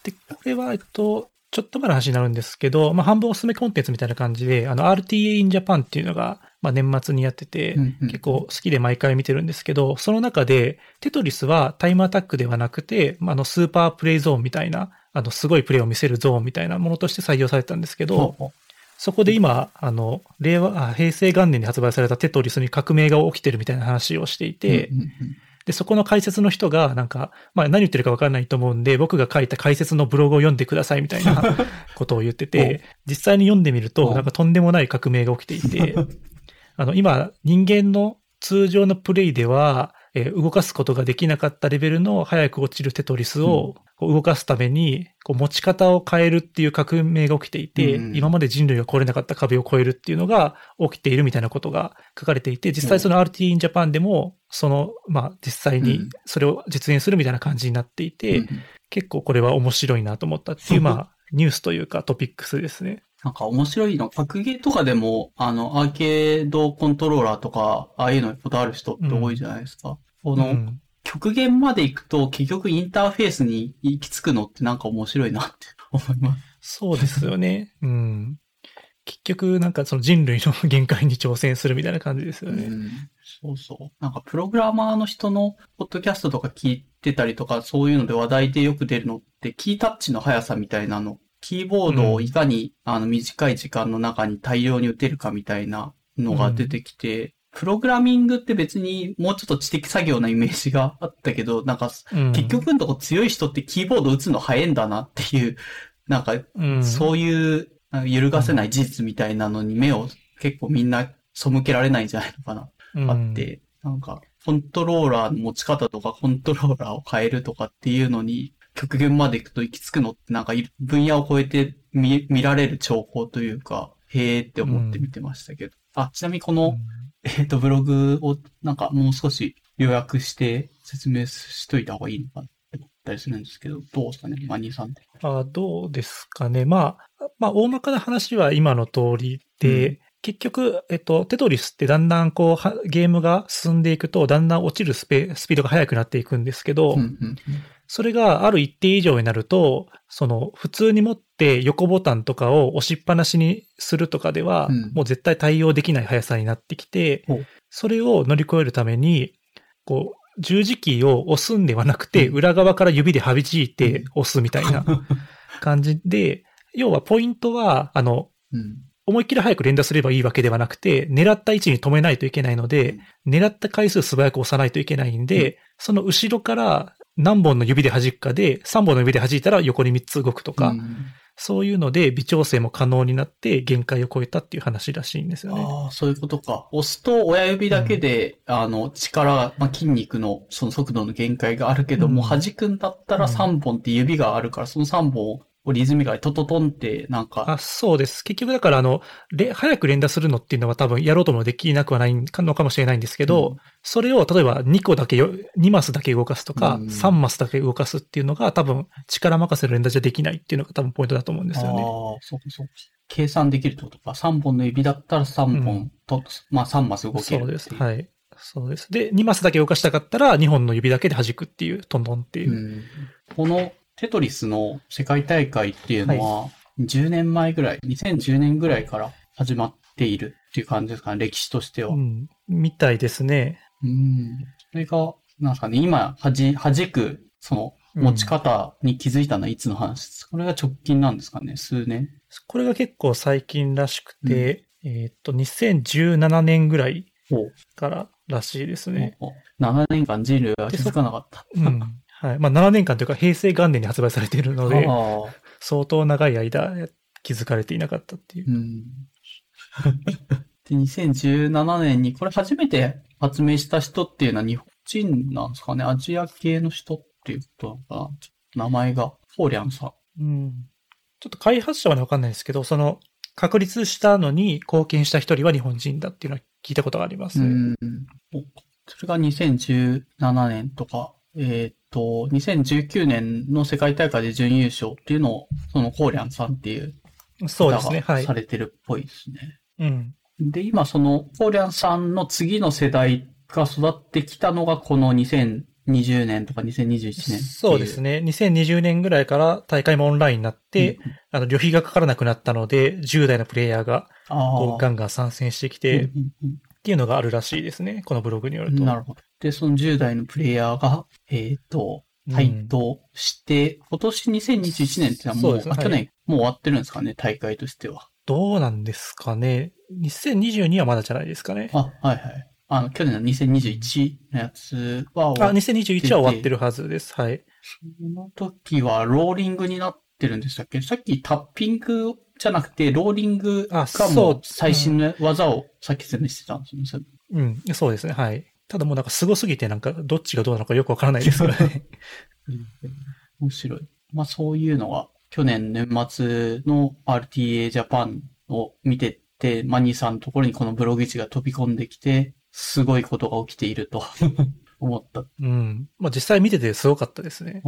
で、これは、えっと、ちょっと前の話になるんですけど、まあ、半分おすすめコンテンツみたいな感じで、あの、RTA in Japan っていうのが、まあ、年末にやってて、うんうん結構好きで毎回見てるんですけど、その中で、テトリスはタイムアタックではなくて、まあ、あの、スーパープレイゾーンみたいな、あの、すごいプレイを見せるゾーンみたいなものとして採用されたんですけど、ほうほそこで今、あの、令和、あ平成元年に発売されたテトリスに革命が起きてるみたいな話をしていて、うんうんうん。で、そこの解説の人が、なんか、まあ何言ってるか分からないと思うんで、僕が書いた解説のブログを読んでくださいみたいな <laughs> ことを言ってて、実際に読んでみるお。と、なんかとんでもない革命が起きていて、<laughs> あの、今、人間の通常のプレイでは、えー動かすことができなかったレベルの早く落ちるテトリスをこう動かすために、こう持ち方を変えるっていう革命が起きていて、うん今まで人類が越えれなかった壁を越えるっていうのが起きているみたいなことが書かれていて、実際その RT in Japan でも、その、まあ実際にうん。それを実現するみたいな感じになっていて、うん結構これは面白いなと思ったっていう、まあニュースというかトピックスですね。なんか面白いの、格ゲーとかでも、あの、アーケードコントローラーとか、ああいうのこだわる人って多いじゃないですか。この、うん極限まで行くと、結局インターフェースに行き着くのってなんか面白いなって <laughs> 思います。そうですよね。<laughs> うん。結局、なんかその人類の限界に挑戦するみたいな感じですよね。うんそうそう。なんかプログラマーの人のポッドキャストとか聞いてたりとか、そういうので話題でよく出るのって、キータッチの速さみたいなの。キーボードをいかに、あの短い時間の中に大量に打てるかみたいなのが出てきて、プログラミングって別にもうちょっと知的作業なイメージがあったけど、<laughs> なんかうん。結局のとこ強い人ってキーボード打つの早いんだなっていう、<laughs> なんかうん、そういう揺るがせない事実みたいなのに目を結構みんな背けられないんじゃないのかな、うん。あって、なんかコントローラーの持ち方とかコントローラーを変えるとかっていうのに極限まで行くと行き着くのってなんかい分野を超えて見見られる兆候というか、へーって思って見てましたけど。あ、ちなみにこの、えっ、と、ブログをなんかもう少し予約して説明しといた方がいいのかなって思ったりするんですけど、どうですかね、マニーさんって。あどうですかね。まあ、まあ、大まかな話は今の通りで、うん結局、えっと、テトリスってだんだんこうは、ゲームが進んでいくと、だんだん落ちるスペスピードが速くなっていくんですけど、うんうんそれがある一定以上になると、その、普通に持って横ボタンとかを押しっぱなしにするとかでは、うん。もう絶対対応できない速さになってきてそれを乗り越えるために、こう、十字キーを押すんではなくて、うん。裏側から指で弾いて押すみたいな <laughs> 感じで、要はポイントは、あの、うん。思いっきり早く連打すればいいわけではなくて、狙った位置に止めないといけないので、狙った回数素早く押さないといけないんで、その後ろから何本の指で弾くかで、3本の指で弾いたら横に3つ動くとか、うんそういうので微調整も可能になって限界を超えたっていう話らしいんですよね。ああ、そういうことか。押すと親指だけで、あの、力、まあ、筋肉のその速度の限界があるけども、うん弾くんだったらうん3本って指があるから、その3本をリズミカルにトトトンって、なんか、あ、そうです。結局だからあの、れ早く連打するのっていうのは多分やろうともできなくはないのかもしれないんですけど、うんそれを例えば2個だけよ、2マスだけ動かすとか、うん3マスだけ動かすっていうのが多分力任せの連打じゃできないっていうのが多分ポイントだと思うんですよね。ああ、そうかそうか。計算できるってことか。3本の指だったら3本と、まあ3マス動けるそうです。はい。そうです。で、2マスだけ動かしたかったら2本の指だけで弾くっていう、トントンっていう。うんこのテトリスの世界大会っていうのは、10年前ぐらい、2010年ぐらいから始まっているっていう感じですかね、歴史としては。うん。みたいですね。うん。それが、なんですかね、今、はじ、弾く、その、持ち方に気づいたのはいつの話？ですかこれが直近なんですかね数年？これが結構最近らしくて、えーっと、2017年ぐらいおかららしいですね。お7年間人類は気づかなかった。うん。はい。まあ7年間というか平成元年に発売されているので、相当長い間気づかれていなかったっていう。うん。で、2017年にこれ初めて発明した人っていうのは日本人なんですかね？アジア系の人っていうことなのかな名前が、フォーリャンさん。うん。ちょっと開発者はねわかんないですけど、その、確立したのに貢献した一人は日本人だっていうのは聞いたことがあります。うん。おそれが2017年とか、えーっと、2019年の世界大会で準優勝っていうのを、そのコーリャンさんっていうそうですね。はい方がさ。れてるっぽいですね。うん。で、今その、コーリャンさんの次の世代が育ってきたのがこの2020年とか2021年。そうですね。2020年ぐらいから大会もオンラインになって、あの、旅費がかからなくなったので、10代のプレイヤーがガンガン参戦してきうんて、っうんていうのがあるらしいですね。このブログによると。うんなるほど。で、その10代のプレイヤーが、えっ、と、台頭して、今年2021年ってのはもう、そうねあ去年、はいもう終わってるんですかね、大会としては。どうなんですかね。2022はまだじゃないですかね。あ、はいはい。あの、去年の2021のやつはあ、終わっ2021は終わってるはずです。はい。その時はローリングになってるんでしたっけ？さっきタッピングじゃなくて、ローリングがあそうもう最新の技をさっき説明してたんですよねそれ。うん、そうですね。はい。ただもうなんか凄すぎてなんかどっちがどうなのかよくわからないですからね。面白い。まあそういうのが、去年年末の RTA ジャパンを見てて、マニーさんのところにこのブログ記が飛び込んできて、すごいことが起きていると <laughs> 思った。うん。まあ実際見ててすごかったですね。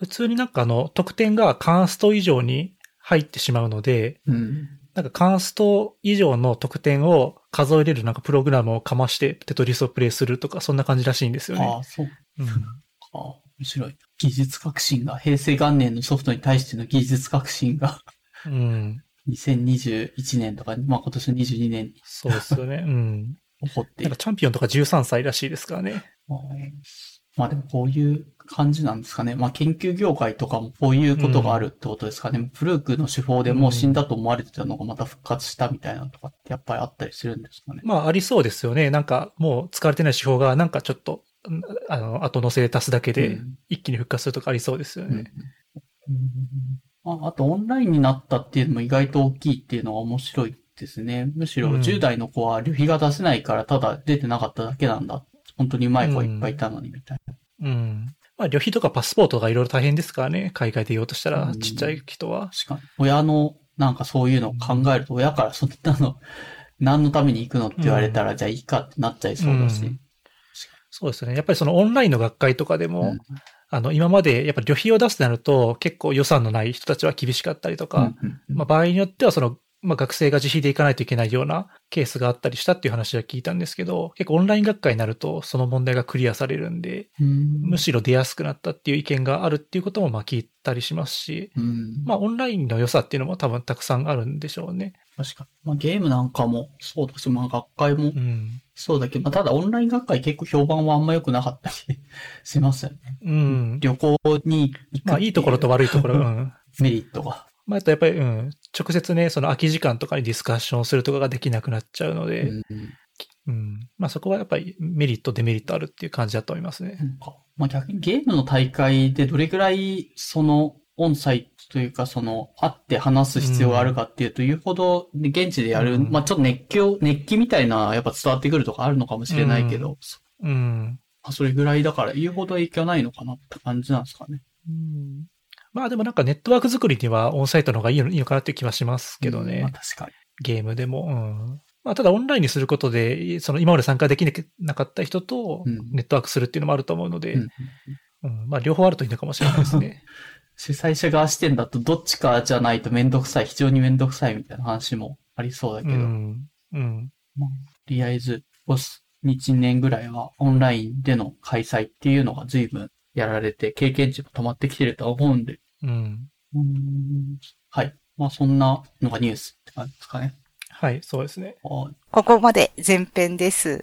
普通になんかあの、得点がカンスト以上に入ってしまうので、うん。なんかカンスト以上の得点を数えれるなんかプログラムをかましてテトリスをプレイするとか、そんな感じらしいんですよね。ああ、そううんか。面白い。技術革新が、平成元年のソフトに対しての技術革新が、うん。2021年とか、まあ今年の22年にそうですよね。うん。<laughs> 起こっているなんか。チャンピオンとか13歳らしいですからね。まあでもこういう感じなんですかね。まあ研究業界とかもこういうことがあるってことですかね。プルークの手法でもう死んだと思われてたのがまた復活したみたいなのとかってやっぱりあったりするんですかね。まあありそうですよね。なんかもう使われてない手法がなんかちょっと、んあの、後乗せで足すだけでうん一気に復活するとかありそうですようんね。ああとオンラインになったっていうのも意外と大きいっていうのが面白いですね。むしろうん10代の子は旅費が出せないからただ出てなかっただけなんだ。本当にうまい子はいっぱいいたのにみたいな。うん。まあ旅費とかパスポートがいろいろ大変ですからね。海外で言おうとしたらう、んちっちゃい人は。確かに。親のなんかそういうのを考えると親からそんなの <laughs> 何のために行くのって言われたら、じゃあいいかってなっちゃいそうだし。うんそうですね。やっぱりそのオンラインの学会とかでも、うんあの、今までやっぱり旅費を出すとなると結構予算のない人たちは厳しかったりとか、うんうんまあ場合によってはその、まあ学生が自費で行かないといけないようなケースがあったりしたっていう話は聞いたんですけど、結構オンライン学会になるとその問題がクリアされるんで、うんむしろ出やすくなったっていう意見があるっていうこともまあ聞いたりしますし、うんまあオンラインの良さっていうのも多分たくさんあるんでしょうね。確かに。まあ、ゲームなんかもそうだし、まあ学会もうん。そうだけど、まあ、ただオンライン学会結構評判はあんま良くなかったりしますよね。うん。旅行に行くまあいいところと悪いところ、うん。<laughs> メリットが。まあ、あとやっぱり、うん、直接ね、その空き時間とかにディスカッションするとかができなくなっちゃうので、うんうん。まあそこはやっぱりメリット、デメリットあるっていう感じだと思いますね。まあ、逆にゲームの大会でどれくらい、その、オンサイトというか、その、会って話す必要があるかっていうと、いうほど、で現地でやる、うんまあ、ちょっと熱狂、熱気みたいな、やっぱ伝わってくるとかあるのかもしれないけど、うん。まあそれぐらいだから、言うほど影響ないのかなって感じなんですかね。うんまあでもなんかネットワーク作りにはオンサイトの方がいいのいいのかなっていう気はしますけどね。まあ、確かに。ゲームでも。うん。まあただオンラインにすることで、その今まで参加できなかった人とうんネットワークするっていうのもあると思うので、うんうんまあ両方あるといいのかもしれないですね。<laughs> 主催者側視点だと、どっちかじゃないとめんどくさい、非常にめんどくさいみたいな話もありそうだけど、うん。うん。まあ、とりあえず、ここ1年ぐらいはオンラインでの開催っていうのが随分やられて、経験値も溜まってきてるとは思うんで、うん。うーんはい。まあ、そんなのがニュースって感じですかね。はい、そうですね。はいここまで前編です。